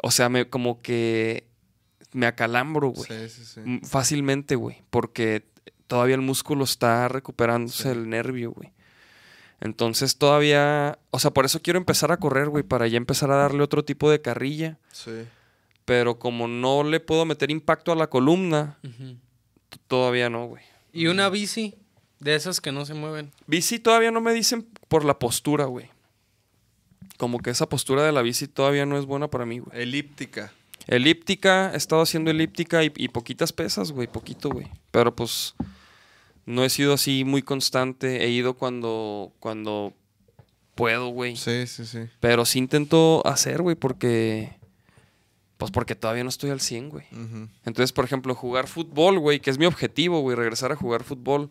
o sea, me, como que me acalambro, güey. Sí, sí, sí. Fácilmente, güey. Porque todavía el músculo está recuperándose Sí. el nervio, güey. Entonces todavía, o sea, por eso quiero empezar a correr, güey, para ya empezar a darle otro tipo de carrilla. Sí. Pero como no le puedo meter impacto a la columna, todavía no, güey. Y una bici de esas que no se mueven. Bici todavía no me dicen por la postura, güey. Como que esa postura de la bici todavía no es buena para mí, güey. Elíptica. Elíptica, he estado haciendo elíptica y, y poquitas pesas, güey, poquito, güey. Pero pues no he sido así muy constante. He ido cuando, cuando puedo, güey. Sí, sí, sí. Pero sí intento hacer, güey, porque... Pues porque todavía no estoy al 100, güey. Entonces, por ejemplo, jugar fútbol, güey, que es mi objetivo, güey, regresar a jugar fútbol.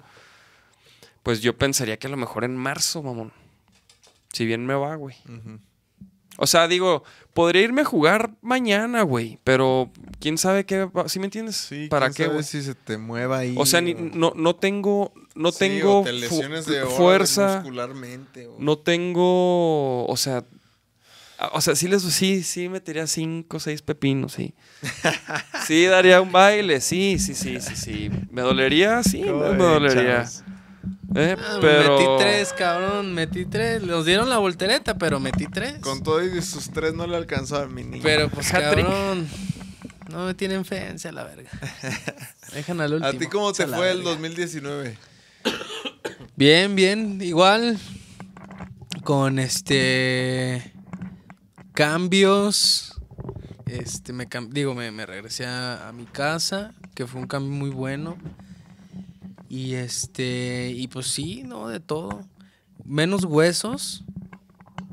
Pues yo pensaría que a lo mejor en marzo, mamón. Si bien me va, güey. O sea, digo, podría irme a jugar mañana, güey. Pero quién sabe qué. va- ¿Sí me entiendes? Sí, ¿Para quién qué, sabe güey? si se te mueva ahí. O sea, ni- no, no tengo. No Sí, tengo o te fu- lesiones de órale fuerza. muscularmente. o- No tengo. O sea. a- O sea, sí les sí, sí metería cinco o seis pepinos, sí. Sí, daría un baile, sí, sí, sí, sí, sí. ¿Me dolería? Sí, me, dolería. chavos. Eh, Ah, pero. Metí tres, cabrón, metí tres. Nos dieron la voltereta, pero metí tres. Con todo y sus tres no le alcanzó a mi niño. Pero pues cabrón. No me tienen fe, a la verga. Dejan al último. ¿A ti cómo te fue el verga. 2019? Bien, bien, igual. Con este. Cambios. Este, me cam- digo, me, me regresé a, a mi casa, que fue un cambio muy bueno. Y este, y pues sí, ¿no? De todo. Menos huesos,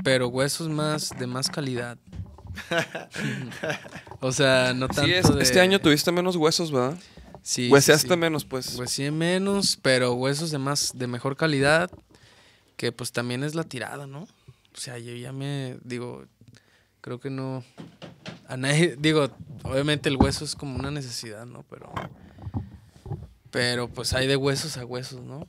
pero huesos más, de más calidad. o sea, no tanto Sí, es- de- este año tuviste menos huesos, ¿verdad? Sí, Hueseaste sí. menos, pues. Pues sí, menos, pero huesos de más, de mejor calidad, que pues también es la tirada, ¿no? O sea, yo ya me digo, creo que no, a nadie, digo, obviamente el hueso es como una necesidad, ¿no? Pero, pero pues hay de huesos a huesos, ¿no?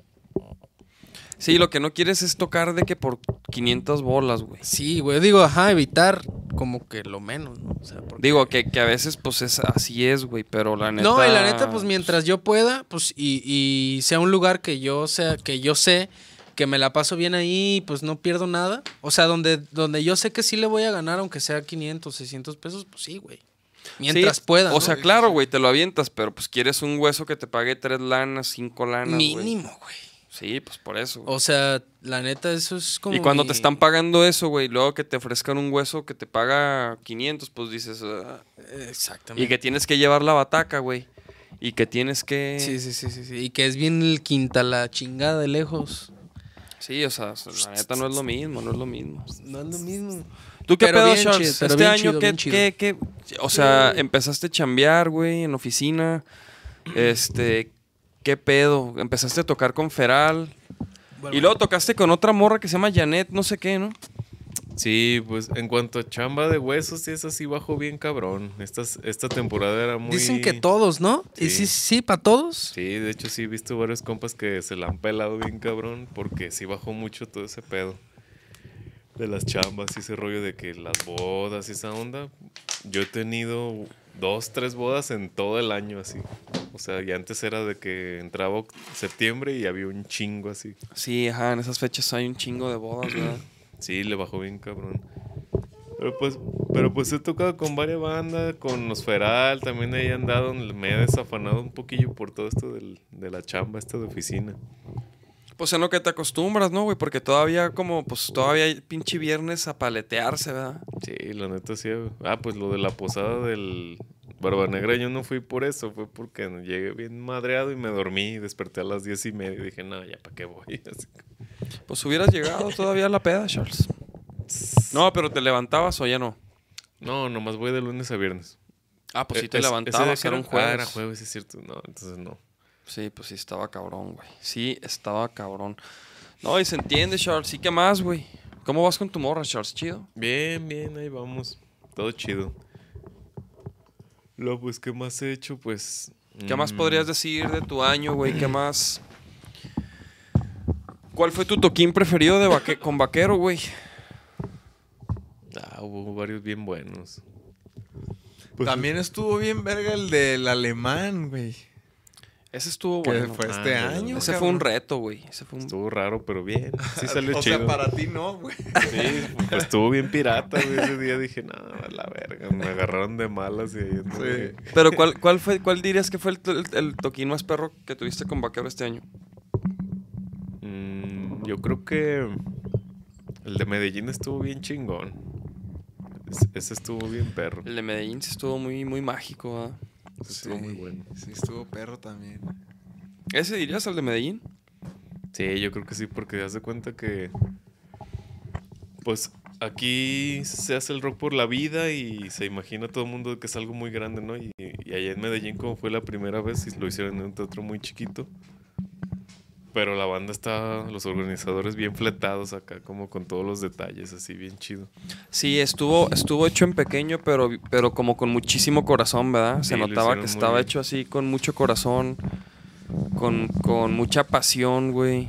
Sí, lo que no quieres es tocar de que por 500 bolas, güey. Sí, güey, digo, ajá, evitar como que lo menos, ¿no? O sea, porque- Digo que, que a veces, pues es así es, güey, pero la neta. No, y la neta, pues mientras yo pueda, pues, y, y sea un lugar que yo sea, que yo sé que me la paso bien ahí, pues no pierdo nada. O sea, donde, donde yo sé que sí le voy a ganar, aunque sea 500, 600 pesos, pues sí, güey. Mientras Sí, pueda. O ¿no? sea, claro, güey, te lo avientas, pero pues quieres un hueso que te pague tres lanas, cinco lanas. mínimo, güey. Sí, pues por eso. güey. O sea, la neta, eso es como. y cuando mi- te están pagando eso, güey, luego que te ofrezcan un hueso que te paga 500, pues dices. "Ah". Exactamente. y que tienes que llevar la bataca, güey. Y que tienes que. Sí, sí, sí, sí, sí. Y que es bien el quinta la chingada de lejos. Sí, o sea, la neta no es lo mismo, no es lo mismo. No es lo mismo. ¿Tú qué Pero pedo, bien Charles? chido, pero este bien año, chido, ¿qué, qué- qué- O sea, empezaste a chambear, güey, en oficina. Este, ¿qué pedo? Empezaste a tocar con Feral. y luego tocaste con otra morra que se llama Janet, no sé qué, ¿no? Sí, pues en cuanto a chamba de huesos, sí bajó bien cabrón. Esta, esta temporada era muy... Dicen que todos, ¿no? ¿Y sí, Sí. sí, para todos? Sí, de hecho sí he visto varios compas que se la han pelado bien cabrón porque sí bajó mucho todo ese pedo de las chambas y ese rollo de que las bodas y esa onda. Yo he tenido dos, tres bodas en todo el año así. O sea, y antes era de que entraba septiembre y había un chingo así. Sí, ajá, en esas fechas hay un chingo de bodas, ¿verdad? Sí, le bajó bien cabrón. Pero pues, pero pues he tocado con varias bandas, con los Feral, también ahí andado, me he desafanado un poquillo por todo esto del- de la chamba, esta de oficina. Pues en lo que te acostumbras, ¿no, güey? Porque todavía como, pues todavía hay pinche viernes a paletearse, ¿verdad? Sí, la neta sí. Ah, pues lo de la posada del Barba Negra yo no fui por eso, fue porque llegué bien madreado y me dormí, desperté a las diez y media y dije, no, ya para qué voy. Así que- Pues hubieras llegado todavía a la peda, Charles. No, pero te levantabas o ya no. No, nomás voy de lunes a viernes. Ah, pues sí Eh, te levantabas, era un jueves. Ah, era jueves, es cierto. No, entonces no. Sí, pues sí estaba cabrón, güey. Sí, estaba cabrón. No, y se entiende, Charles. ¿Sí qué más, güey? ¿Cómo vas con tu morra, Charles? ¿Chido? Bien, bien, ahí vamos. Todo chido. Luego, pues, ¿qué más he hecho? Pues. ¿Qué más mm, podrías decir de tu año, güey? ¿Qué más? ¿Cuál fue tu toquín preferido de vaque- con vaquero, güey? Ah, hubo varios bien buenos. También estuvo bien verga el del alemán, güey. Ese estuvo bueno. fue este Ah, año. Ese fue un reto, güey. Ese fue un... Estuvo raro, pero bien. Sí salió o chido. sea, para ti no, güey. Sí, pues estuvo bien pirata, güey. Ese día dije, no, a la verga. Me agarraron de malas y ahí. Sí. Pero ¿cuál, cuál, fue, ¿cuál dirías que fue el, el- el toquín más perro que tuviste con vaquero este año? Mm, yo creo que el de Medellín estuvo bien chingón. Es- Ese estuvo bien perro. El de Medellín sí estuvo muy, muy mágico, ¿verdad? Estuvo muy bueno. Sí, estuvo perro también. ¿Ese dirías el de Medellín? Sí, yo creo que sí, porque te das de cuenta que. Pues aquí se hace el rock por la vida y se imagina todo el mundo que es algo muy grande, ¿no? Y, y allá en Medellín, como fue la primera vez, y lo hicieron en un teatro muy chiquito. Pero la banda está, los organizadores bien fletados acá, como con todos los detalles, así bien chido. Sí, estuvo, estuvo hecho en pequeño, pero, pero como con muchísimo corazón, ¿verdad? Se notaba que estaba bien. hecho así con mucho corazón, con, con mucha pasión, güey.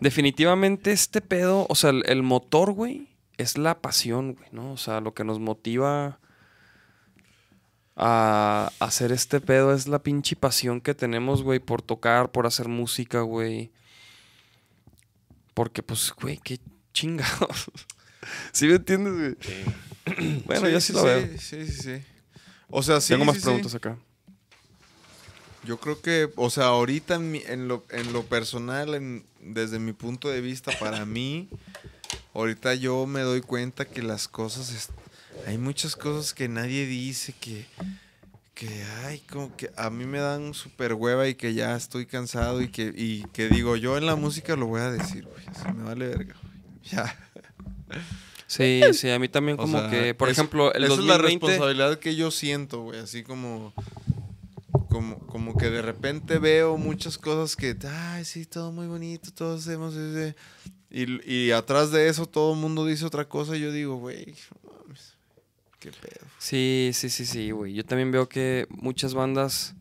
Definitivamente este pedo, o sea, el, el motor, güey, es la pasión, güey, ¿no? O sea, lo que nos motiva a hacer este pedo es la pinche pasión que tenemos, güey, por tocar, por hacer música, güey. Porque, pues, güey, qué chingados. ¿Sí me entiendes, güey? Sí. Bueno, yo sí, lo sí, veo. Sí, sí, sí. O sea, sí. Tengo más sí, sí. preguntas acá. Yo creo que, o sea, ahorita en, mi- en, lo, en lo personal, en- desde mi punto de vista, para mí, ahorita yo me doy cuenta que las cosas, hay muchas cosas que nadie dice, que, que, ay, como que a mí me dan súper hueva y que ya estoy cansado y que, y que digo, yo en la música lo voy a decir, güey, así me vale verga, güey. Ya. Sí, sí, a mí también O como sea, que, por eso- ejemplo, el esa es la 2020... responsabilidad que yo siento, güey. Así como, como, como que de repente veo muchas cosas que, ay, sí, todo muy bonito, todos hacemos ese. Y, y atrás de eso todo el mundo dice otra cosa y yo digo, güey, qué pedo. Sí, sí, sí, sí, güey. Yo también veo que muchas bandas,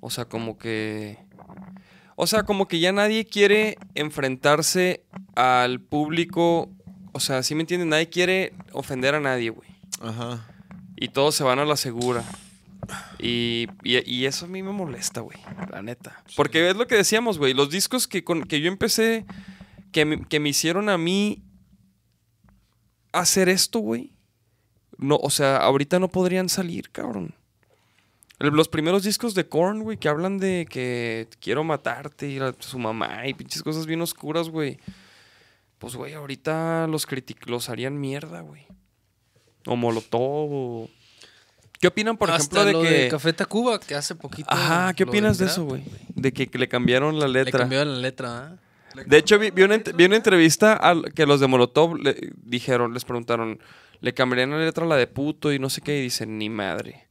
o sea, como que... O sea, como que ya nadie quiere enfrentarse al público, o sea, ¿sí me entienden? Nadie quiere ofender a nadie, güey. Ajá. Y todos se van a la segura. Y, y- y eso a mí me molesta, güey, la neta. Porque es lo que decíamos, güey, los discos que, con, que yo empecé, que me, que me hicieron a mí hacer esto, güey. No, o sea, ahorita no podrían salir, cabrón. El- Los primeros discos de Korn, güey, que hablan de que quiero matarte y a su mamá y pinches cosas bien oscuras, güey. Pues, güey, ahorita los los harían mierda, güey. O Molotov o... ¿Qué opinan, por Hasta ejemplo, de lo que... de Café Tacuba, que hace poquito. Ajá, ¿qué opinas de eso, güey? De que, que le cambiaron la Le letra. cambiaron la letra, ¿ah? De hecho, vi, vi una, ent- vi una entrevista que los de Molotov le dijeron, les preguntaron, le cambiarían la letra a la de puto y no sé qué, y dicen, ni madre.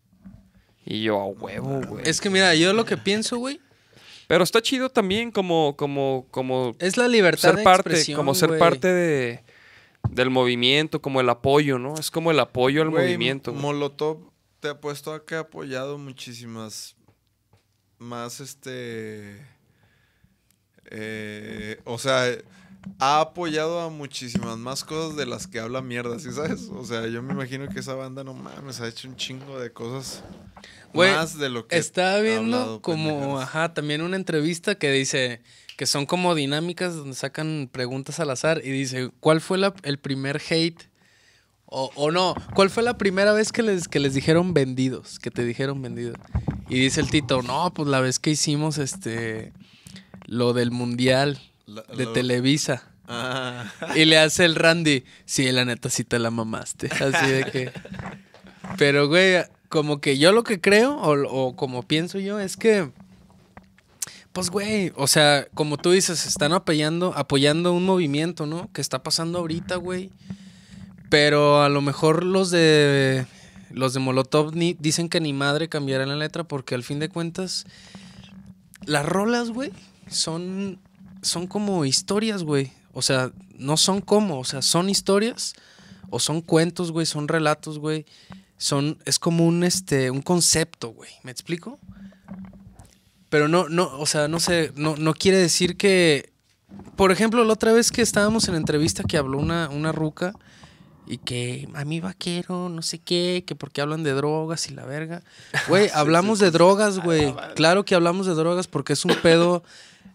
Y yo, a huevo, güey. Es que mira, yo lo que pienso, güey, Pero está chido también como, como, como es la libertad ser de parte, expresión, como ser güey. parte de, del movimiento, como el apoyo, ¿no? Es como el apoyo al Güey, movimiento. güey. Molotov te ha puesto a que ha apoyado muchísimas más este eh, o sea ha apoyado a muchísimas más cosas de las que habla mierda, ¿sí sabes? O sea, yo me imagino que esa banda no mames ha hecho un chingo de cosas Güey, más de lo que Estaba ha viendo hablado como, pendejadas. ajá, también una entrevista que dice que son como dinámicas donde sacan preguntas al azar y dice, ¿cuál fue la- el primer hate? O, o no, ¿cuál fue la primera vez que les, que les dijeron vendidos? Que te dijeron vendido. Y dice el Tito, no, pues la vez que hicimos este lo del mundial La- de lo- Televisa. Ah, Y le hace el Randy, sí, la neta sí te la mamaste. Así de que. Pero, güey, como que yo lo que creo, o, o como pienso yo, es que. Pues, güey, o sea, como tú dices, están apoyando, apoyando un movimiento, ¿no? Que está pasando ahorita, güey. Pero a lo mejor los de. Los de Molotov ni, dicen que ni madre cambiará la letra porque al fin de cuentas. Las rolas, güey, son. Son como historias, güey. O sea, no son como, o sea, son historias. O son cuentos, güey, son relatos, güey. Son, es como un, este, un concepto, güey. ¿Me explico? Pero no, no, o sea, no sé, no, no quiere decir que. Por ejemplo, la otra vez que estábamos en la entrevista que habló una, una ruca y que a mí vaquero, no sé qué, que porque hablan de drogas y la verga. Güey, hablamos de drogas, güey. Claro que hablamos de drogas porque es un pedo,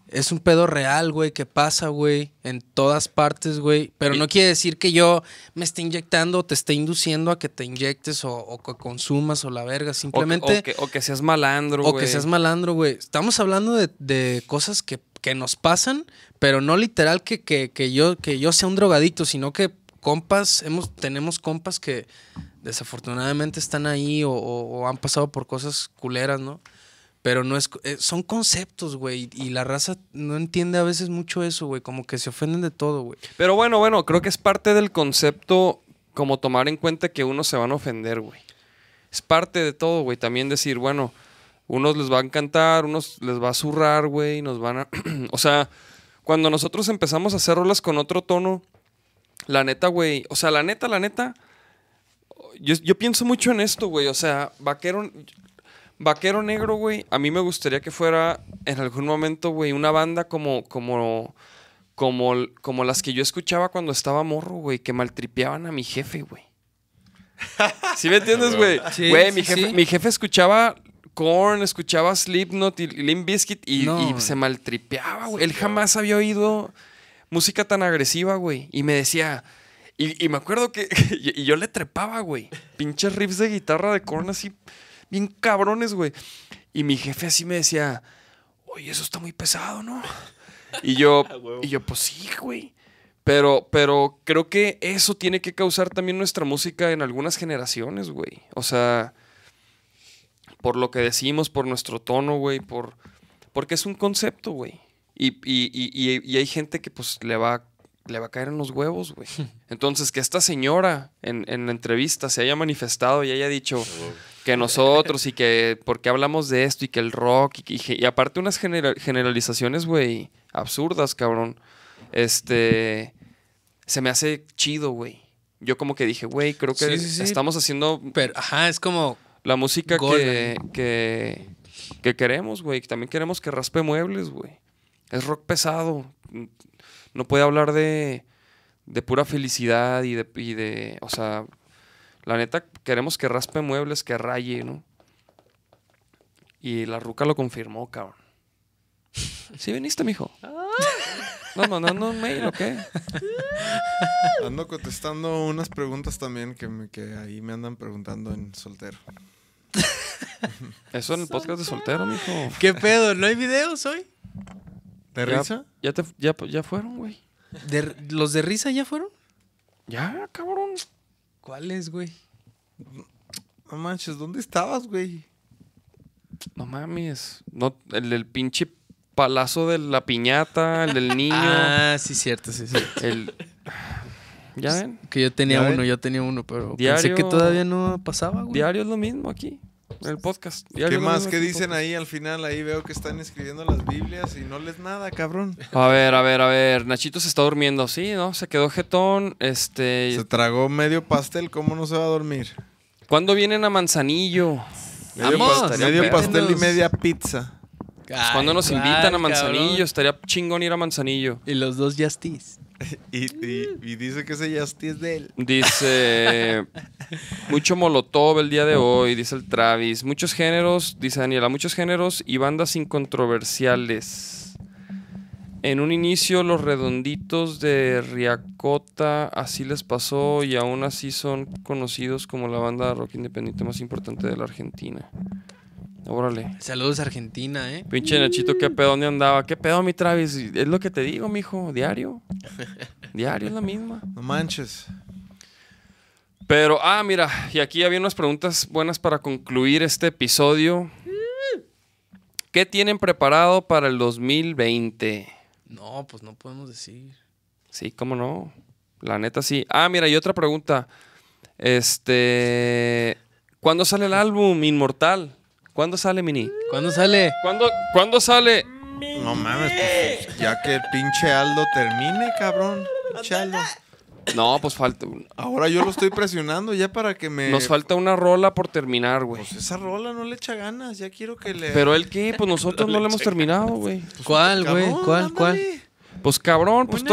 es un pedo real, güey, que pasa, güey, en todas partes, güey. Pero no quiere decir que yo me esté inyectando o te esté induciendo a que te inyectes o, o que consumas o la verga. O que, Simplemente. o que- o que seas malandro, O güey. que seas malandro, güey. Estamos hablando de, de cosas que, que nos pasan, pero no literal que, yo, que yo sea un drogadicto, sino que compas, hemos, tenemos compas que desafortunadamente están ahí o, o- o han pasado por cosas culeras, ¿no? Pero no es, eh, son conceptos, güey, y la raza no entiende a veces mucho eso, güey, como que se ofenden de todo, güey. Pero bueno, bueno, creo que es parte del concepto como tomar en cuenta que unos se van a ofender, güey. Es parte de todo, güey. También decir, bueno, unos les va a encantar, unos les va a zurrar, güey, nos van a... o sea, cuando nosotros empezamos a hacer rolas con otro tono, la neta, güey, o sea, la neta, la neta, yo, yo pienso mucho en esto, güey. O sea, vaquero, vaquero negro, güey, a mí me gustaría que fuera en algún momento, güey, una banda como, como, como, como las que yo escuchaba cuando estaba morro, güey, que maltripeaban a mi jefe, güey. ¿Sí me entiendes, güey? Sí, Güey, mi, jefe, sí. mi jefe escuchaba Korn, escuchaba Slipknot y Limp Bizkit y, No. y se maltripeaba, güey. Él jamás había oído música tan agresiva, güey. Y me decía... Y, y me acuerdo que... y yo le trepaba, güey. Pinches riffs de guitarra de Korn así... Bien cabrones, güey. Y mi jefe así me decía... Oye, eso está muy pesado, ¿no? Y yo... y yo, pues sí, güey. Pero, pero creo que eso tiene que causar también nuestra música en algunas generaciones, güey. O sea, por lo que decimos, por nuestro tono, güey, por... Porque es un concepto, güey. Y, y- y- y- y hay gente que pues le va, le va a caer en los huevos, güey. Entonces, que esta señora en, en la entrevista se haya manifestado y haya dicho que nosotros y que por qué hablamos de esto y que el rock y, y- y aparte unas genera- generalizaciones, güey, absurdas, cabrón. Este, se me hace chido, güey. Yo como que dije, güey, creo que Sí, sí, sí. estamos haciendo Pero, ajá, es como, la música que, que, que queremos, güey. También queremos que raspe muebles, güey. Es rock pesado. No puede hablar de, de pura felicidad y de, y de... O sea, la neta, queremos que raspe muebles, que raye, ¿no? Y la ruca lo confirmó, cabrón. ¿Sí viniste, mijo? ¿No mandando un mail o qué? Ando contestando unas preguntas también que, me- que ahí me andan preguntando en soltero. Eso en el podcast de soltero, mijo. ¿Qué pedo? ¿No hay videos hoy? ¿De Ya- risa? Ya, te, ya, ya fueron, güey. ¿De- ¿Los de risa ya fueron? Ya, cabrón. ¿Cuáles, güey? No manches, ¿dónde estabas, güey? No mames. No, el del pinche palazo de la piñata, el del niño, Ah, sí, cierto, sí, sí. el... ¿Ya ven? Que yo tenía ¿Ya uno, ven? yo tenía uno, pero pensé Diario- que todavía no pasaba, güey. Diario es lo mismo aquí, el podcast. ¿Qué más? ¿Qué dicen podcast. ahí al final? Ahí veo que están escribiendo las Biblias y no les nada, cabrón. A ver, a ver, a ver. Nachito se está durmiendo, sí, ¿no? Se quedó jetón. Este. Se tragó medio pastel, ¿cómo no se va a dormir? ¿Cuándo vienen a Manzanillo? Medio, Vamos, pastel y media pizza. Pues cuando nos invitan a Manzanillo, Cabrón. estaría chingón ir a Manzanillo. Y los dos Justis. Y, y- y dice que ese Yasti es de él. Dice mucho molotov el día de hoy, dice el Travis. Muchos géneros, dice Daniela, muchos géneros y bandas incontroversiales. En un inicio los redonditos de Riacota así les pasó y aún así son conocidos como la banda de rock independiente más importante de la Argentina. Órale. Saludos Argentina, ¿eh? Pinche Nachito, ¿qué pedo? ¿Dónde andaba? ¿Qué pedo, mi Travis? Es lo que te digo, mijo. Diario. Diario es la misma. No manches. Pero, ah, mira, y aquí había unas preguntas buenas para concluir este episodio. ¿Qué tienen preparado para el 2020? No, pues no podemos decir. Sí, cómo no. La neta sí. Ah, mira, y otra pregunta. Este. ¿Cuándo sale el álbum Inmortal? ¿Cuándo sale, Mini? ¿Cuándo sale? ¿Cuándo, ¿cuándo sale? No mames, pues ya que el pinche Aldo termine, cabrón. Pinche Aldo. No, pues falta. Ahora yo lo estoy presionando ya para que me. Nos falta una rola por terminar, güey. Pues esa rola no le echa ganas, ya quiero que le. Pero él qué, pues nosotros no lo hemos terminado, güey. ¿Cuál, güey? ¿Cuál, cuál? Pues cabrón, pues,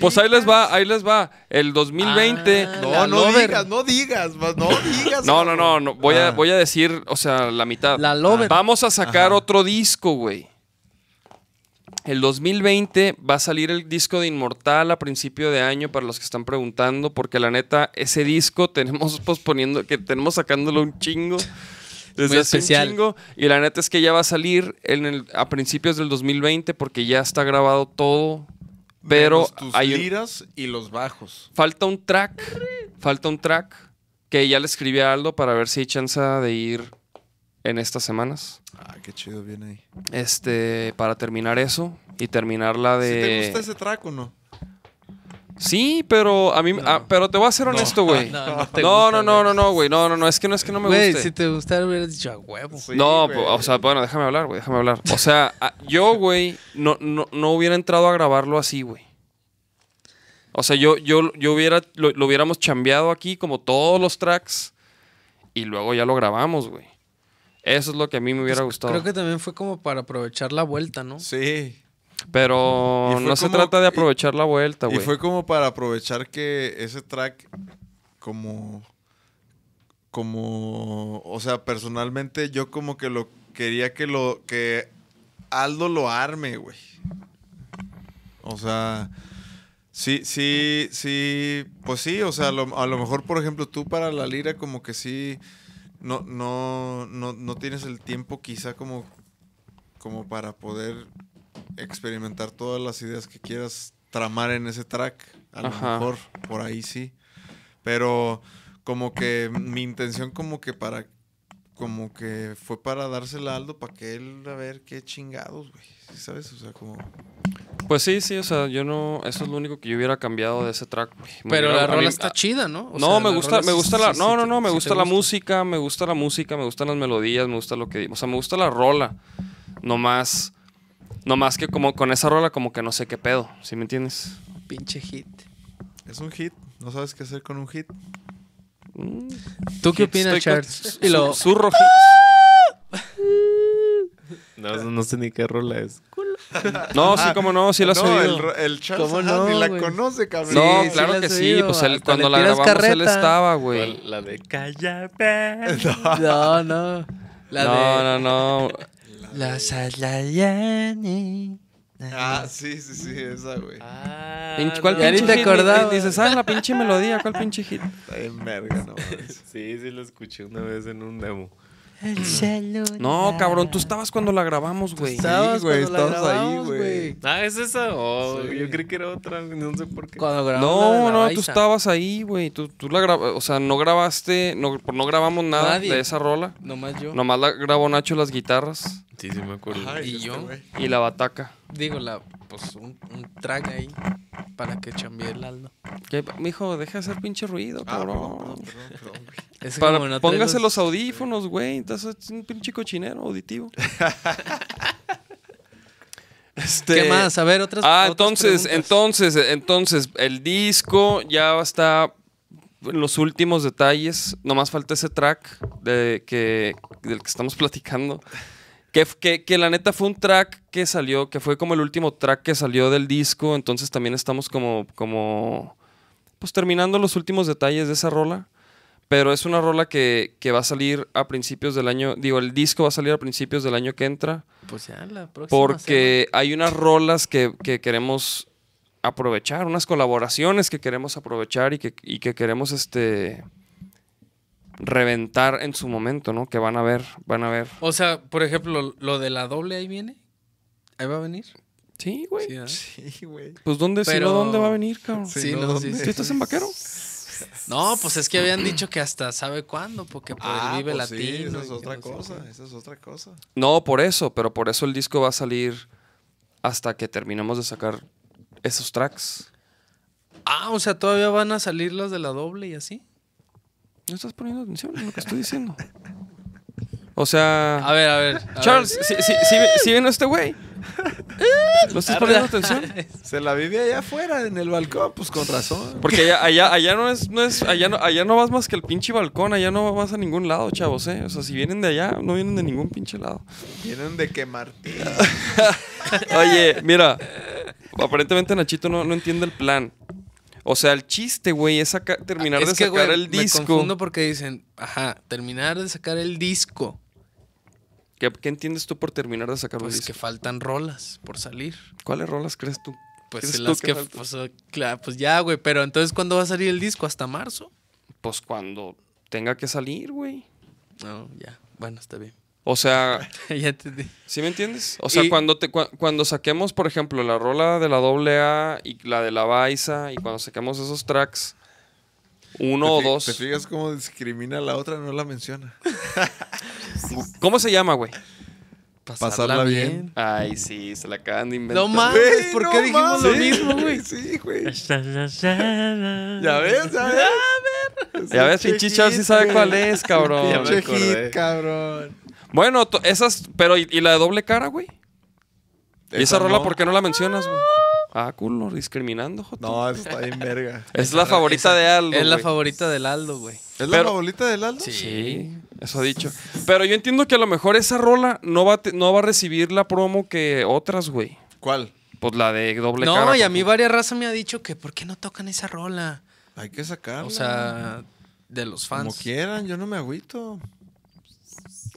pues ahí les va, ahí les va. El 2020. Ah, No, no Lover. digas, no digas, va- no digas. No, no, no. Voy, a, Ah. voy a decir, o sea, la mitad. La Lover. Vamos a sacar Ajá. otro disco, güey. El 2020 va a salir el disco de Inmortal a principio de año para los que están preguntando, porque la neta, ese disco tenemos posponiendo, que tenemos sacándolo un chingo. Desde Muy hace un especial. chingo. Y la neta es que ya va a salir en el- a principios del 2020 porque ya está grabado todo. Pero Menos tus hay un- liras y los bajos. Falta un track. Falta un track que ya le escribí a Aldo para ver si hay chance de ir en estas semanas. Ah, qué chido viene ahí. Este, para terminar eso y terminar la ¿Sí te de. gusta ese track o no? Sí, pero a mí, ah, pero te voy a ser honesto, güey. No, No, no no, no, no, güey. no, güey. No, no, no, es que no es que no me Güey, guste. si te gustara hubieras dicho a huevo. Sí, no, güey. o sea, bueno, déjame hablar, güey, déjame hablar. O sea, a- yo, güey, no, no, no hubiera entrado a grabarlo así, güey. O sea, yo, yo, yo hubiera, lo, lo hubiéramos chambeado aquí como todos los tracks y luego ya lo grabamos, güey. Eso es lo que a mí me hubiera gustado. Creo que también fue como para aprovechar la vuelta, ¿no? Sí. Pero Y no se trata de y- aprovechar la vuelta, Y güey. fue como para aprovechar que ese track, como. Como. O sea, personalmente yo como que lo quería que lo. Que Aldo lo arme, güey. O sea. Sí, sí, sí. Pues sí, o sea, a lo, a lo mejor, por ejemplo, tú para la lira, como que sí. No, no, no, no tienes el tiempo, quizá, como. Como para poder experimentar todas las ideas que quieras tramar en ese track. A lo Ajá. mejor por ahí sí. Pero como que mi intención como que para como que fue para dársela a Aldo para que él a ver qué chingados, güey. ¿Sí ¿Sabes? O sea, como Pues sí, sí, o sea, yo no. Eso es lo único que yo hubiera cambiado de ese track. Me Pero hubiera- la mí- rola está chida, ¿no? O no, sea, me gusta, me gusta sí- la. sí No, no, no, me sí gusta la música, me gusta la música, me gustan las melodías, me gusta lo que. O sea, me gusta la rola. No No más que como con esa rola, como que no sé qué pedo, ¿sí me entiendes? Pinche hit. es un hit. No sabes qué hacer con un hit. Mm, ¿Tú qué hits, opinas, Charles? Y lo... su- Zurro hits. No, no sé ni qué rola es. No, sí, como no, sí la has no, oído. el, el Charles ¿Cómo no, ni la conoce, cabrón. No, Sí, claro la que sí, oído, pues él, cuando la grabamos él carreta. estaba, güey. La de Cállate. No, no. La no, de... no, no. Los Alayani. Ah, sí, sí, sí, esa, güey. Pinche- ¿Cuál pinche te hit? Dices, ah, la pinche melodía, ¿cuál pinche hit? Está bien verga, no. Sí, sí lo escuché una vez en un demo. El celular. No, cabrón, tú estabas cuando la grabamos, güey. Estabas Sí, güey, cuando la estabas ahí, grabamos, güey. Ah, ¿es esa? Oh, Sí. yo creí que era otra, no sé por qué. Cuando grabamos la No, no, tú estabas ahí, güey. Tú, tú la grabas, o sea, no grabaste, no, no grabamos nada Nadie. de esa rola. Nomás yo. Nomás la grabó Nacho las guitarras Sí, sí me acuerdo. ¿Y este yo? güey. y la bataca. Digo, la, pues un, un track ahí para que chambie el Aldo. ¿Qué, mijo, deja de hacer pinche ruido, Ah, cabrón. perdón, perdón, perdón, perdón, güey. Es que Para, como no póngase los audífonos, güey. Entonces es un pinche cochinero auditivo. Este- ¿Qué más? A ver, otras Ah, otras entonces, preguntas. entonces, entonces, el disco ya está en los últimos detalles. Nomás falta ese track de que, del que estamos platicando. Que, que, que la neta fue un track que salió, que fue como el último track que salió del disco. Entonces también estamos como, como, pues terminando los últimos detalles de esa rola. Pero es una rola que, que va a salir a principios del año, digo, el disco va a salir a principios del año que entra. Pues ya, la próxima Porque hay unas rolas que, que queremos aprovechar, unas colaboraciones que queremos aprovechar y que, y que queremos este reventar en su momento, ¿no? Que van a ver, van a ver. O sea, por ejemplo, lo de la doble ahí viene. Ahí va a venir. Sí, güey. Sí, ¿eh? Sí, güey. Pues dónde, si no, Pero- ¿dónde va a venir, cabrón? Sí, Sí, no, no, sí, ¿dónde? ¿Sí estás en vaquero? No, pues es que habían dicho que hasta sabe cuándo, porque por Ah, el Vive pues sí, Latino. esa es otra no cosa, qué. esa es otra cosa. No, por eso, pero por eso el disco va a salir hasta que terminemos de sacar esos tracks. Ah, o sea, todavía van a salir las de la doble y así. ¿No estás poniendo atención en lo que estoy diciendo? O sea... A ver, a ver. a Charles, ver. ¿sí, sí, sí, sí vino este güey? ¿No estás poniendo atención? Se la vive allá afuera, en el balcón, pues con razón. Porque allá, allá, allá no es, no es, allá no, allá no vas más que el pinche balcón, allá no vas a ningún lado, chavos, eh. O sea, si vienen de allá, no vienen de ningún pinche lado. Vienen de quemar. Oye, mira, aparentemente Nachito no, no entiende el plan. O sea, el chiste, güey, es saca- terminar Es de que, sacar güey, el Me disco. confundo porque dicen, ajá, terminar de sacar el disco. ¿Qué, qué entiendes tú por terminar de sacar el Pues que disco? faltan rolas por salir. ¿Cuáles rolas crees tú? Pues ¿Crees en tú las que, pues, claro, pues ya, güey. Pero entonces, ¿cuándo va a salir el disco? ¿Hasta marzo? Pues cuando tenga que salir, güey. No, ya. Bueno, está bien. O sea, ya entendí. ¿Sí me entiendes? O sea, Y- cuando, te, cua- cuando saquemos, por ejemplo, la rola de la doble A y la de la Baiza, y cuando saquemos esos tracks, uno o ¿Te fi- dos. ¿Te fijas cómo discrimina a la otra? No la menciona. ¿Cómo se llama, güey? Pasarla bien. Ay, sí, se la acaban de inventar. No mames, ¿por no qué dijimos lo mismo, güey? Sí, güey. Ya Ya ves, ya ves. Ya ves, pinche sí sabe cuál es, cabrón. Ya me hit, cabrón. Bueno, esas, pero ¿y, y la de doble cara, güey? ¿Y esa rola no. por qué no la mencionas, güey? Ah, culo, discriminando, Joto. No, esa está bien verga. Es la favorita de Aldo, Es la favorita del Aldo, güey. ¿Es la favorita del Aldo? Sí, eso ha dicho. Pero yo entiendo que a lo mejor esa rola no va te- no va a recibir la promo que otras, güey. ¿Cuál? Pues la de doble No, cara. y a mí varias razas me ha dicho que ¿por qué no tocan esa rola? Hay que sacarla. O sea, de los como fans. quieran, yo no me agüito.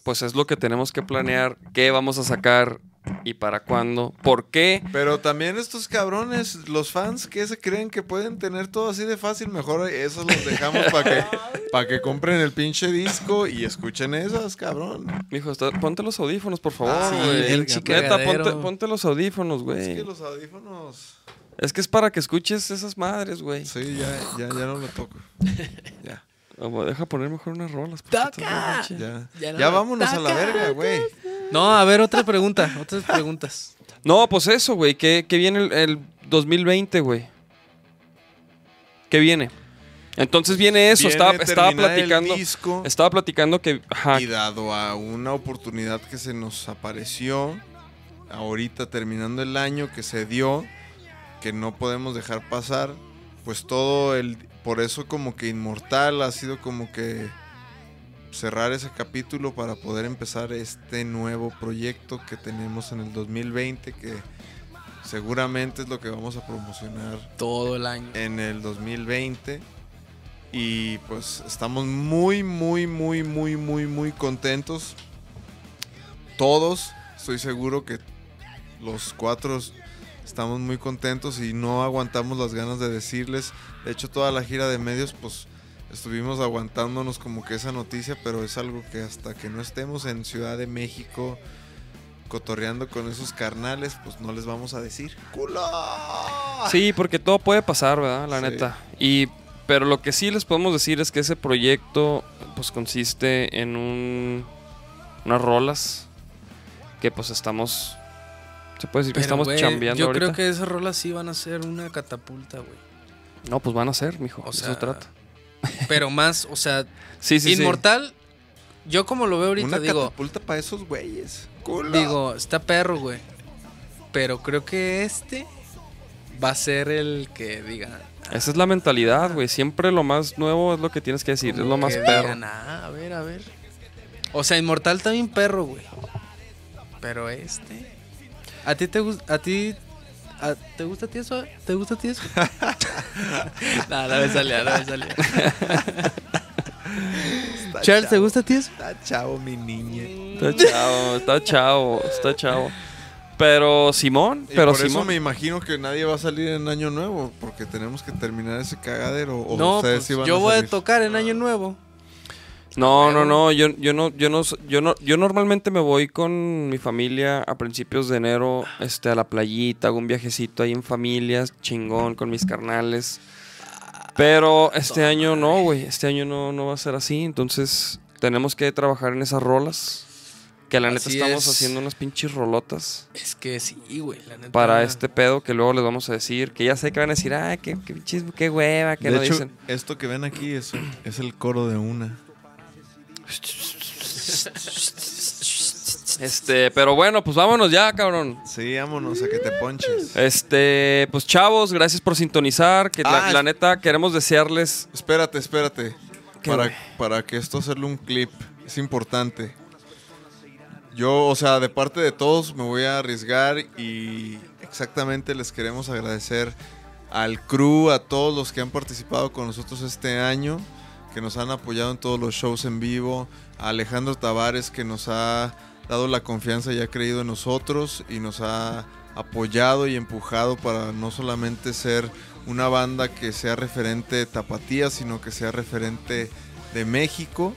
Pues es lo que tenemos que planear. ¿Qué vamos a sacar y para cuándo? ¿Por qué? Pero también estos cabrones, los fans que se creen que pueden tener todo así de fácil, mejor esos los dejamos para que, para que compren el pinche disco y escuchen esas, cabrón. Mijo, está- ponte los audífonos, por favor, Ah, sí, el Neta, ponte, ponte los audífonos, güey. Es Es que que, los audífonos. es para que escuches esas madres, güey. Sí, ya, ya, ya no lo toco. Ya, Deja poner mejor unas rolas. pinche. ya. Ya no Ya lo vámonos a la verga, güey. No, a ver, otra pregunta, otras preguntas. No, pues eso, güey. ¿Qué, qué viene el, el 2020, güey? ¿Qué viene? Entonces viene eso. Viene estaba, estaba platicando. disco. Estaba platicando que. Ajá, Y dado a una oportunidad que se nos apareció, ahorita terminando el año que se dio, que no podemos dejar pasar, pues todo el... Por eso como que Inmortal ha sido como que cerrar ese capítulo para poder empezar este nuevo proyecto que tenemos en el 2020, que seguramente es lo que vamos a promocionar Todo el año. en el 2020 y pues estamos muy muy muy muy muy muy contentos todos estoy seguro que los cuatro estamos muy contentos y no aguantamos las ganas de decirles. De hecho, toda la gira de medios, pues estuvimos aguantándonos como que esa noticia, pero es algo que hasta que no estemos en Ciudad de México cotorreando con esos carnales, pues no les vamos a decir. ¡Culo! Sí, porque todo puede pasar, ¿verdad? La Sí. neta. Y pero lo que sí les podemos decir es que ese proyecto pues consiste en un unas rolas que pues estamos se puede decir que Pero, estamos güey, chambeando Yo ahorita. creo que esas rolas sí van a ser una catapulta, güey. No, pues van a ser, mijo. O de sea, eso trata. Pero más, o sea, Sí, sí, sí. Inmortal, yo como lo veo ahorita, Una digo, catapulta para esos güeyes. Digo, está perro, güey. Pero creo que este va a ser el que diga. Esa es la mentalidad, güey. Siempre lo más nuevo es lo que tienes que decir, es lo más que perro. digan, "Ah, a ver, a ver. O sea, Inmortal también perro, güey. Pero este. ¿A ti te gusta? ¿A ti. a- ¿Te gusta a ti eso? ¿Te gusta a ti eso? no, no me salía, no me salía. Está Charles, ¿te gusta a ti eso? Está chavo, mi niña. Está chavo, está chavo, está chavo. Pero Simón, Y pero por eso Simón. me imagino que nadie va a salir en Año Nuevo, porque tenemos que terminar ese cagadero. O No, ustedes pues, yo a voy a tocar en Año Nuevo. No, no, no, yo, yo no, yo no, yo no, yo normalmente me voy con mi familia a principios de enero, este, a la playita, hago un viajecito ahí en familias, chingón, con mis carnales. Pero este año no, güey, este año no, no va a ser así, entonces tenemos que trabajar en esas rolas. Que la neta Así estamos es. haciendo unas pinches rolotas Es que sí, güey, la neta. para este pedo que luego les vamos a decir, que ya sé que van a decir, ah, qué, qué, pinches- qué hueva, que De no hecho, dicen. esto que ven aquí es, es el coro de una. Este, pero bueno, pues vámonos ya, cabrón. Sí, vámonos a que te ponches. Este, pues chavos, gracias por sintonizar. Que la, Ah, la neta queremos desearles. Espérate, espérate. ¿Qué, Para, para que esto hacerle un clip es importante. Yo, o sea, de parte de todos me voy a arriesgar y exactamente les queremos agradecer al crew, a todos los que han participado con nosotros este año, que nos han apoyado en todos los shows en vivo, a Alejandro Tavares que nos ha dado la confianza y ha creído en nosotros y nos ha apoyado y empujado para no solamente ser una banda que sea referente de Tapatía, sino que sea referente de México.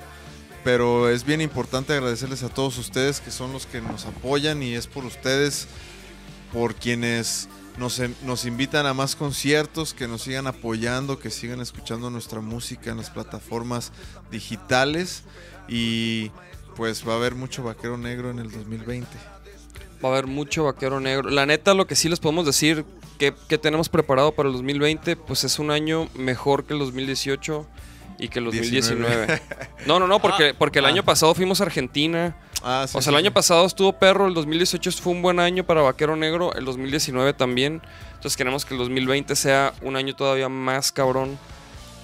Pero es bien importante agradecerles a todos ustedes que son los que nos apoyan y es por ustedes, por quienes nos, nos invitan a más conciertos, que nos sigan apoyando, que sigan escuchando nuestra música en las plataformas digitales y pues va a haber mucho vaquero negro en el 2020. Va a haber mucho vaquero negro. La neta, lo que sí les podemos decir que, que tenemos preparado para el 2020, pues es un año mejor que el 2018 y que el 2019. No, no, no, porque, porque el año pasado fuimos a Argentina. Ah, sí, o sea, sí, el año pasado estuvo perro, el 2018 fue un buen año para Vaquero Negro, el 2019 también. Entonces queremos que el 2020 sea un año todavía más cabrón.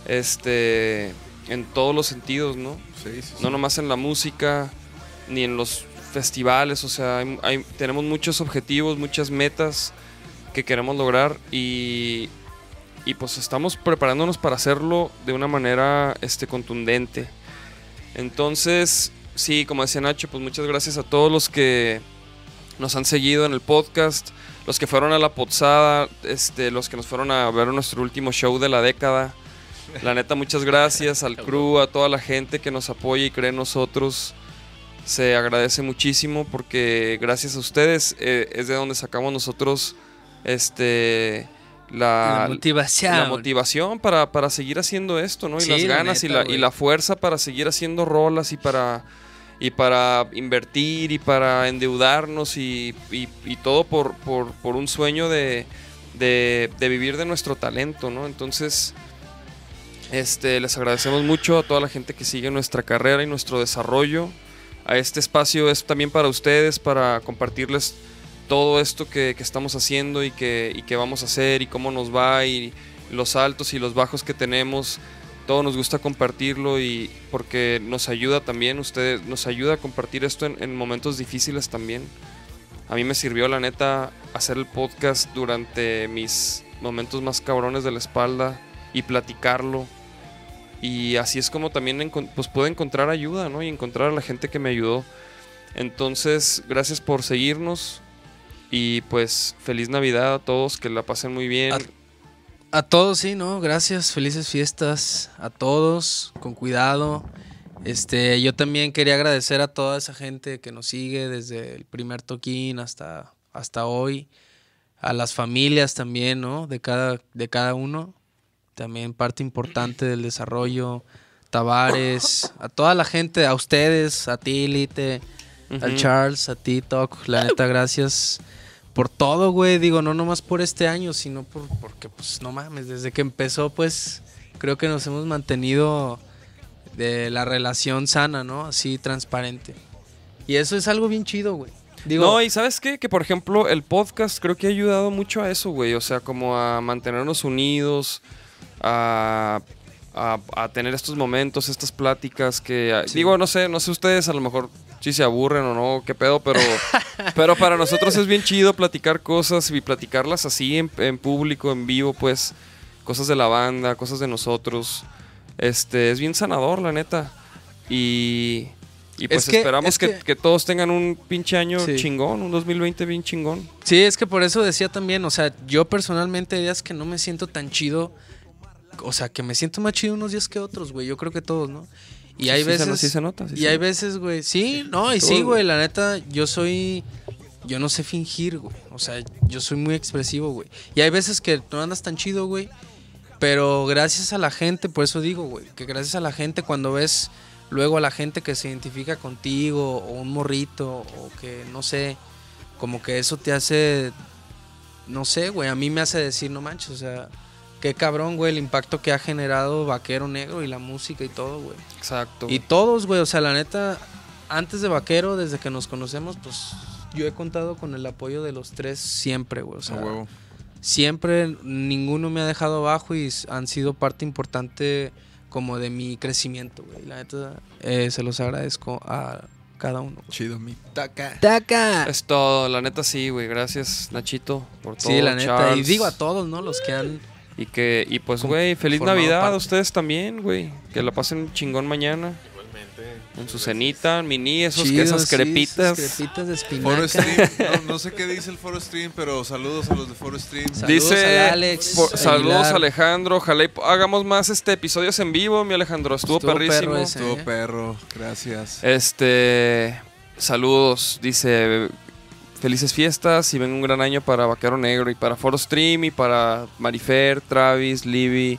Este, en todos los sentidos, ¿no? Sí, sí, sí. No nomás en la música, ni en los festivales, o sea, hay- hay- tenemos muchos objetivos, muchas metas que queremos lograr y, y pues estamos preparándonos para hacerlo de una manera este, contundente. Entonces, sí, como decía Nacho, pues muchas gracias a todos los que nos han seguido en el podcast, los que fueron a la Pozada, este, los que nos fueron a ver nuestro último show de la década. La neta, muchas gracias al crew, a toda la gente que nos apoya y cree en nosotros. Se agradece muchísimo porque gracias a ustedes eh, es de donde sacamos nosotros este la, La motivación. la motivación para, para seguir haciendo esto, ¿no? Y Sí, las la ganas y, la, y la fuerza para seguir haciendo rolas y para y para invertir y para endeudarnos y, y- y todo por, por, por un sueño de, de, de vivir de nuestro talento, ¿no? Entonces, este, les agradecemos mucho a toda la gente que sigue nuestra carrera y nuestro desarrollo. A este espacio es también para ustedes, para compartirles todo esto que, que estamos haciendo y que, y que vamos a hacer y cómo nos va y los altos y los bajos que tenemos. Todo nos gusta compartirlo y porque nos ayuda también, ustedes nos ayuda a compartir esto en, en momentos difíciles también. A mí me sirvió la neta hacer el podcast durante mis momentos más cabrones de la espalda y platicarlo. Y así es como también pues puedo encontrar ayuda, ¿no? Y encontrar a la gente que me ayudó. Entonces, gracias por seguirnos. Y pues, feliz Navidad a todos, que la pasen muy bien. A- A todos, sí, ¿no? Gracias, felices fiestas a todos, con cuidado. Este, yo también quería agradecer a toda esa gente que nos sigue desde el primer toquín hasta, hasta hoy. A las familias también, ¿no? De cada, de cada uno. También parte importante del desarrollo. Tavares, a toda la gente, a ustedes, a ti, Lite, al. Charles, a ti, Toc. La neta, gracias por todo, güey. Digo, no nomás por este año, sino por, porque, pues, no mames, desde que empezó, pues, creo que nos hemos mantenido de la relación sana, ¿no? Así, transparente. Y eso es algo bien chido, güey. Digo, no, y ¿sabes qué? Que por ejemplo el podcast creo que ha ayudado mucho a eso, güey. O sea, como a mantenernos unidos, a, a- a tener estos momentos, estas pláticas que... Digo, no sé, no sé ustedes a lo mejor si se aburren o no, qué pedo, pero, pero para nosotros es bien chido platicar cosas y platicarlas así en, en público, en vivo, pues. Cosas de la banda, cosas de nosotros. Este, es bien sanador, la neta. Y... Y pues que- esperamos es que, que- que todos tengan un pinche año Sí. chingón, un 2020 bien chingón. Sí, es que por eso decía también, o sea, yo personalmente hay días que no me siento tan chido, o sea, que me siento más chido unos días que otros, güey, yo creo que todos, ¿no? Y hay Sí se- veces... sí se nota, sí y se hay nota. veces, güey, sí, no, y sí, güey. güey, la neta, yo soy... Yo no sé fingir, güey. O sea, yo soy muy expresivo, güey. Y hay veces que no andas tan chido, güey. Pero gracias a la gente, por eso digo, güey, que gracias a la gente cuando ves luego a la gente que se identifica contigo o un morrito o que no sé, como que eso te hace no sé, güey, a mí me hace decir, no manches, o sea, qué cabrón, güey, el impacto que ha generado Vaquero Negro y la música y todo, güey. Exacto. Y todos, güey, o sea, la neta, antes de Vaquero, desde que nos conocemos, pues yo he contado con el apoyo de los tres siempre, güey, o sea, A huevo. siempre ninguno me ha dejado abajo y han sido parte importante como de mi crecimiento, güey. La neta, eh, se los agradezco a cada uno. Chido, mi taca. ¡Taca! Es todo, la neta sí, güey. Gracias, Nachito, por todo. Sí, la neta. Y digo a todos, ¿no? Los que han... Y que, y pues, güey, feliz Navidad a ustedes también, güey. Que la pasen chingón mañana. En su cenita, mini, esos, Chido, esas sí, crepitas. esas crepitas de Foro espinaca. Stream, no, no sé qué dice el Foro Stream, pero saludos a los de Foro Stream. Saludos Dice, al Alex por- saludos. Alejandro, ojalá y hagamos más este episodios en vivo, mi Alejandro, estuvo, Estuvo perrísimo. perro ese. Estuvo ¿eh? perro, gracias. Este, saludos, dice, felices fiestas y venga un gran año para Vaquero Negro y para Foro Stream y para Marifer, Travis, Libby,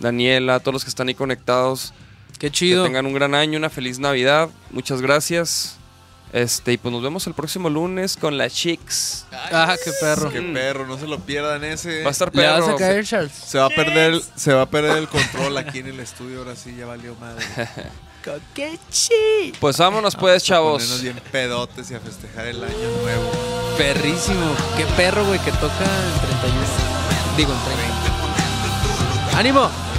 Daniela, todos los que están ahí conectados. Qué Que chido. tengan un gran año, una feliz Navidad. Muchas gracias. Este, y pues nos vemos el próximo lunes con la Chicks. Ah, qué perro. Qué perro, no se lo pierdan ese. Va a estar ¿Le vas perro. a caer, Charles? Se va a perder, el- se va a perder el control aquí en el estudio, ahora sí ya valió madre. Pues vámonos pues, chavos. Ponernos bien pedotes y a festejar el año nuevo. Perrísimo. Qué perro, güey, que toca en 31. Digo, en 30. ¡Ánimo!